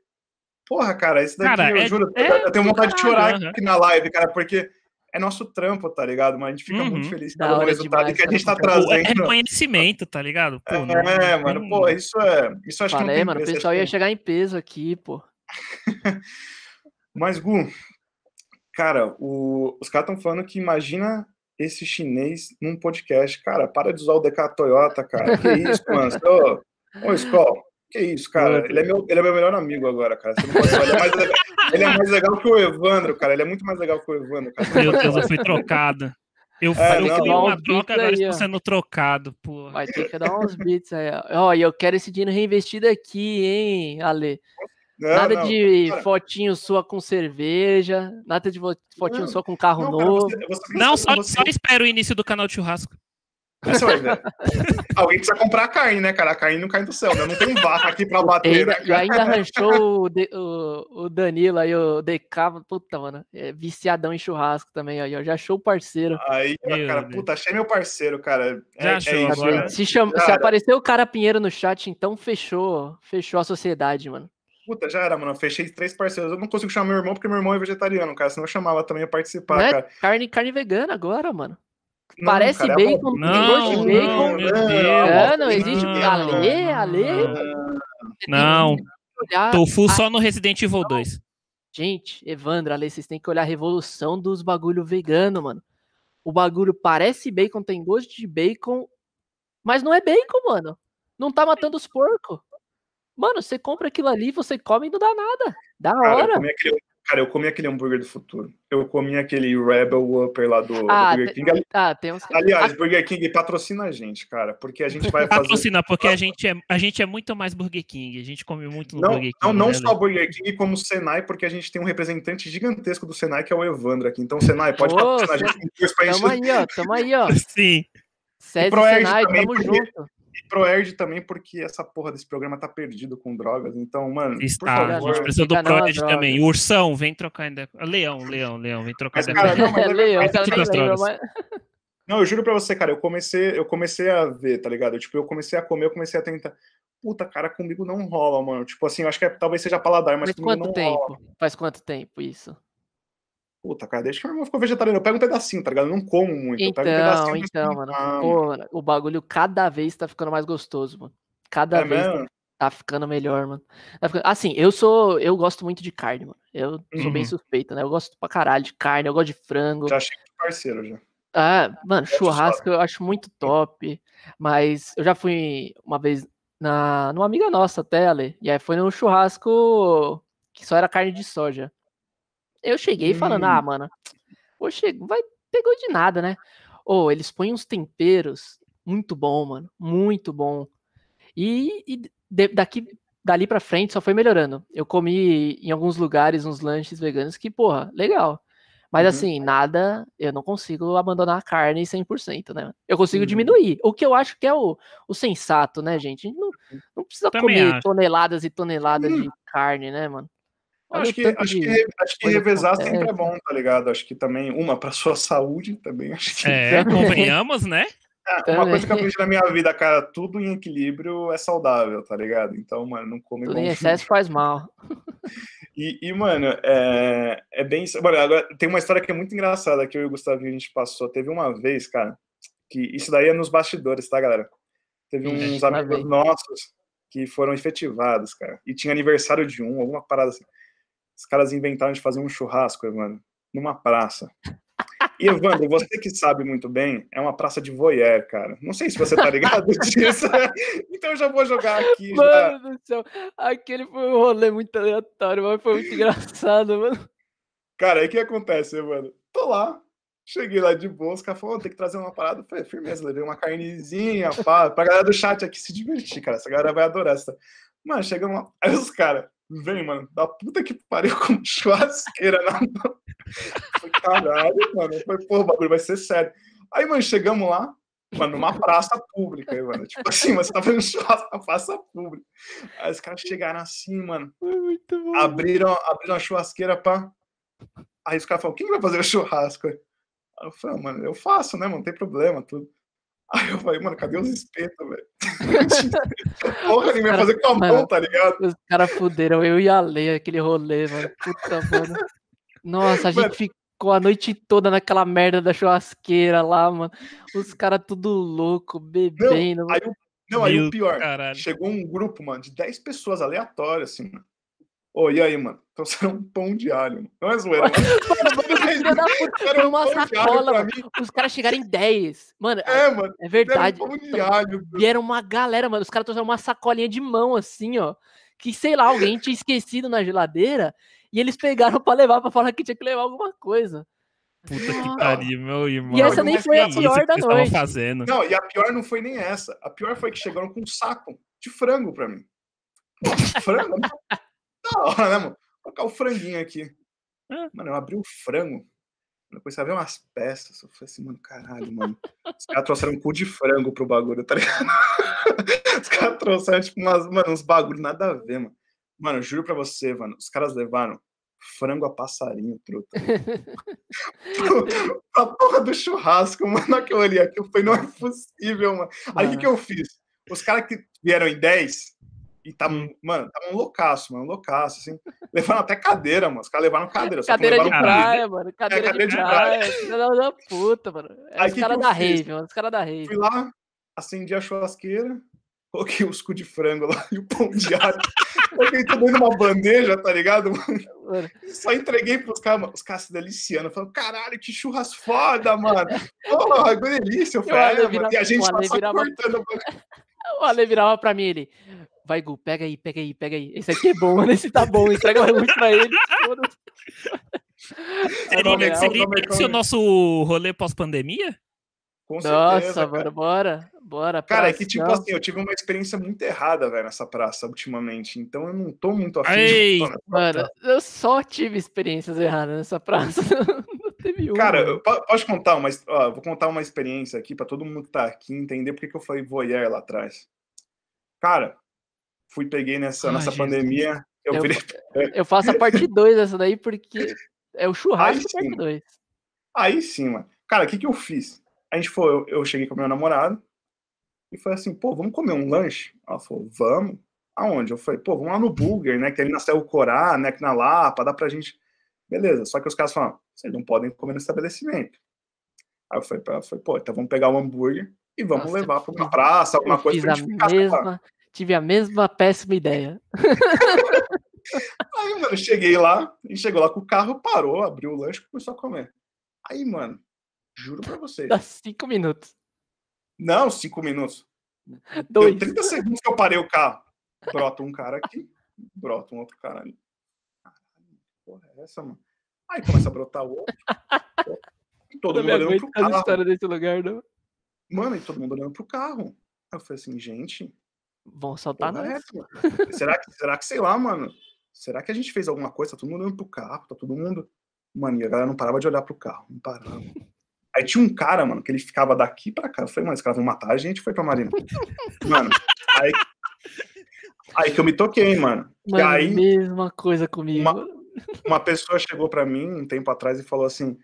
Porra, cara, isso daqui, Cara, eu é- juro, é eu, tenho vontade de chorar aqui na live, cara, porque é nosso trampo, tá ligado? Mas a gente fica Uhum. muito feliz pelo resultado demais, que a gente tá. Pô, é trazendo. reconhecimento, tá ligado? Pô, não- É, não mano, tem- pô, isso é. Isso acho que não Falei, tem mano, o preço, pessoal acho ia que- chegar em peso aqui, pô. Mas, Gu, cara, o- os caras estão falando que imagina esse chinês num podcast. Cara, para de usar o DK Toyota, cara. Que isso, mano? Ô, ô Skol, que isso, cara? Ele é, meu, ele é meu melhor amigo agora, cara. Você não pode falar. Ele é, mais legal, ele é mais legal que o Evandro, cara. Ele é muito mais legal que o Evandro, cara. Meu Deus, eu fui trocado. Eu, É, eu uma troca, agora estou ó. sendo trocado, pô. Vai ter que dar uns bits aí, ó. Ó, e eu quero esse dinheiro reinvestido aqui, hein, Ale. Não, Nada não, de cara. fotinho sua com cerveja, nada de fotinho Não, sua com carro não, cara, novo. você- você- Não, só, você- só espera o início do canal de churrasco. Você vai ver. Alguém precisa comprar a carne, né, cara? A carne não cai do céu, né? Não tem vaca aqui pra E bater, ainda, né, e cara? ainda arranchou o, De- o- o Danilo aí, o DK, puta, mano, é viciadão em churrasco também, aí, ó, já achou o parceiro. Aí, Meu cara, Deus. puta, achei meu parceiro, cara. É, Já é achou, isso, agora- né? Se, chama, se Cara. apareceu o cara Pinheiro no chat, então fechou, fechou a sociedade, mano. Puta, já era, mano. Eu fechei três parceiros. Eu não consigo chamar meu irmão porque meu irmão é vegetariano, cara. Senão eu chamava também a participar, Não é cara. carne, carne vegana agora, mano. Não, Parece cara, é bacon, uma- tem gosto de bacon. não, Deus. É, não existe. Não, Ale, Ale. não. Não, tofu só no Resident Evil 2. Gente, Evandro, Ale, vocês têm que olhar a revolução dos bagulho vegano, mano. O bagulho parece bacon, tem gosto de bacon, mas não é bacon, mano. Não tá matando os porcos. Mano, você compra aquilo ali, você come e não dá nada. Da Cara, eu hora. comi aquele, cara, eu comi aquele hambúrguer do futuro. Eu comi aquele Rebel Upper lá do, do Ah, Burger te- King. Ali- Ah, tem uns. Aliás, Burger King patrocina a gente, cara, porque a gente vai fazer. Patrocina, porque a gente, é, a gente é muito mais Burger King. A gente come muito no Não, Burger King. não, não né, só Burger King, como o Senai, porque a gente tem um representante gigantesco do Senai, que é o Evandro aqui. Então, Senai, pode Ô, patrocinar a gente com coisa pra Tamo gente. aí, ó. Tamo aí, ó. Sim. César Proerd Senai, também, tamo porque- junto. E pro Erd também, porque essa porra desse programa tá perdido com drogas. Então, mano, por Está, a favor. gente precisa do droga. também. Ursão, vem trocar ainda. Leão, leão, leão, vem trocar Mas, ainda. cara, não, mas é Leão. Não, eu juro pra você, cara, eu comecei, eu comecei a ver, tá ligado? Tipo, eu comecei a comer, eu comecei a tentar. Puta, cara, comigo não rola, mano. Tipo assim, eu acho que é- talvez seja paladar, mas Mas comigo quanto não rola. tempo? Faz quanto tempo isso? Puta, cara, desde que meu irmão ficou vegetariano, eu pego um pedacinho, tá ligado? Eu não como muito. eu pego um Então, pedacinho então, mano. Pô, o bagulho cada vez tá ficando mais gostoso, mano. Cada é vez mesmo? tá ficando melhor, mano. Tá Assim, eu sou. Eu gosto muito de carne, mano. Eu sou bem Uhum. suspeito, né? Eu gosto pra caralho de carne, eu gosto de frango. Já achei parceiro já. Ah, mano, churrasco eu acho muito top. Mas eu já fui uma vez na, numa amiga nossa até, Ale. E aí foi num churrasco que só era carne de soja. Eu cheguei falando, Hum. ah, mano, poxa, vai pegou de nada, né? Ou eles põem uns temperos muito bom, mano, muito bom. E, e de- daqui dali pra frente só foi melhorando. Eu comi em alguns lugares uns lanches veganos que, porra, legal. Mas Uhum. assim, nada, eu não consigo abandonar a carne 100%, né? Eu consigo Uhum. diminuir. O que eu acho que é o, o sensato, né, gente? A gente não, não precisa Também comer acho. toneladas e toneladas Hum. de carne, né, mano? Acho que, acho, que, acho que revezar sempre é bom, tá ligado? Acho que também, uma, pra sua saúde, também acho que. É, convenhamos, né? É, uma coisa que eu aprendi na minha vida, cara, tudo em equilíbrio é saudável, tá ligado? Então, mano, não come Tudo em excesso faz mal. E, e, mano, é, é bem. isso. Mano, agora tem uma história que é muito engraçada que eu e o Gustavinho a gente passou. Teve uma vez, cara, que isso daí é nos bastidores, tá, galera? Teve uns amigos nossos que foram efetivados, cara. E tinha aniversário de um, alguma parada assim. Os caras inventaram de fazer um churrasco, Evandro, numa praça. E, Evandro, você que sabe muito bem, é uma praça de voyeur, cara. Não sei se você tá ligado disso. então eu já vou jogar aqui. já. Mano do céu, aquele foi um rolê muito aleatório, mas foi muito engraçado, mano. Cara, aí o que acontece, mano? Tô lá, cheguei lá de boa, os caras falaram, "Ô, tem que trazer uma parada. Eu falei, firmeza, levei uma carnezinha, pá, pra galera do chat aqui se divertir, cara. Essa galera vai adorar essa. Mano, chegamos lá, aí os caras, vem, mano, da puta que pariu com churrasqueira na mão. Caralho, mano. Falei, pô, o bagulho vai ser sério. Aí, mano, chegamos lá, mano, numa praça pública, aí, mano. Tipo assim, você tá fazendo churrasco na praça pública. Aí os caras chegaram assim, mano Foi abriram, abriram a churrasqueira pra. Aí os caras falaram, quem vai fazer o churrasco? Aí eu falei, ah, mano, eu faço, né, mano? Não tem problema, tudo. Aí eu falei, mano, cadê os espetos, velho? Porra, ninguém vai fazer com a mão, mano. tá ligado? Os caras fuderam eu e a Leia aquele rolê, mano. Puta, mano. Nossa, a gente Mano. ficou a noite toda naquela merda da churrasqueira lá, mano. Os caras tudo louco, bebendo. Aí, o- não, aí o pior, Caralho. chegou um grupo, mano, de 10 pessoas aleatórias, assim, mano. Ô, e aí, mano? Trouxeram um pão de alho, mano. Não é zoeira, mano. Um uma sacola, pra mano. mim. Os caras chegaram em 10. Mano, É, mano. é Era verdade. um pão de alho. Vieram uma galera, mano. Os caras trouxeram uma sacolinha de mão, assim, ó. Que, sei lá, alguém tinha esquecido na geladeira. E eles pegaram pra levar, pra falar que tinha que levar alguma coisa. Puta que pariu, meu irmão. E essa nem foi a isso pior da noite. fazendo. Não, e a pior não foi nem essa. A pior foi que chegaram com um saco de frango pra mim. Pô, frango? Da hora, né, mano? Vou colocar o franguinho aqui. Mano, eu abri o frango. Depois você ver umas peças. Eu falei assim, mano, caralho, mano. Os caras trouxeram um cu de frango pro bagulho, tá ligado? Os caras trouxeram, tipo, umas, mano, uns bagulho nada a ver, mano. Mano, eu juro pra você, mano. Os caras levaram frango a passarinho, truta. a porra do churrasco, mano. Que eu olhei aqui, eu falei, não é possível, mano. Aí o que, que eu fiz? Os caras que vieram em 10 E tá, mano, tá um loucaço, mano, um loucaço, assim. Levaram até cadeira, mano. Os caras levaram cadeira. cadeira de praia, mano. Cadeira, é, cadeira de, de praia. Filha da puta, mano. É os caras da rave, mano. Os caras da rave. Fui lá, acendi a churrasqueira, coloquei os cu de frango lá e o pão de alho. coloquei tudo numa bandeja, tá ligado, mano? mano. Só entreguei pros caras, mano. Os caras se deliciando. Falando, caralho, que churras foda, mano. Porra, que delícia, eu falei, mano. E a gente lá só cortando. O Ale virava pra mim, ele vai, Gu, pega aí, pega aí, pega aí. Esse aqui é bom, mano, esse tá bom, entrega muito pra ele. seria, seria esse o nosso rolê pós-pandemia? Com Nossa, certeza, bora, bora, bora. Cara, é que tipo assim, eu tive uma experiência muito errada, velho, nessa praça ultimamente, então eu não tô muito afim Ei, de... Mano, eu só tive experiências erradas nessa praça, não teve uma. Cara, eu, posso contar uma, ó, vou contar uma experiência aqui para todo mundo que tá aqui entender porque que eu falei voyeur lá atrás. Cara, fui, peguei nessa, nessa pandemia. Eu, eu, virei... eu, faço a parte 2 dessa daí, porque é o churrasco parte 2. Aí sim, mano. Cara, o que, que eu fiz? A gente foi, eu, eu cheguei com meu namorado e foi assim, pô, vamos comer um lanche? Ela falou, vamos. Aonde? Eu falei, pô, vamos lá no Burger, né? Que ali na Céu Corá, né? Que na Lapa, dá pra gente. Beleza. Só que os caras falaram, vocês não podem comer no estabelecimento. Aí eu falei pra ela, falei, pô, então vamos pegar o um hambúrguer e vamos Nossa, levar para uma praça, alguma coisa pra gente ficar Tive a mesma péssima ideia. Aí, mano, cheguei lá, e chegou lá com o carro, parou, abriu o lanche e começou a comer. Aí, mano, juro pra vocês. Dá cinco minutos. Não, cinco minutos. Dois. Deu 30 segundos que eu parei o carro. Brota um cara aqui, brota um outro cara ali. Caralho, porra é essa, mano? Aí começa a brotar o outro. todo mundo olhando pro carro. história desse lugar, não. Mano, e todo mundo olhando pro carro. Aí eu falei assim, gente, Vão soltar nós. É, será, que, será que, sei lá, mano? Será que a gente fez alguma coisa? Tá todo mundo olhando pro carro, tá todo mundo. Mano, e a galera não parava de olhar pro carro, não parava. Aí tinha um cara, mano, que ele ficava daqui pra cá. Eu falei, mano, esse cara vai matar a gente, foi pra Marina. mano, aí, aí que eu me toquei, mano. mano e aí, mesma coisa comigo. Uma, uma pessoa chegou pra mim um tempo atrás e falou assim: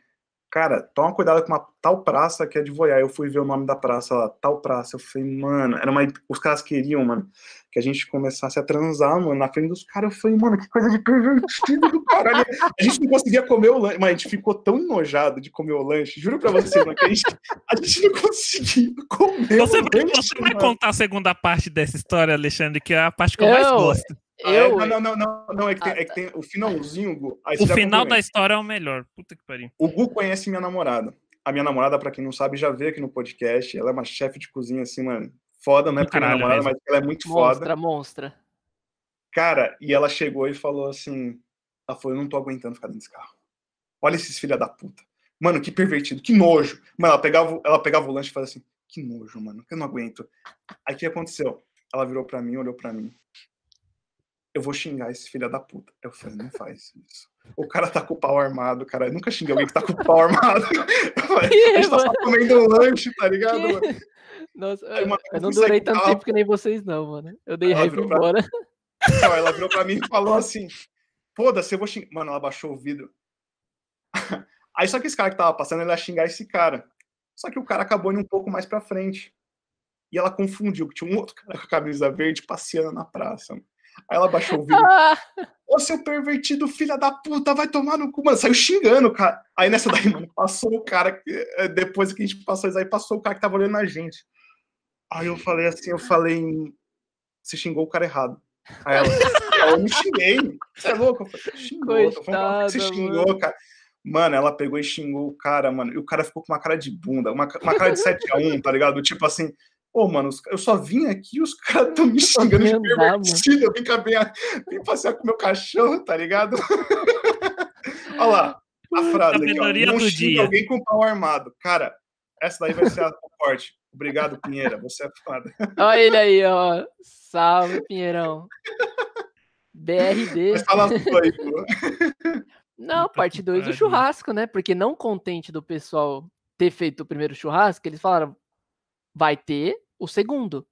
cara, toma cuidado com uma tal praça que é de Voiá. Eu fui ver o nome da praça lá, tal praça. Eu falei, mano, era uma... os caras queriam, mano, que a gente começasse a transar, mano, na frente dos caras. Eu falei, mano, que coisa de pervertido do caralho. A gente não conseguia comer o lanche, mas a gente ficou tão enojado de comer o lanche. Juro pra você, mano, que a gente, a gente não conseguia comer você o vai, lanche. Você vai contar a segunda parte dessa história, Alexandre, que é a parte que eu, eu mais gosto. Ah, é? Eu... não, não, não, não, é que tem, é que tem o finalzinho, Gu. o final da história é o melhor. Puta que pariu. O Gu conhece minha namorada. A minha namorada, pra quem não sabe, já veio aqui no podcast. Ela é uma chefe de cozinha, assim, mano. Foda, não é porque minha namorada, mesmo. mas ela é muito monstra, foda. Monstra, monstra. Cara, e ela chegou e falou assim: ela falou, eu não tô aguentando ficar dentro desse carro. Olha esses filha da puta. Mano, que pervertido, que nojo. Mano, ela pegava, ela pegava o lanche e fazia assim: que nojo, mano, eu não aguento. Aí o que aconteceu? Ela virou pra mim, olhou pra mim eu vou xingar esse filho da puta. Eu falei, não faz isso. O cara tá com o pau armado, cara. Eu nunca xinguei alguém que tá com o pau armado. Falei, a gente tá só comendo um lanche, tá ligado? Nossa, Aí, mano, eu, não durei tanto carro. tempo que nem vocês, não, mano. Eu dei raiva embora. Pra... Não, ela virou pra mim e falou assim: foda-se, eu vou xingar. Mano, ela baixou o vidro. Aí só que esse cara que tava passando, ele ia xingar esse cara. Só que o cara acabou indo um pouco mais pra frente. E ela confundiu, que tinha um outro cara com a camisa verde passeando na praça. Mano. Aí ela baixou o vídeo. Ô, seu pervertido, filha da puta, vai tomar no cu, mano. Saiu xingando, cara. Aí nessa daí, mano, passou o cara, que, eh, depois que a gente passou isso aí, passou o cara que tava olhando a gente. Aí eu falei assim, eu falei, você xingou o cara errado. Aí ela, eu não xinguei. Você é louco? Eu falei, xingou. Coitada, você xingou, mano. cara. Mano, ela pegou e xingou o cara, mano. E o cara ficou com uma cara de bunda, uma, uma cara de 7x1, tá ligado? Tipo assim, Pô, mano, eu só vim aqui e os caras estão me xingando de pervertido. Eu vim, caminhar, vim passear com meu cachorro, tá ligado? Olha lá, a frase aqui, ó, não xinga alguém com pau armado. Cara, essa daí vai ser a forte. Obrigado, Pinheira, você é foda. Olha ele aí, ó. Salve, Pinheirão. BRD. Mas fala aí, pô. Não, parte 2 do churrasco, né? Porque não contente do pessoal ter feito o primeiro churrasco, eles falaram, vai ter o segundo.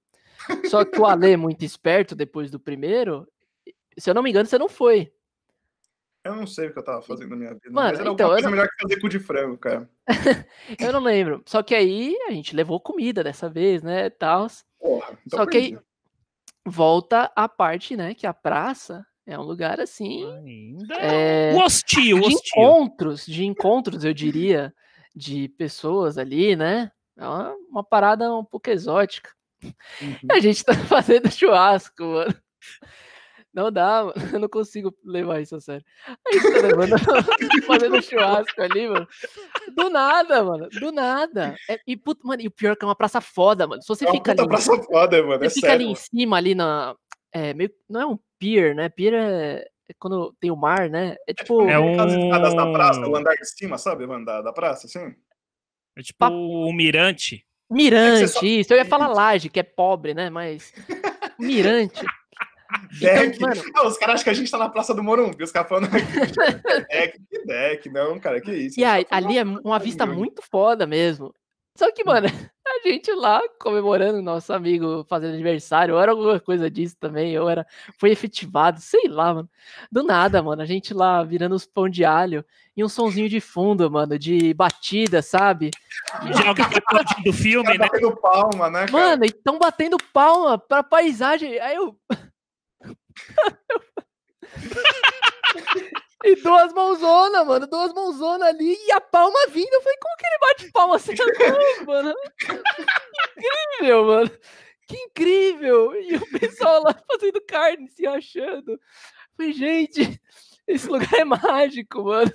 Só que o Ale, muito esperto, depois do primeiro, se eu não me engano, você não foi. Eu não sei o que eu tava fazendo na minha vida. Mano, mas era então, coisa não... melhor que fazer cu de frango, cara. eu não lembro. Só que aí a gente levou comida dessa vez, né? Tal. Porra, então Só que aí. volta a parte, né, que a praça é um lugar assim. Ainda É, hostil, de hostil. encontros, de encontros, eu diria, de pessoas ali, né? É uma, uma parada um pouco exótica. Uhum. A gente tá fazendo churrasco, mano. Não dá, mano. Eu não consigo levar isso a sério. A gente tá levando, fazendo churrasco ali, mano. Do nada, mano. Do nada. É, e, mano, e o pior é que é uma praça foda, mano. Se você É uma fica ali. praça foda, mano. Você É fica ali sério. em cima, ali na. É, meio, não é um pier, né? Pier é, é quando tem o mar, né? É tipo. É Aquelas escadas da praça, um- o andar de cima, sabe, mano, da, da praça, assim? É tipo Papo- o mirante. Mirante, só- isso. Eu ia falar laje, que é pobre, né? Mas. Mirante. Deck. Então, mano, Ah, os caras acham que a gente tá na Praça do Morumbi, os caras falando aqui. deck, que deck, não, cara, que isso. e aí, ali é uma vista muito foda mesmo. Só que, mano, a gente lá comemorando nosso amigo fazendo aniversário, ou era alguma coisa disso também, ou era. Foi efetivado, sei lá, mano. Do nada, mano, a gente lá virando os pão de alho e um sonzinho de fundo, mano, de batida, sabe? De alguém que aplaudindo o filme, Cara né? batendo palma, né, cara? Mano, e tão batendo palma pra paisagem. Aí eu. e duas mãozonas, mano. Duas mãozonas ali e a palma vindo. Eu falei, como que ele bate palma assim? Mano. Que incrível, mano. Que incrível. E o pessoal lá fazendo carne, se achando. Eu falei, gente, esse lugar é mágico, mano.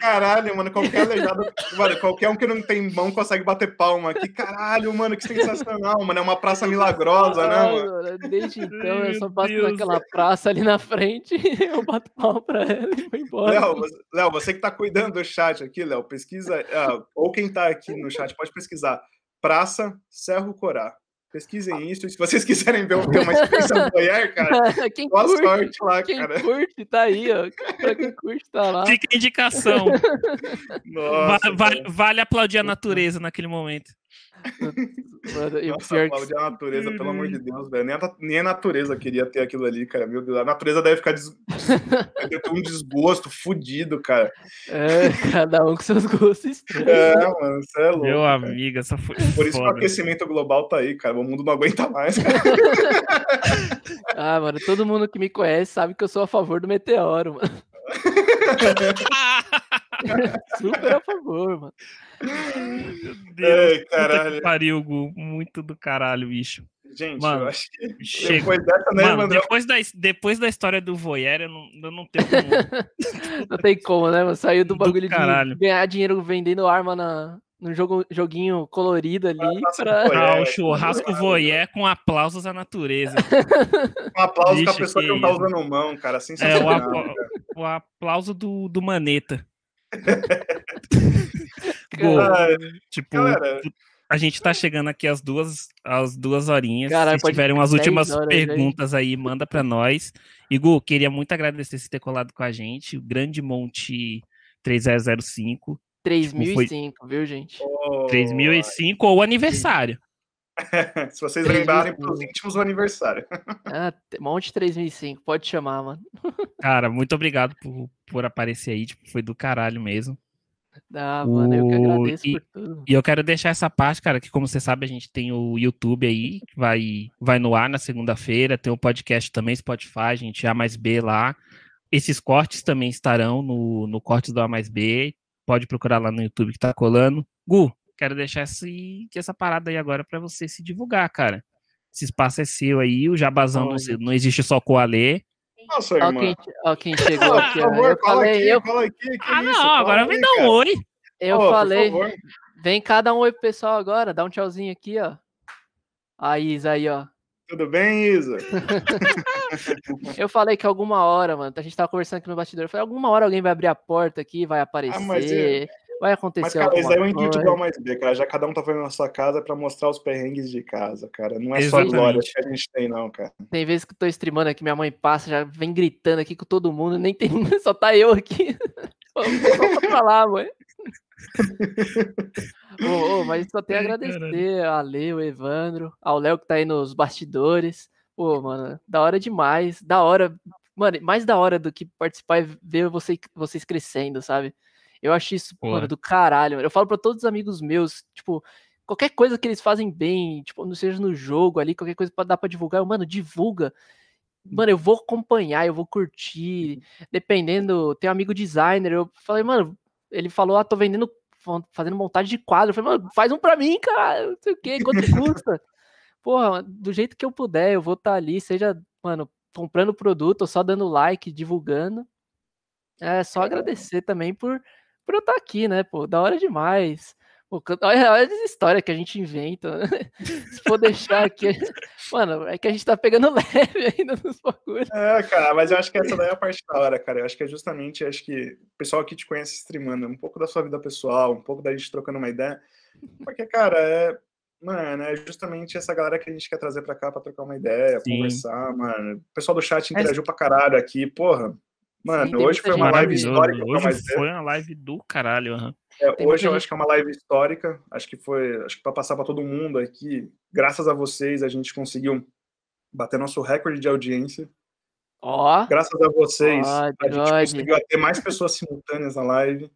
Caralho, mano, qualquer aleijado, mano, qualquer um que não tem mão consegue bater palma aqui. Caralho, mano, que sensacional, mano. É uma praça milagrosa, né, mano? Desde então eu só passo Deus. naquela praça ali na frente, eu bato palma pra ela e vou embora. Léo, você- Léo, você que tá cuidando do chat aqui, Léo, pesquisa, ah, ou quem tá aqui no chat pode pesquisar Praça Cerro Corá. Pesquisem isso, se vocês quiserem ver ter uma experiência voyeur, cara, quem boa curte, sorte lá, quem cara. curte, tá aí, ó. Pra quem curte, tá lá. Fica a indicação. Nossa, Va- vale, cara. vale aplaudir a natureza naquele momento. Mano, e o Nossa, pior que- a natureza, pelo amor de Deus, velho. Nem a, nem a natureza queria ter aquilo ali, cara. Meu Deus, a natureza deve ficar des... deve ter um desgosto fudido, cara. É, cada um com seus gostos estranhos. É, mano, você é louco. Meu cara. amigo, essa foi Por isso que o aquecimento global tá aí, cara. O mundo não aguenta mais, cara. Ah, mano, todo mundo que me conhece sabe que eu sou a favor do meteoro, mano. Super a favor, mano. Meu Deus, puta caralho. pariu, Gu. Muito do caralho, bicho. Gente, Mano, eu acho que Chega. depois dessa, né, Mano, depois da, depois da história do voyeur, eu não, eu não tenho como... Não tem como, né, mano? Saiu do Do bagulho de caralho. ganhar dinheiro vendendo arma na, no jogo, joguinho colorido ali pra. Voyeur. Ah, É, o churrasco voyeur com aplausos à natureza. Um aplauso com a pessoa que que não tá usando mão, cara. É, o, Sensacional. apla- o aplauso do, do Maneta. Gu, Ai, tipo, a gente tá chegando aqui às duas, às duas horinhas. Caralho, Se tiverem umas 10 últimas horas aí. perguntas aí, manda pra nós. E, Gu, queria muito agradecer você ter colado com a gente. O Grande Monte 3005, 3005, viu, gente? oh, 3005 ou aniversário. Se vocês lembrarem pros íntimos o aniversário. Ah, te- Monte 3005, pode chamar, mano. Cara, muito obrigado por, por aparecer aí. Tipo, foi do caralho mesmo. Ah, mano, eu que agradeço e- por tudo. E eu quero deixar essa parte, cara, que como você sabe, a gente tem o YouTube aí, que vai, vai no ar na segunda-feira, tem o podcast também, Spotify, a gente A mais B lá. Esses cortes também estarão no, no Cortes do A mais B. Pode procurar lá no YouTube que tá colando. Gu, quero deixar esse, essa parada aí agora pra você se divulgar, cara. Esse espaço é seu aí, o jabazão não, não existe só com o Alê. Nossa, Ó irmã. quem, ó quem chegou Por aqui, ó. favor, Eu cola falei, aqui, eu, aqui. que Ah, isso, não, cola agora aí, vem dar um oi. eu por falei. favor. Vem cada um oi pro pessoal agora, dá um tchauzinho aqui, ó. A Isa aí, ó. Tudo bem, Isa? Eu falei que alguma hora, mano, a gente tava conversando aqui no bastidor, eu falei, alguma hora alguém vai abrir a porta aqui, vai aparecer, Ah, mas vai Mas, acontecer cara, isso é um igual mais B, cara. Já cada um tá fazendo na sua casa pra mostrar os perrengues de casa, cara. Não é Exatamente. só glória que a gente tem, não, cara. Tem vezes que eu tô streamando aqui, minha mãe passa, já vem gritando aqui com todo mundo, nem tem, só tá eu aqui. Volta pra lá, mãe. Ô, ô, mas só tenho a agradecer a Lê, o Evandro, ao Léo que tá aí nos bastidores. Pô, mano, da hora demais. Da hora. Mano, mais da hora do que participar e ver você, vocês crescendo, sabe? Eu acho isso, Porra. mano, do caralho. mano. Eu falo pra todos os amigos meus, tipo, qualquer coisa que eles fazem bem, tipo, não seja no jogo ali, qualquer coisa pode dar pra divulgar, eu, mano, divulga. Mano, eu vou acompanhar, eu vou curtir. Dependendo, tem um amigo designer, eu falei, mano, ele falou, ah, tô vendendo, fazendo montagem de quadro. Eu falei, mano, faz um pra mim, cara, não sei o quê, quanto custa? Porra, do jeito que eu puder, eu vou estar tá ali, seja, mano, comprando produto ou só dando like, divulgando. É só agradecer também por, por eu estar aqui, né, pô, da hora demais. Pô, olha, olha essa história que a gente inventa. Né? Se for deixar aqui. Mano, é que a gente tá pegando leve ainda nos bagulhos. É, cara, mas eu acho que essa daí é a parte da hora, cara. Eu acho que é justamente, acho que o pessoal que te conhece streamando, um pouco da sua vida pessoal, um pouco da gente trocando uma ideia. Porque, cara, é. Mano, é justamente essa galera que a gente quer trazer pra cá pra trocar uma ideia, Sim. conversar, mano. O pessoal do chat interagiu pra caralho aqui, porra. Mano, Sim, hoje foi uma live histórica. Hoje foi uma live do caralho, uhum. É, hoje eu acho que é uma live histórica. Acho que foi, acho que para passar para todo mundo aqui, graças a vocês a gente conseguiu bater nosso recorde de audiência. Ó. Oh. Graças a vocês oh, a gente conseguiu ter mais pessoas simultâneas na live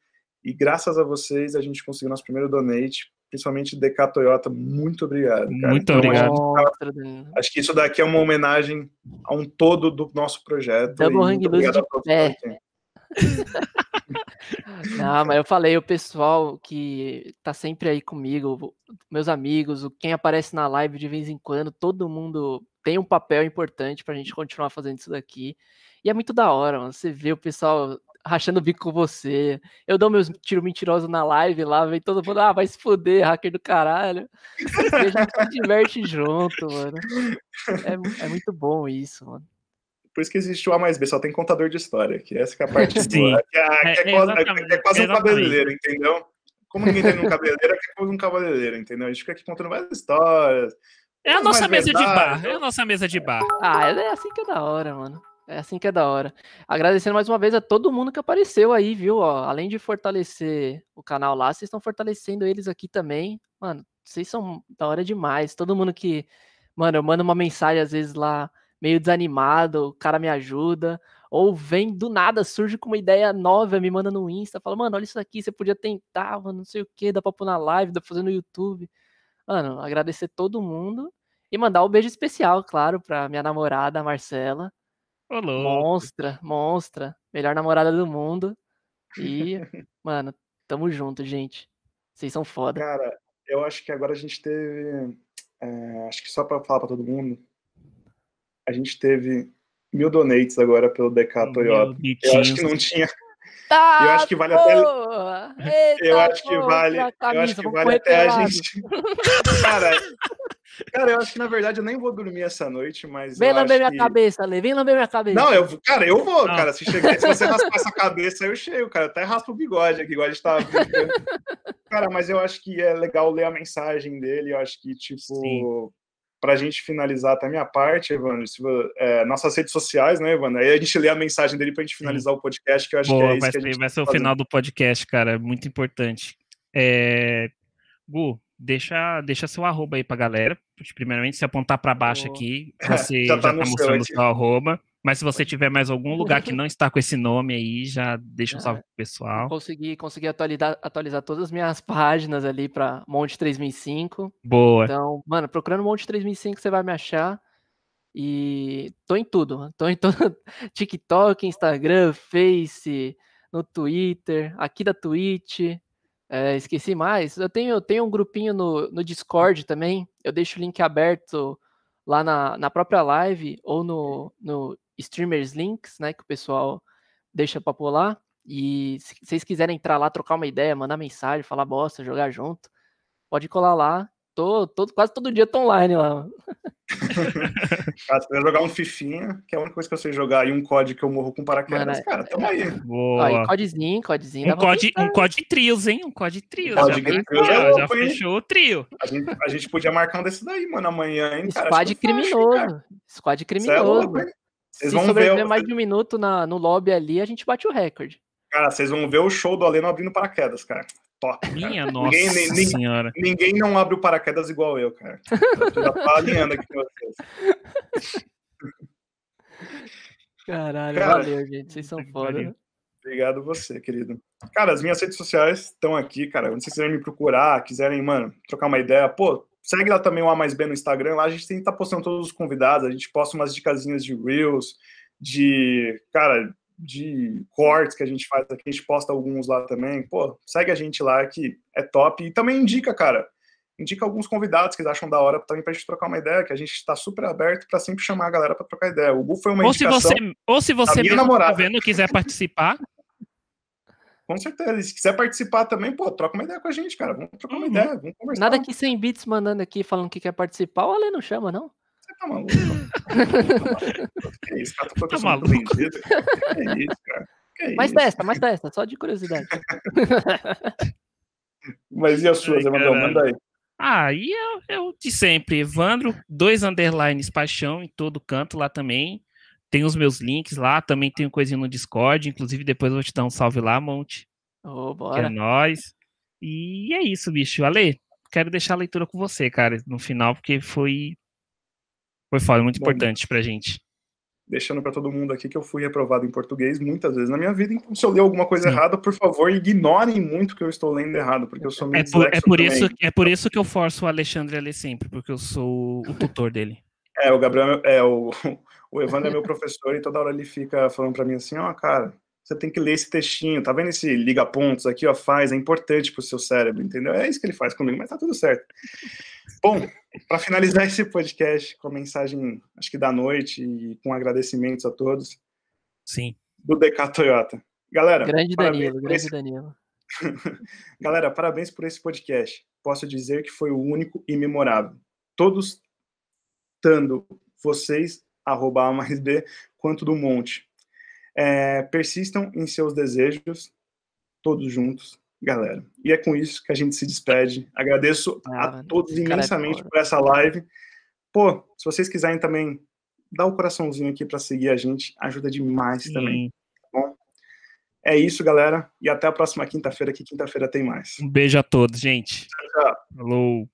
e graças a vocês a gente conseguiu nosso primeiro donate, principalmente DK Toyota. Muito obrigado. Cara. Muito então, obrigado. Tá, acho que isso daqui é uma homenagem a um todo do nosso projeto. Double Hang Loose de pé. Não, mas eu falei, o pessoal que tá sempre aí comigo, meus amigos, quem aparece na live de vez em quando, todo mundo tem um papel importante pra gente continuar fazendo isso daqui. E é muito da hora, mano. Você vê o pessoal rachando o bico com você. Eu dou meus tiro mentiroso na live lá, vem todo mundo, ah, vai se fuder, hacker do caralho. E a gente se diverte junto, mano. É, é muito bom isso, mano. Por isso que existe o A mais B, só tem contador de história, que essa que é a parte boa. Que é, que é, é, quase, é quase um cabeleireiro, entendeu? Como ninguém tem um cabeleireiro, é quase um cabeleireiro, entendeu? A gente fica aqui contando várias histórias. É a nossa mesa verdade, de bar, é a nossa mesa de bar. Ah, é assim que é da hora, mano. É assim que é da hora. Agradecendo mais uma vez a todo mundo que apareceu aí, viu? Ó, além de fortalecer o canal lá, vocês estão fortalecendo eles aqui também. Mano, vocês são da hora demais. Todo mundo que. Mano, eu mando uma mensagem às vezes lá meio desanimado, o cara me ajuda, ou vem do nada, surge com uma ideia nova, me manda no Insta, fala, mano, olha isso aqui, você podia tentar, mano, não sei o que, dá pra pôr na live, dá pra fazer no YouTube. Mano, agradecer todo mundo e mandar um beijo especial, claro, pra minha namorada, Marcela. Olô. Monstra, monstra, melhor namorada do mundo. E, mano, tamo junto, gente. Vocês são foda. Cara, eu acho que agora a gente teve. É, acho que só pra falar pra todo mundo, a gente teve mil donates agora pelo DK Toyota. Eu acho que não tinha. Tá, eu acho que vale até. Eita, eu acho que vale. eu acho que vale até a gente. cara, cara, eu acho que na verdade eu nem vou dormir essa noite, mas. Vem lamber minha que... cabeça, Ale. Vem lamber minha cabeça. Não, eu, cara, eu vou, não. cara. Se, chegar, se você raspar essa cabeça, eu chego, cara. Até raspo o bigode aqui, igual a gente tava Cara, mas eu acho que é legal ler a mensagem dele. Eu acho que, tipo. Sim para a gente finalizar até a minha parte, Evandro, se, é, nossas redes sociais, né, Evandro? Aí a gente lê a mensagem dele para a gente finalizar Sim. o podcast, que eu acho Boa, que é isso vai, que a gente Vai ser o final do podcast, cara, é muito importante. É... Gu, deixa, deixa seu arroba aí pra galera. Primeiramente, se apontar para baixo Boa. aqui, você já, tá, já tá mostrando o seu arroba. Mas se você tiver mais algum lugar que não está com esse nome aí, já deixa um salve pro pessoal. Consegui, consegui atualizar, atualizar todas as minhas páginas ali para Monte 3005. Boa. Então, mano, procurando Monte 3005 você vai me achar. E tô em tudo. Tô em todo TikTok, Instagram, Face, no Twitter, aqui da Twitch. É, esqueci mais. Eu tenho, eu tenho um grupinho no, no Discord também. Eu deixo o link aberto lá na, na própria live ou no, no streamers links, né, que o pessoal deixa para pular. E se vocês quiserem entrar lá, trocar uma ideia, mandar mensagem, falar bosta, jogar junto, pode colar lá. Tô, tô quase todo dia tô online lá. cara, se jogar um Fifinha, que é a única coisa que eu sei jogar, e um COD que eu morro com paraquedas, Mano, cara, tamo aí. Boa. Aí, codezinho, codezinho. Um COD, um COD trios, hein? Um COD trios. já, trios já, é já fechou o trio. A gente, a gente podia marcar um desse daí, mano, amanhã, hein, cara. Squad criminoso. Squad criminoso. É louco, vocês Se vão sobreviver ver mais de um minuto na, no lobby ali, a gente bate o recorde. Cara, vocês vão ver o show do Aleno abrindo paraquedas, cara. Top. Minha cara. nossa ninguém, senhora. Ninguém não abre o paraquedas igual eu, cara. Eu já tô alinhando aqui com vocês. Caralho, cara, valeu, gente. Vocês são foda. Obrigado você, querido. Cara, as minhas redes sociais estão aqui, cara. Quando vocês quiserem me procurar, quiserem, mano, trocar uma ideia, pô, segue lá também o A mais B no Instagram. Lá a gente tem que estar tá postando todos os convidados. A gente posta umas dicasinhas de Reels, de, cara, de cortes que a gente faz aqui. A gente posta alguns lá também. Pô, segue a gente lá que é top. E também indica, cara. Indica alguns convidados que acham da hora também pra gente trocar uma ideia, que a gente está super aberto para sempre chamar a galera para trocar ideia. O Gu foi uma ou se você Ou se você mesmo tá vendo quiser participar, com certeza. E se quiser participar também, pô, troca uma ideia com a gente, cara. Vamos trocar uma uhum. ideia, vamos conversar. Nada que 100 bits mandando aqui falando que quer participar, o Ale não chama, não? Tá maluco? que é isso, cara? Tá, tá maluco? Vendido, Que é isso, cara? Que é mais testa, mais testa, só de curiosidade. Mas e as suas, Evandro? Manda aí. Ah, e eu, eu de sempre, Evandro, dois underlines paixão em todo canto lá também. Tem os meus links lá, também tem coisinha no Discord, inclusive depois eu vou te dar um salve lá, Monte. Oh, bora. Que é nóis. E é isso, bicho. Ale, quero deixar a leitura com você, cara, no final, porque foi foi foda, muito Bom, importante pra gente. Deixando para todo mundo aqui que eu fui reprovado em português muitas vezes na minha vida, então se eu ler alguma coisa Sim. errada, por favor, ignorem muito que eu estou lendo errado, porque eu sou meio é por, é por isso É por isso que eu forço o Alexandre a ler sempre, porque eu sou o tutor dele. É, o Gabriel é o o Evandro é meu professor e toda hora ele fica falando para mim assim, ó, oh, cara, você tem que ler esse textinho, tá vendo esse liga pontos aqui, ó, faz, é importante pro seu cérebro, entendeu? É isso que ele faz comigo, mas tá tudo certo. Bom, para finalizar esse podcast com a mensagem, acho que da noite e com agradecimentos a todos. Sim. Do DK Toyota. Galera, grande Danilo, grande esse... Danilo. Galera, parabéns por esse podcast. Posso dizer que foi o único e memorável. Todos dando vocês arroba A mais B, quanto do monte. É, persistam em seus desejos, todos juntos, galera. E é com isso que a gente se despede. Agradeço ah, a todos é imensamente é por essa live. Pô, se vocês quiserem também, dá o um coraçãozinho aqui para seguir a gente, ajuda demais Sim. também. Tá bom? É isso, galera. E até a próxima quinta-feira, que quinta-feira tem mais. Um beijo a todos, gente. Tchau, tchau. Falou.